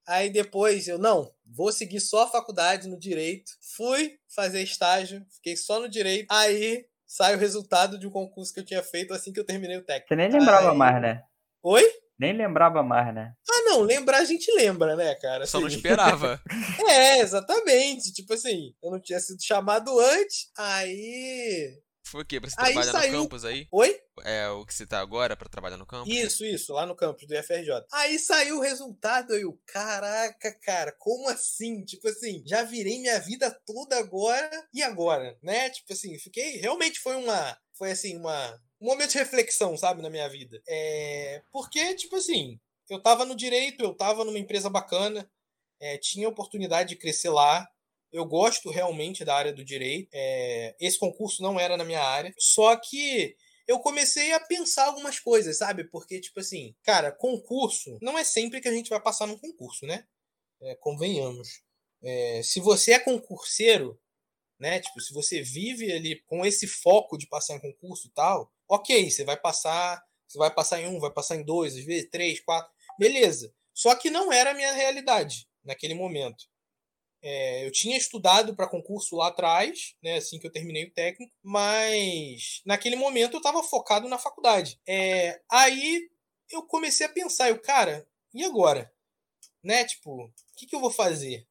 aí depois eu, não, vou seguir só a faculdade no direito, fui fazer estágio, fiquei só no direito, aí sai o resultado de um concurso que eu tinha feito assim que eu terminei o técnico. Você nem lembrava Aí... mais, né? Oi? Nem lembrava mais, né? Ah, não, lembrar a gente lembra, né, cara? Só não assim. esperava. [LAUGHS] é, exatamente. Tipo assim, eu não tinha sido chamado antes, aí foi o quê? Pra você aí trabalhar saiu... no campus aí? Oi? É o que você tá agora para trabalhar no campus? Isso, isso, lá no campus do IFRJ. Aí saiu o resultado e eu, caraca, cara, como assim? Tipo assim, já virei minha vida toda agora e agora, né? Tipo assim, fiquei. Realmente foi uma. Foi assim, uma. Um momento de reflexão, sabe, na minha vida. É. Porque, tipo assim, eu tava no direito, eu tava numa empresa bacana, é, tinha oportunidade de crescer lá. Eu gosto realmente da área do direito. É, esse concurso não era na minha área. Só que eu comecei a pensar algumas coisas, sabe? Porque, tipo assim, cara, concurso não é sempre que a gente vai passar num concurso, né? É, convenhamos. É, se você é concurseiro, né? Tipo, se você vive ali com esse foco de passar em concurso e tal, ok, você vai passar, você vai passar em um, vai passar em dois, às vezes três, quatro, beleza. Só que não era a minha realidade naquele momento. É, eu tinha estudado para concurso lá atrás, né, assim que eu terminei o técnico, mas naquele momento eu estava focado na faculdade. É, aí eu comecei a pensar, eu, cara, e agora? Né, tipo, o que, que eu vou fazer?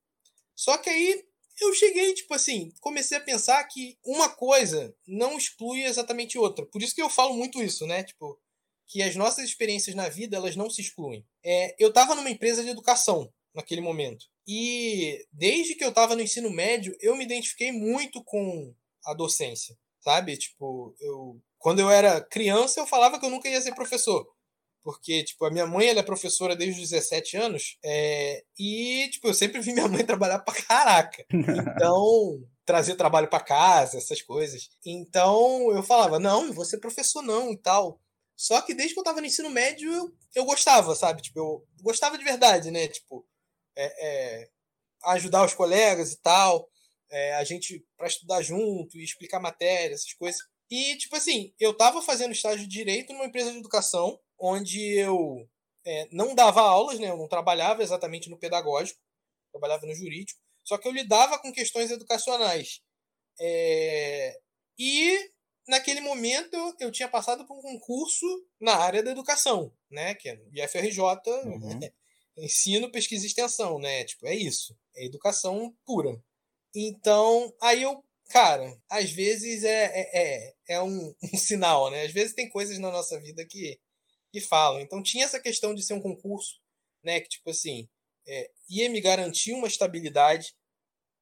Só que aí eu cheguei, tipo assim, comecei a pensar que uma coisa não exclui exatamente outra. Por isso que eu falo muito isso, né? Tipo, que as nossas experiências na vida, elas não se excluem. É, eu estava numa empresa de educação naquele momento. E desde que eu estava no ensino médio, eu me identifiquei muito com a docência, sabe? Tipo, eu quando eu era criança, eu falava que eu nunca ia ser professor. Porque, tipo, a minha mãe ela é professora desde os 17 anos. É, e, tipo, eu sempre vi minha mãe [LAUGHS] trabalhar pra caraca. Então, trazer trabalho para casa, essas coisas. Então, eu falava, não, não vou ser professor não e tal. Só que desde que eu tava no ensino médio, eu, eu gostava, sabe? Tipo, eu gostava de verdade, né? Tipo, é, é, ajudar os colegas e tal, é, a gente para estudar junto e explicar matéria, essas coisas. E, tipo assim, eu estava fazendo estágio de direito numa empresa de educação, onde eu é, não dava aulas, né? Eu não trabalhava exatamente no pedagógico, trabalhava no jurídico, só que eu lidava com questões educacionais. É, e naquele momento eu tinha passado por um concurso na área da educação, né? Que é IFRJ, uhum. Ensino, pesquisa e extensão, né? Tipo, é isso. É educação pura. Então, aí eu, cara, às vezes é, é, é, é um, [LAUGHS] um, sinal, né? Às vezes tem coisas na nossa vida que, que falam. Então tinha essa questão de ser um concurso, né? Que, tipo assim, é, ia me garantir uma estabilidade,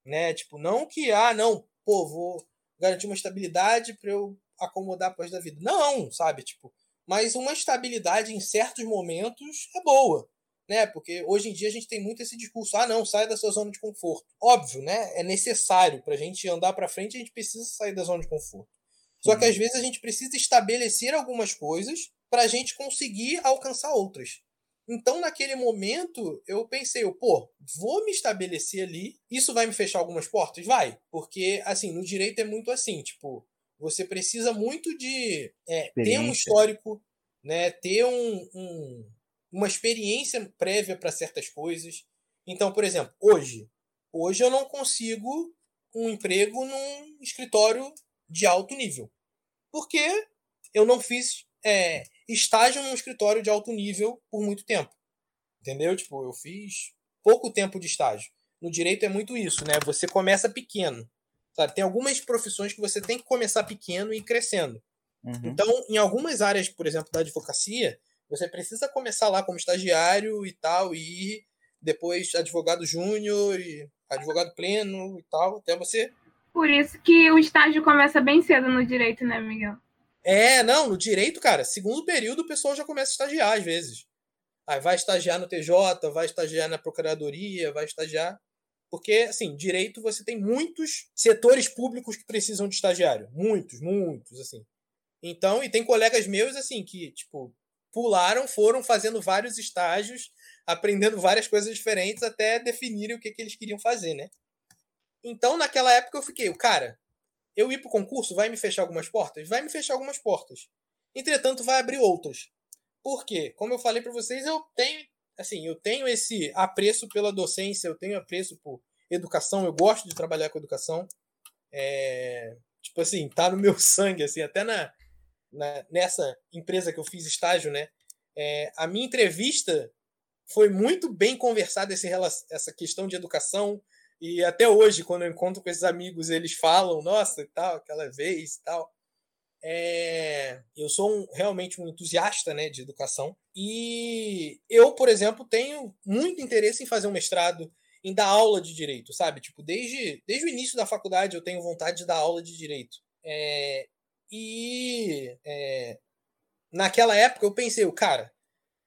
né? Tipo, não que, ah, não, pô, vou garantir uma estabilidade para eu acomodar após da vida. Não, sabe? Tipo, mas uma estabilidade em certos momentos é boa né? Porque hoje em dia a gente tem muito esse discurso: ah, não, sai da sua zona de conforto. Óbvio, né? É necessário para a gente andar para frente, a gente precisa sair da zona de conforto. Só que às vezes a gente precisa estabelecer algumas coisas para a gente conseguir alcançar outras. Então, naquele momento, eu pensei, eu, pô, vou me estabelecer ali. Isso vai me fechar algumas portas? Vai. Porque, assim, no direito é muito assim, tipo, você precisa muito de é, ter um histórico, né? Ter um, um uma experiência prévia para certas coisas. Então, por exemplo, hoje, hoje eu não consigo um emprego num escritório de alto nível, porque eu não fiz é, estágio num escritório de alto nível por muito tempo, entendeu? Tipo, eu fiz pouco tempo de estágio. No direito é muito isso, né? Você começa pequeno. Sabe? Tem algumas profissões que você tem que começar pequeno e ir crescendo. Uhum. Então, em algumas áreas, por exemplo, da advocacia, você precisa começar lá como estagiário e tal, e depois advogado júnior, e advogado pleno e tal, até você. Por isso que o estágio começa bem cedo no direito, né, Miguel? É, não, no direito, cara, segundo período o pessoal já começa a estagiar às vezes. Aí vai estagiar no TJ, vai estagiar na procuradoria, vai estagiar. Porque, assim, direito você tem muitos setores públicos que precisam de estagiário. Muitos, muitos, assim. Então, e tem colegas meus, assim, que, tipo, pularam, foram fazendo vários estágios, aprendendo várias coisas diferentes até definirem o que, que eles queriam fazer, né? Então, naquela época, eu fiquei, cara, eu ir pro concurso vai me fechar algumas portas? Vai me fechar algumas portas. Entretanto, vai abrir outras. Por quê? Como eu falei para vocês, eu tenho, assim, eu tenho esse apreço pela docência, eu tenho apreço por educação, eu gosto de trabalhar com educação. É, tipo assim, tá no meu [LAUGHS] sangue, assim, até na, na, nessa empresa que eu fiz estágio, né? É, a minha entrevista foi muito bem conversada esse, essa questão de educação. E até hoje quando eu encontro com esses amigos eles falam nossa e tal aquela vez e tal. É, eu sou um, realmente um entusiasta né de educação. E eu por exemplo tenho muito interesse em fazer um mestrado em dar aula de direito sabe? Tipo desde desde o início da faculdade eu tenho vontade de dar aula de direito. É, e é, naquela época eu pensei, cara,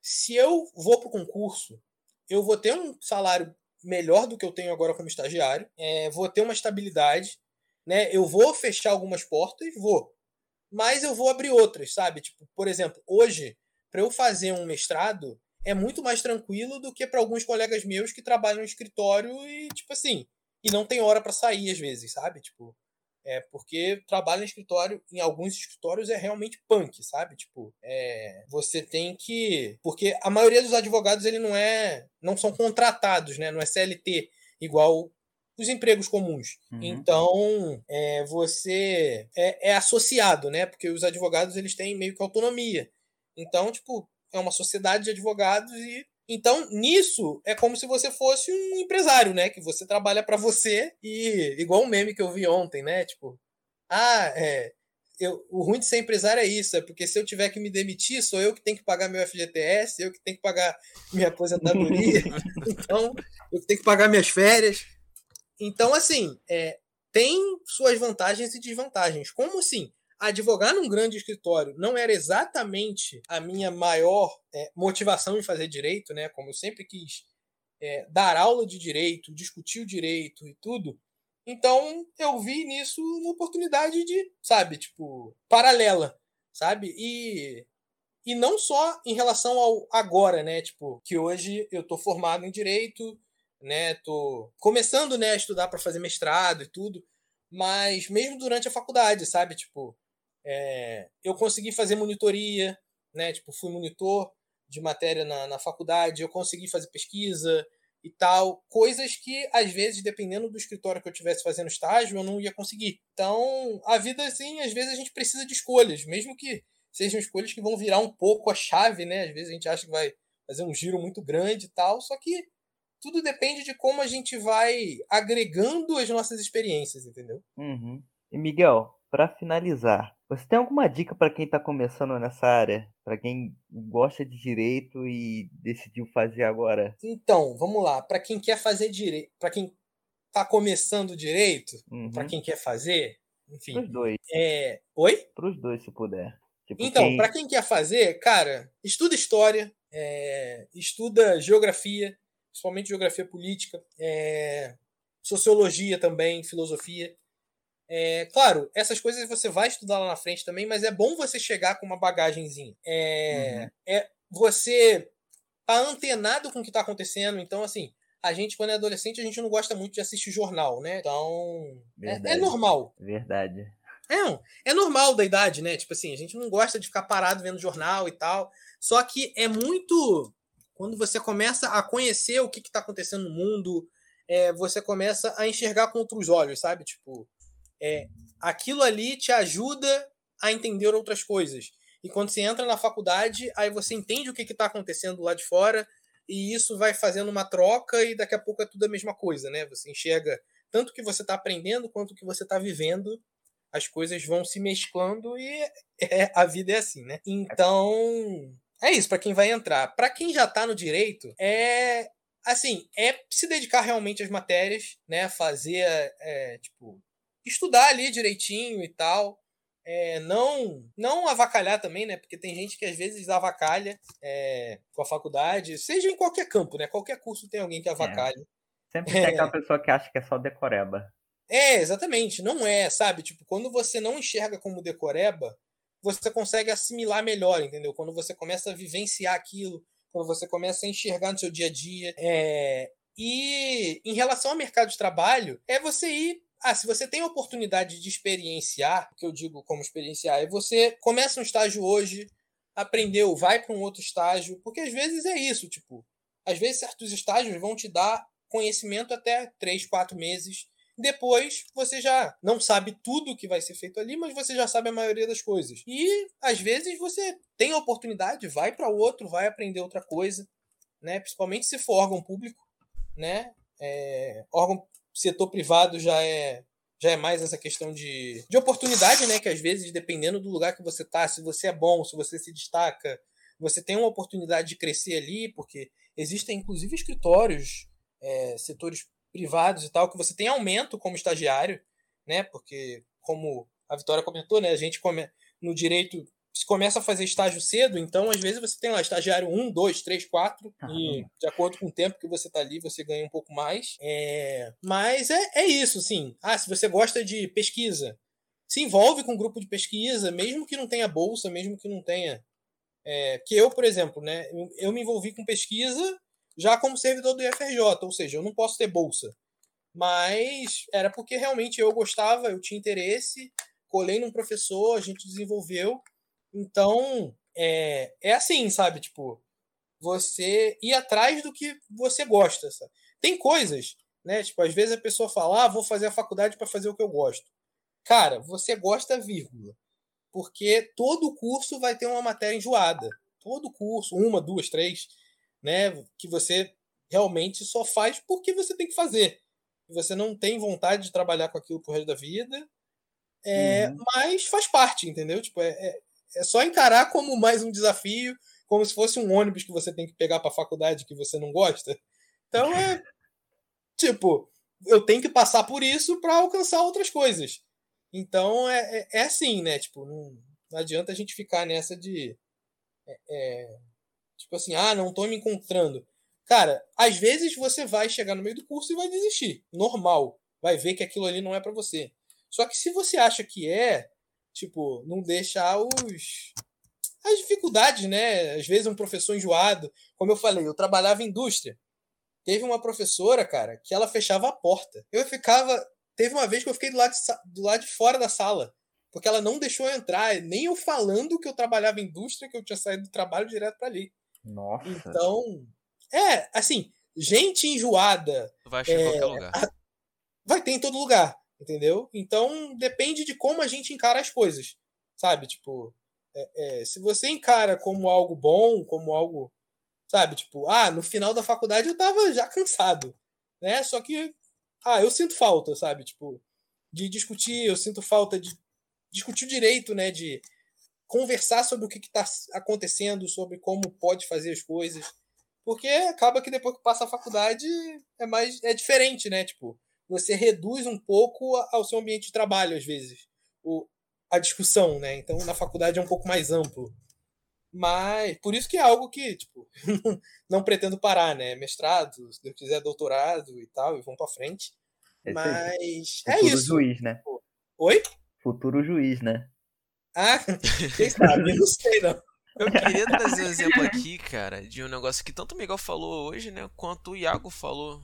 se eu vou para o concurso, eu vou ter um salário melhor do que eu tenho agora como estagiário, é, vou ter uma estabilidade, né? Eu vou fechar algumas portas, vou, mas eu vou abrir outras, sabe? Tipo, por exemplo, hoje para eu fazer um mestrado é muito mais tranquilo do que para alguns colegas meus que trabalham no escritório e tipo assim e não tem hora para sair às vezes, sabe? Tipo, é porque trabalho em escritório, em alguns escritórios, é realmente punk, sabe? Tipo, é, você tem que. Porque a maioria dos advogados ele não é. não são contratados, né? Não é CLT, igual os empregos comuns. Uhum. Então, é, você é, é, associado, né? Porque os advogados eles têm meio que autonomia. Então, tipo, é uma sociedade de advogados e então, nisso, é como se você fosse um empresário, né? Que você trabalha para você e igual um meme que eu vi ontem, né? Tipo, ah, é, eu, o ruim de ser empresário é isso, é porque se eu tiver que me demitir, sou eu que tenho que pagar meu FGTS, eu que tenho que pagar minha aposentadoria, [LAUGHS] então eu que tenho que pagar minhas férias. Então, assim, é, tem suas vantagens e desvantagens. Como assim? Advogar num grande escritório não era exatamente a minha maior é, motivação em fazer direito, né? Como eu sempre quis é, dar aula de direito, discutir o direito e tudo. Então eu vi nisso uma oportunidade de, sabe, tipo, paralela, sabe? E e não só em relação ao agora, né? Tipo, que hoje eu tô formado em direito, né? Tô começando, né, a estudar para fazer mestrado e tudo, mas mesmo durante a faculdade, sabe? Tipo, é, eu consegui fazer monitoria, né? Tipo, fui monitor de matéria na, na faculdade, eu consegui fazer pesquisa e tal, coisas que às vezes, dependendo do escritório que eu estivesse fazendo estágio, eu não ia conseguir. Então, a vida assim, às vezes a gente precisa de escolhas, mesmo que sejam escolhas que vão virar um pouco a chave, né? Às vezes a gente acha que vai fazer um giro muito grande e tal. Só que tudo depende de como a gente vai agregando as nossas experiências, entendeu? Uhum. E Miguel, para finalizar, você tem alguma dica para quem está começando nessa área? Para quem gosta de direito e decidiu fazer agora? Então, vamos lá. Para quem quer fazer direito, para quem está começando direito, Uhum. para quem quer fazer, enfim. Para os dois. É... Oi? Para os dois, se puder. Tipo, Então, quem- para quem quer fazer, cara, estuda história, é, estuda geografia, principalmente geografia política, é, sociologia também, filosofia. É, claro, essas coisas você vai estudar lá na frente também, mas é bom você chegar com uma bagagenzinha. É, é você tá antenado com o que tá acontecendo. Então, assim, a gente, quando é adolescente, a gente não gosta muito de assistir jornal, né? Então, é- é normal. Verdade. É, é normal da idade, né? Tipo assim, a gente não gosta de ficar parado vendo jornal e tal. Só que é muito. Quando você começa a conhecer o que está acontecendo no mundo, é, você começa a enxergar com outros olhos, sabe? Tipo, é, aquilo ali te ajuda a entender outras coisas. E quando você entra na faculdade, aí você entende o que está acontecendo lá de fora, e isso vai fazendo uma troca, e daqui a pouco é tudo a mesma coisa, né? Você enxerga tanto o que você está aprendendo quanto o que você está vivendo as coisas vão se mesclando e [LAUGHS] é, a vida é assim, né? Então, é isso para quem vai entrar. Para quem já tá no direito, é assim, é se dedicar realmente às matérias, né? Fazer, é, tipo, estudar ali direitinho e tal. É, não não avacalhar também, né? Porque tem gente que às vezes avacalha é, com a faculdade, seja em qualquer campo, né? Qualquer curso tem alguém que avacalha. Sempre tem aquela pessoa que acha que é só decoreba. É, exatamente. Não é, sabe? Tipo, quando você não enxerga como decoreba, você consegue assimilar melhor, entendeu? Quando você começa a vivenciar aquilo, quando você começa a enxergar no seu dia a dia. É... E em relação ao mercado de trabalho, é você ir. Ah, se você tem a oportunidade de experienciar, o que eu digo como experienciar, é você começa um estágio hoje, aprendeu, vai para um outro estágio, porque às vezes é isso, tipo, às vezes certos estágios vão te dar conhecimento até três, quatro meses depois você já não sabe tudo que vai ser feito ali, mas você já sabe a maioria das coisas. E às vezes você tem a oportunidade, vai para outro, vai aprender outra coisa, né? Principalmente se for órgão público, né? É, órgão setor privado já é já é mais essa questão de, de oportunidade, né? Que às vezes, dependendo do lugar que você tá, se você é bom, se você se destaca, você tem uma oportunidade de crescer ali, porque existem inclusive escritórios, é, setores privados e tal, que você tem aumento como estagiário, né? Porque, como a Vitória comentou, né? A gente come... no direito se começa a fazer estágio cedo, então às vezes você tem lá estagiário 1, 2, 3, 4, e de acordo com o tempo que você tá ali, você ganha um pouco mais. É... Mas é, é isso, sim. Ah, se você gosta de pesquisa, se envolve com um grupo de pesquisa, mesmo que não tenha bolsa, mesmo que não tenha. É... Que eu, por exemplo, né? Eu, eu me envolvi com pesquisa já como servidor do IFRJ, ou seja, eu não posso ter bolsa. Mas era porque realmente eu gostava, eu tinha interesse, colei num professor, a gente desenvolveu. Então, é, é assim, sabe? Tipo, você ir atrás do que você gosta. Sabe? Tem coisas, né? Tipo, às vezes a pessoa fala, ah, vou fazer a faculdade para fazer o que eu gosto. Cara, você gosta, vírgula. Porque todo curso vai ter uma matéria enjoada. Todo curso, uma, duas, três né, que você realmente só faz porque você tem que fazer. Você não tem vontade de trabalhar com aquilo pro resto da vida, é, uhum. mas faz parte, entendeu? Tipo, é, é, é, só encarar como mais um desafio, como se fosse um ônibus que você tem que pegar para a faculdade que você não gosta. Então é tipo, eu tenho que passar por isso para alcançar outras coisas. Então é, é, assim, né? Tipo, não, não adianta a gente ficar nessa de é, Tipo assim, ah, não tô me encontrando. Cara, às vezes você vai chegar no meio do curso e vai desistir. Normal. Vai ver que aquilo ali não é para você. Só que se você acha que é, tipo, não deixar os. As dificuldades, né? Às vezes um professor enjoado. Como eu falei, eu trabalhava em indústria. Teve uma professora, cara, que ela fechava a porta. Eu ficava. Teve uma vez que eu fiquei do lado de, do lado de fora da sala. Porque ela não deixou eu entrar. Nem eu falando que eu trabalhava em indústria, que eu tinha saído do trabalho direto para ali. Nossa. Então, é, assim, gente enjoada. Vai achar é, em qualquer lugar. Vai ter em todo lugar, entendeu? Então, depende de como a gente encara as coisas, sabe? Tipo, é, é, se você encara como algo bom, como algo, Sabe? Tipo, ah, no final da faculdade eu tava já cansado, né? Só que, ah, eu sinto falta, sabe? Tipo, de discutir, eu sinto falta de discutir direito, né? De conversar sobre o que está acontecendo, sobre como pode fazer as coisas. Porque acaba que depois que passa a faculdade é mais é diferente, né? Tipo, você reduz um pouco ao seu ambiente de trabalho, às vezes, o, a discussão, né? Então, na faculdade é um pouco mais amplo. Mas, por isso que é algo que, tipo, [LAUGHS] não pretendo parar, né? Mestrado, se Deus quiser, doutorado e tal, e vamos para frente. Esse Mas é Futuro isso. juiz, né? Oi? Futuro juiz, né? Ah, [LAUGHS] quem sabe? não sei, não. Eu queria trazer um exemplo aqui, cara, de um negócio que tanto o Miguel falou hoje, né, quanto o Iago falou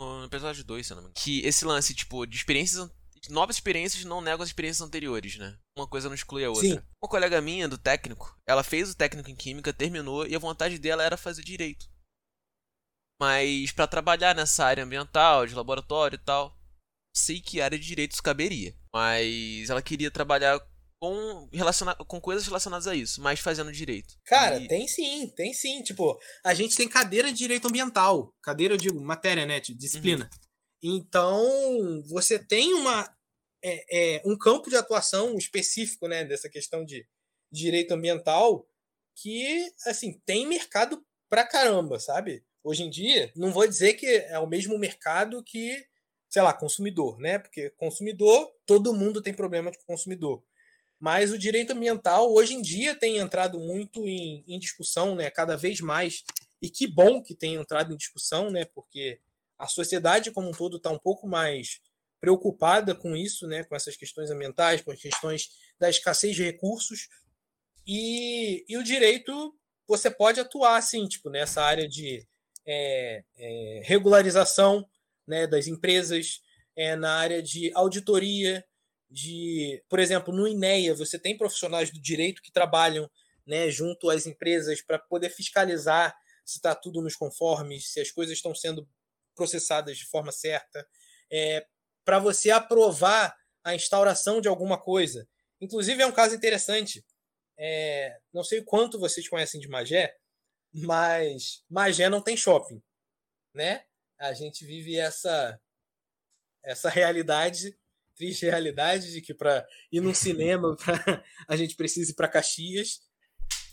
no episódio 2, se não me engano. Que esse lance, tipo, de experiências novas experiências não negam as experiências anteriores, né? Uma coisa não exclui a outra. Sim. Uma colega minha do técnico, ela fez o técnico em química, terminou e a vontade dela era fazer direito. Mas para trabalhar nessa área ambiental, de laboratório e tal, sei que área de direitos caberia. Mas ela queria trabalhar com, relaciona com coisas relacionadas a isso, mas fazendo direito. Cara, e... tem sim, tem sim. Tipo, a gente tem cadeira de direito ambiental. Cadeira, eu digo, matéria, né? Disciplina. Uhum. Então, você tem uma, é, é, um campo de atuação específico né, dessa questão de direito ambiental que, assim, tem mercado pra caramba, sabe? Hoje em dia, não vou dizer que é o mesmo mercado que, sei lá, consumidor, né? Porque consumidor, todo mundo tem problema de consumidor. Mas o direito ambiental, hoje em dia, tem entrado muito em, em discussão, né? Cada vez mais. E que bom que tem entrado em discussão, né? Porque a sociedade como um todo está um pouco mais preocupada com isso, né, com essas questões ambientais, com as questões da escassez de recursos. E, e o direito, você pode atuar, assim, tipo, nessa área de é, é, regularização né, das empresas, é, na área de auditoria, de, por exemplo, no INEA, você tem profissionais do direito que trabalham né, junto às empresas para poder fiscalizar se está tudo nos conformes, se as coisas estão sendo processadas de forma certa, é, para você aprovar a instauração de alguma coisa. Inclusive, é um caso interessante. É, não sei quanto vocês conhecem de Magé, mas Magé não tem shopping, né? A gente vive essa essa realidade, triste realidade de que para ir no cinema [LAUGHS] pra, a gente precisa ir para Caxias.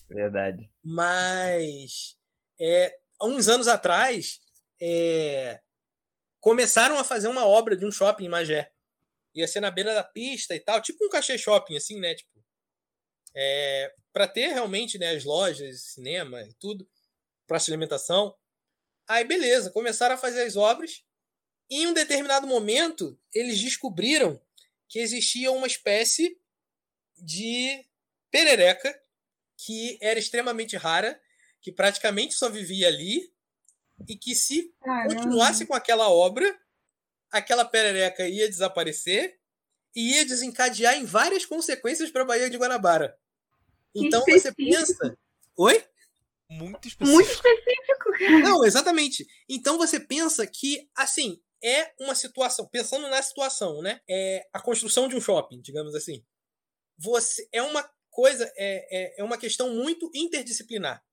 Verdade. Mas é, há uns anos atrás é, começaram a fazer uma obra de um shopping em Magé. Ia ser na beira da pista e tal, tipo um cachê shopping, assim, né? Tipo, é, para ter realmente né, as lojas, cinema e tudo, praça de alimentação. Aí, beleza, começaram a fazer as obras. Em um determinado momento, eles descobriram que existia uma espécie de perereca que era extremamente rara, que praticamente só vivia ali e que se Caramba. continuasse com aquela obra, aquela perereca ia desaparecer e ia desencadear em várias consequências para a Baía de Guanabara. Então você pensa. Oi? Muito específico. Muito específico, cara. Não, exatamente. Então você pensa que, assim, é uma situação, pensando na situação, né? É a construção de um shopping, digamos assim. Você é uma coisa, é, é, é uma questão muito interdisciplinar.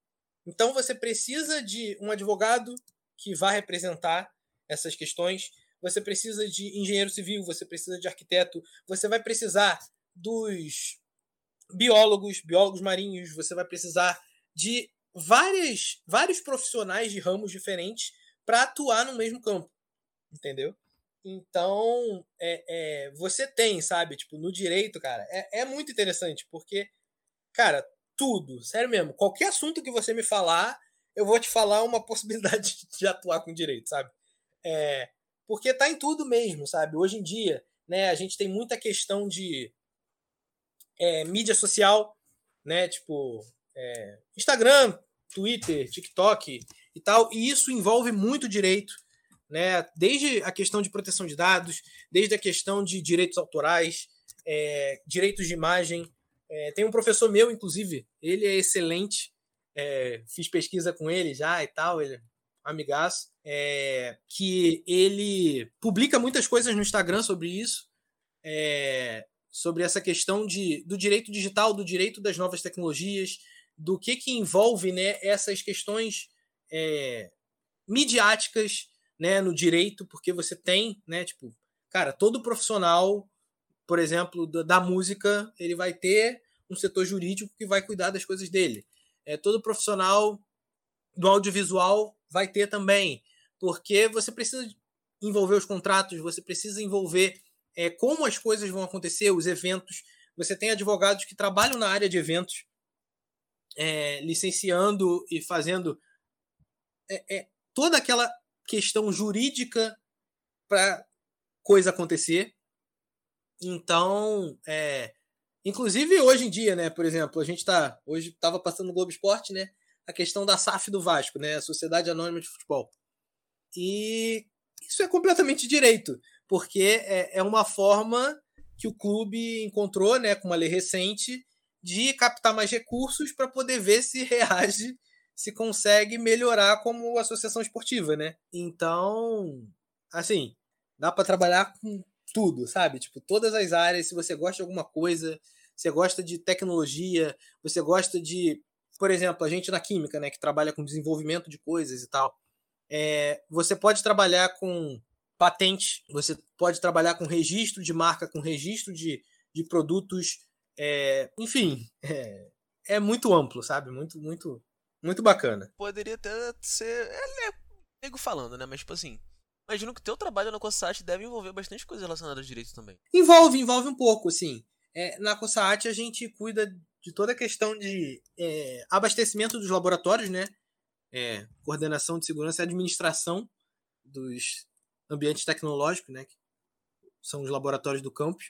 Então você precisa de um advogado que vá representar essas questões, você precisa de engenheiro civil, você precisa de arquiteto, você vai precisar dos biólogos, biólogos marinhos, você vai precisar de várias, vários profissionais de ramos diferentes para atuar no mesmo campo, entendeu? Então, é, é, você tem, sabe, tipo, no direito, cara, é, é muito interessante, porque, cara, tudo, sério mesmo. Qualquer assunto que você me falar, eu vou te falar uma [LAUGHS] possibilidade de atuar com direito, sabe? É, porque tá em tudo mesmo, sabe? Hoje em dia, né, a gente tem muita questão de é, mídia social, né? Tipo, é, Instagram, Twitter, TikTok e tal, e isso envolve muito direito, né? Desde a questão de proteção de dados, desde a questão de direitos autorais, é, direitos de imagem, é, tem um professor meu, inclusive, ele é excelente. É, fiz pesquisa com ele já e tal, ele é amigaço. É, que ele publica muitas coisas no Instagram sobre isso, é, sobre essa questão de, do direito digital, do direito das novas tecnologias, do que, que envolve né, essas questões é, midiáticas né, no direito, porque você tem, né, tipo, cara, todo profissional, por exemplo, da, da música, ele vai ter um setor jurídico que vai cuidar das coisas dele. É, todo profissional do audiovisual vai ter também, porque você precisa envolver os contratos, você precisa envolver é, como as coisas vão acontecer, os eventos. Você tem advogados que trabalham na área de eventos, é, licenciando e fazendo é, é toda aquela questão jurídica para coisa acontecer. Então, é, inclusive hoje em dia, né, por exemplo, a gente tá hoje estava passando no Globo Esporte, né, a questão da SAF do Vasco, né, a Sociedade Anônima de Futebol. E isso é completamente direito, porque é, é uma forma que o clube encontrou, né, com uma lei recente, de captar mais recursos para poder ver se [LAUGHS] reage se consegue melhorar como associação esportiva, né? Então, assim, dá para trabalhar com tudo, sabe? Tipo, todas as áreas, se você gosta de alguma coisa, você gosta de tecnologia, você gosta de, por exemplo, a gente na química, né, que trabalha com desenvolvimento de coisas e tal. É, você pode trabalhar com patente, você pode trabalhar com registro de marca, com registro de, de produtos, é, enfim, é, é muito amplo, sabe? Muito, muito, muito bacana. Poderia até ser. É, é nego falando, né? Mas, tipo assim. Imagino que o teu trabalho na COSAT deve envolver bastante coisa relacionada a direito também. Envolve, envolve um pouco, assim. É, na COSAT a gente cuida de toda a questão de é, abastecimento dos laboratórios, né? É, coordenação de segurança e administração dos ambientes tecnológicos, né? Que são os laboratórios do campus.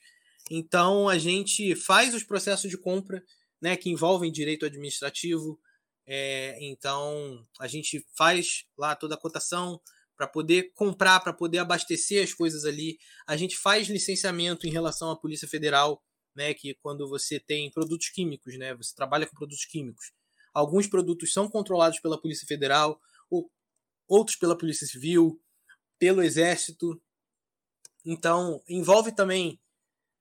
Então a gente faz os processos de compra, né? Que envolvem direito administrativo, é, então a gente faz lá toda a cotação para poder comprar, para poder abastecer as coisas ali. A gente faz licenciamento em relação à Polícia Federal, né? Que quando você tem produtos químicos, né? Você trabalha com produtos químicos. Alguns produtos são controlados pela Polícia Federal, ou, outros pela Polícia Civil, pelo Exército. Então envolve também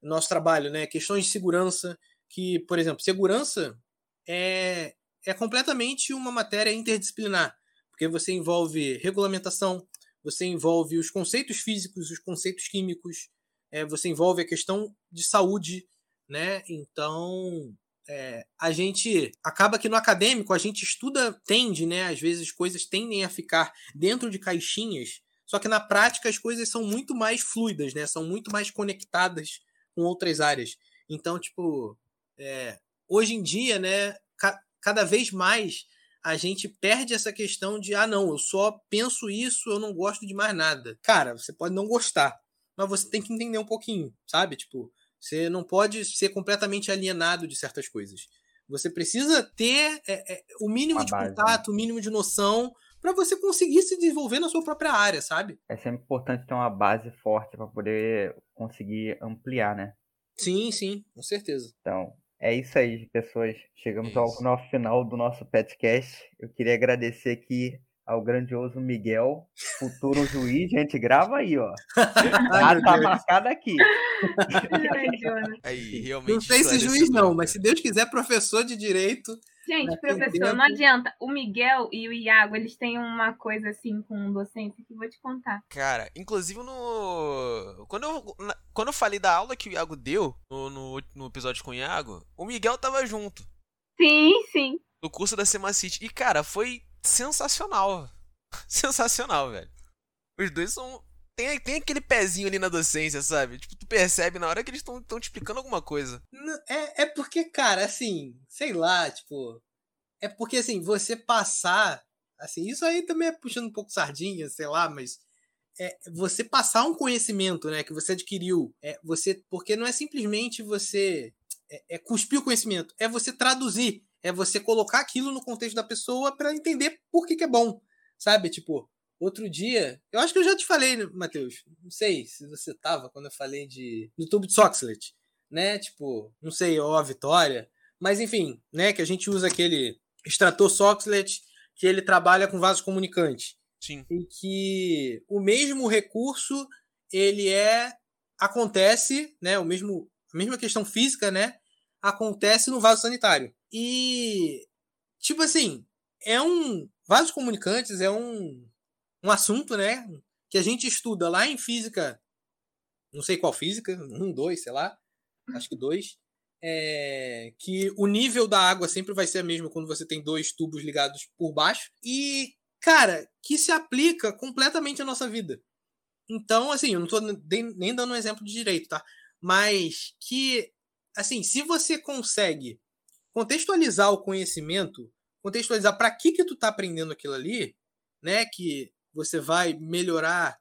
nosso trabalho, né? Questões de segurança, que, por exemplo, segurança é, é completamente uma matéria interdisciplinar, porque você envolve regulamentação, você envolve os conceitos físicos, os conceitos químicos, é, você envolve a questão de saúde, né? Então, é, a gente acaba que no acadêmico a gente estuda, tende, né? Às vezes coisas tendem a ficar dentro de caixinhas, só que na prática as coisas são muito mais fluidas, né? São muito mais conectadas com outras áreas. Então, tipo, é, hoje em dia, né? Cada vez mais a gente perde essa questão de, ah, não, eu só penso isso, eu não gosto de mais nada. Cara, você pode não gostar, mas você tem que entender um pouquinho, sabe? Tipo, você não pode ser completamente alienado de certas coisas. Você precisa ter é, é, o mínimo Uma de base, né? contato, né? o mínimo de noção para você conseguir se desenvolver na sua própria área, sabe? É sempre importante ter uma base forte para poder conseguir ampliar, né? Sim, sim, com certeza. Então, é isso aí, pessoas. Chegamos isso. ao, ao final do nosso podcast. Eu queria agradecer aqui ao grandioso Miguel, futuro juiz. Gente, grava aí, ó. [LAUGHS] Já tá marcado aqui. [LAUGHS] aí, realmente. Não sei se juiz, não, mas se Deus quiser, professor de direito Gente, professor, não adianta. O Miguel e o Iago, eles têm uma coisa assim com docência que eu vou te contar. Cara, inclusive no. Quando eu, quando eu falei da aula que o Iago deu no, no, no episódio com o Iago, o Miguel tava junto. Sim, sim. No curso da Semacity. E, cara, foi sensacional. [LAUGHS] Sensacional, velho. Os dois são tem, tem aquele pezinho ali na docência, sabe? Tipo, tu percebe na hora que eles estão te explicando alguma coisa. É, é porque, cara, assim, sei lá, tipo. É porque, assim, você passar. Assim, isso aí também é puxando um pouco sardinha, sei lá, mas. É você passar um conhecimento, né, que você adquiriu. É você, porque não é simplesmente você é, é cuspir o conhecimento, é você traduzir, é você colocar aquilo no contexto da pessoa para entender por que, que é bom, sabe? Tipo, Outro dia, eu acho que eu já te falei, Matheus. Não sei se você tava quando eu falei de do tubo de Soxlet, né? Tipo, não sei, ó, a Vitória. Mas enfim, né? Que a gente usa aquele extrator Soxlet que ele trabalha com vaso comunicante. Sim. E que o mesmo recurso ele é acontece, né? O mesmo a mesma questão física, né? Acontece no vaso sanitário. E tipo assim, é um vasos comunicantes é um, um assunto, né? Que a gente estuda lá em física, não sei qual física, um, dois, sei lá, acho que dois, é, que o nível da água sempre vai ser a mesma quando você tem dois tubos ligados por baixo. E, cara, que se aplica completamente à nossa vida. Então, assim, eu não estou nem dando um exemplo de direito, tá? Mas que, assim, se você consegue contextualizar o conhecimento, contextualizar para que que tu tá aprendendo aquilo ali, né? Que você vai melhorar,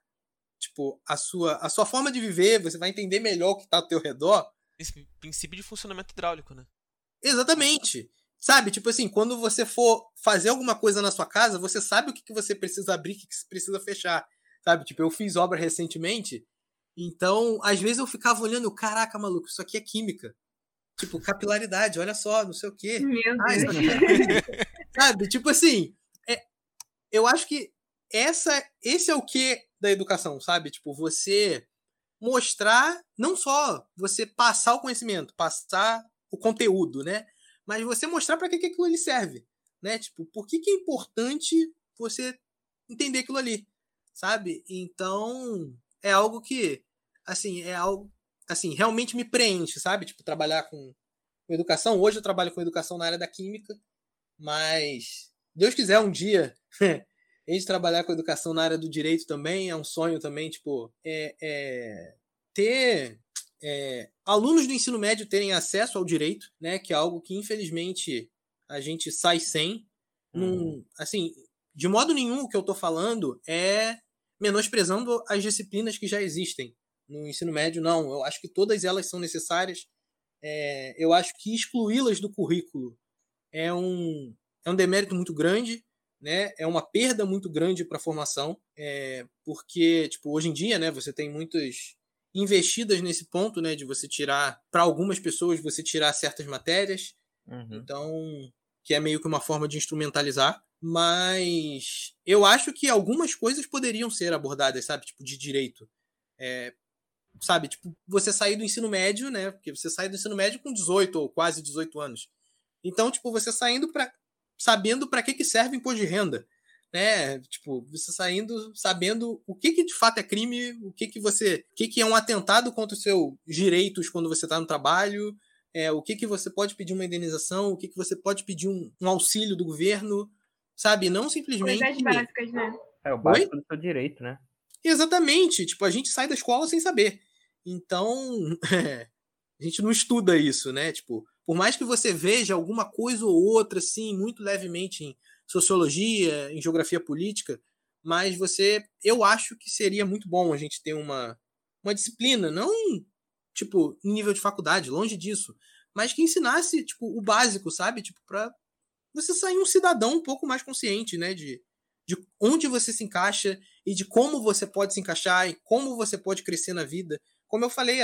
tipo, a sua, a sua forma de viver, você vai entender melhor o que tá ao teu redor. Esse princípio de funcionamento hidráulico, né? Exatamente. Sabe, tipo assim, quando você for fazer alguma coisa na sua casa, você sabe o que, que você precisa abrir, o que, que você precisa fechar. Sabe, tipo, eu fiz obra recentemente, então, às vezes eu ficava olhando, caraca, maluco, isso aqui é química. Tipo, capilaridade, olha só, não sei o quê. Meu Ah, isso Deus. aqui é. Sabe, tipo assim, é, eu acho que essa, esse é o que da educação, sabe? Tipo, você mostrar, não só você passar o conhecimento, passar o conteúdo, né? Mas você mostrar para que, que aquilo ali serve, né? Tipo, por que, que é importante você entender aquilo ali, sabe? Então, é algo que, assim, é algo, assim, realmente me preenche, sabe? Tipo, trabalhar com, com educação. Hoje eu trabalho com educação na área da química, mas Deus quiser um dia [LAUGHS] a gente trabalhar com educação na área do direito também é um sonho também, tipo, é, é ter é, alunos do ensino médio terem acesso ao direito, né? Que é algo que infelizmente a gente sai sem. Num, assim, de modo nenhum o que eu tô falando é menosprezando as disciplinas que já existem no ensino médio, não. Eu acho que todas elas são necessárias. É, eu acho que excluí-las do currículo é um, é um demérito muito grande, né? É uma perda muito grande para a formação, é, porque tipo hoje em dia, né? Você tem muitas investidas nesse ponto, né? De você tirar para algumas pessoas você tirar certas matérias, Uhum. então que é meio que uma forma de instrumentalizar. Mas eu acho que algumas coisas poderiam ser abordadas, sabe? Tipo, de direito. É, sabe? Tipo, você sair do ensino médio, né? Porque você sai do ensino médio com 18 ou quase 18 anos. Então, tipo, você saindo para sabendo para que que serve imposto de renda, né? Tipo, você saindo sabendo o que que de fato é crime, o que que você, o que que é um atentado contra os seus direitos quando você está no trabalho, é, o que que você pode pedir uma indenização, o que que você pode pedir um, um auxílio do governo, sabe? Não simplesmente Coisas básicas, né? É o básico do seu direito, né? Exatamente. Tipo, a gente sai da escola sem saber. Então, é, [LAUGHS] a gente não estuda isso, né? Tipo, por mais que você veja alguma coisa ou outra, assim, muito levemente em sociologia, em geografia política, mas você, eu acho que seria muito bom a gente ter uma, uma disciplina, não tipo nível de faculdade, longe disso, mas que ensinasse tipo o básico, sabe? Tipo para você sair um cidadão um pouco mais consciente, né? De, de onde você se encaixa e de como você pode se encaixar e como você pode crescer na vida. Como eu falei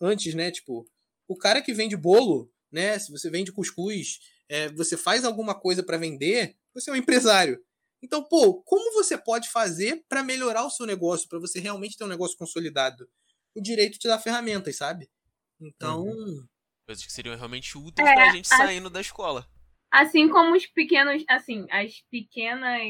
antes, né? Tipo, o cara que vende bolo, né? Se você vende cuscuz, é, você faz alguma coisa para vender, você é um empresário. Então, pô, como você pode fazer para melhorar o seu negócio, para você realmente ter um negócio consolidado? O direito te dá ferramentas, sabe? Então, Uhum. Coisas que seriam realmente úteis É, pra gente a- saindo da escola. Assim como os pequenos, assim, as pequenas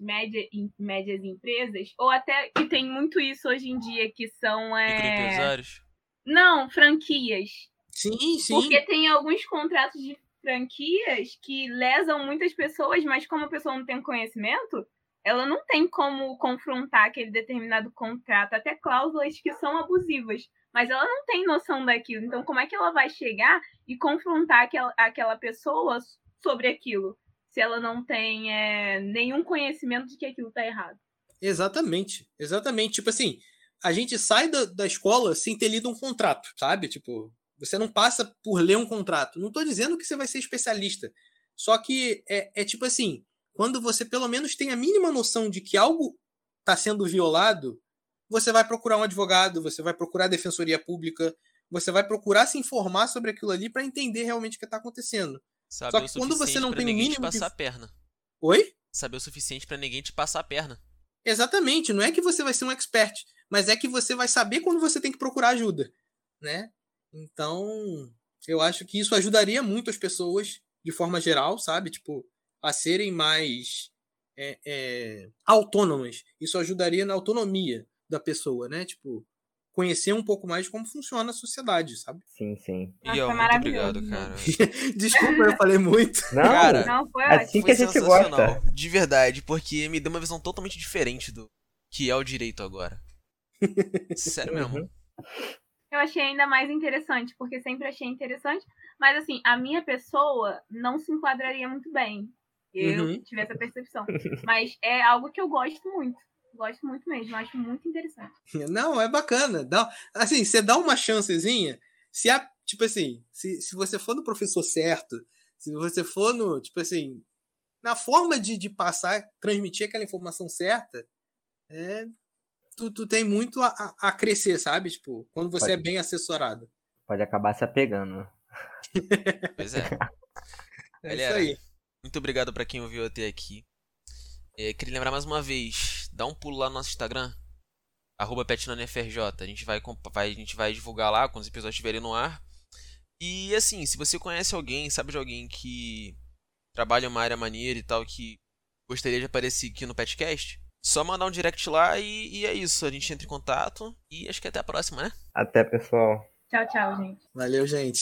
média, médias empresas, ou até que tem muito isso hoje em dia, que são. É... Microempresários. Não, franquias. Sim, sim. Porque tem alguns contratos de franquias que lesam muitas pessoas, mas como a pessoa não tem conhecimento, ela não tem como confrontar aquele determinado contrato, até cláusulas que são abusivas, mas ela não tem noção daquilo. Então, como é que ela vai chegar e confrontar aquela, aquela pessoa sobre aquilo, se ela não tem é, nenhum conhecimento de que aquilo tá errado? Exatamente, exatamente. Tipo assim, a gente sai da, da escola sem ter lido um contrato, sabe? Tipo, você não passa por ler um contrato. Não tô dizendo que você vai ser especialista. Só que é, é tipo assim, quando você pelo menos tem a mínima noção de que algo está sendo violado, você vai procurar um advogado, você vai procurar a defensoria pública, você vai procurar se informar sobre aquilo ali para entender realmente o que está acontecendo. Saber Só que quando você não tem o ninguém te mínimo de- passar a perna. Oi? Saber o suficiente pra ninguém te passar a perna. Exatamente, não é que você vai ser um expert, mas é que você vai saber quando você tem que procurar ajuda, né? Então, eu acho que isso ajudaria muito as pessoas de forma geral, sabe? Tipo, a serem mais é, é, autônomas. Isso ajudaria na autonomia da pessoa, né? Tipo, conhecer um pouco mais de como funciona a sociedade, sabe? Sim, sim. Nossa, Miguel, foi muito obrigado, cara. [LAUGHS] Desculpa, eu falei muito. Não, [LAUGHS] Cara, Não, foi assim ótimo. que a gente sensacional, gosta. De verdade, porque me deu uma visão totalmente diferente do que é o direito agora. [LAUGHS] Sério mesmo. Uhum. Eu achei ainda mais interessante, porque sempre achei interessante, mas assim, a minha pessoa não se enquadraria muito bem. Eu Uhum. tive essa percepção. Mas é algo que eu gosto muito. Gosto muito mesmo, acho muito interessante. Não, é bacana. Dá, assim, você dá uma chancezinha. Se a, tipo assim, se, se você for no professor certo, se você for no, tipo assim, na forma de, de passar, transmitir aquela informação certa, é, tu, tu tem muito a, a- crescer, sabe? Tipo, quando você Pode. é bem assessorado. Pode acabar se apegando. [LAUGHS] Pois é. É Galera, isso aí. Muito obrigado pra quem ouviu até aqui. É, queria lembrar mais uma vez, dá um pulo lá no nosso Instagram, arroba petnanfrj. A gente vai, vai- a gente vai divulgar lá quando os episódios estiverem no ar. E assim, se você conhece alguém, sabe de alguém que trabalha em uma área maneira e tal, que gostaria de aparecer aqui no Petcast, só mandar um direct lá e, e é isso. A gente entra em contato e acho que até a próxima, né? Até, pessoal. Tchau, tchau, gente. Valeu, gente.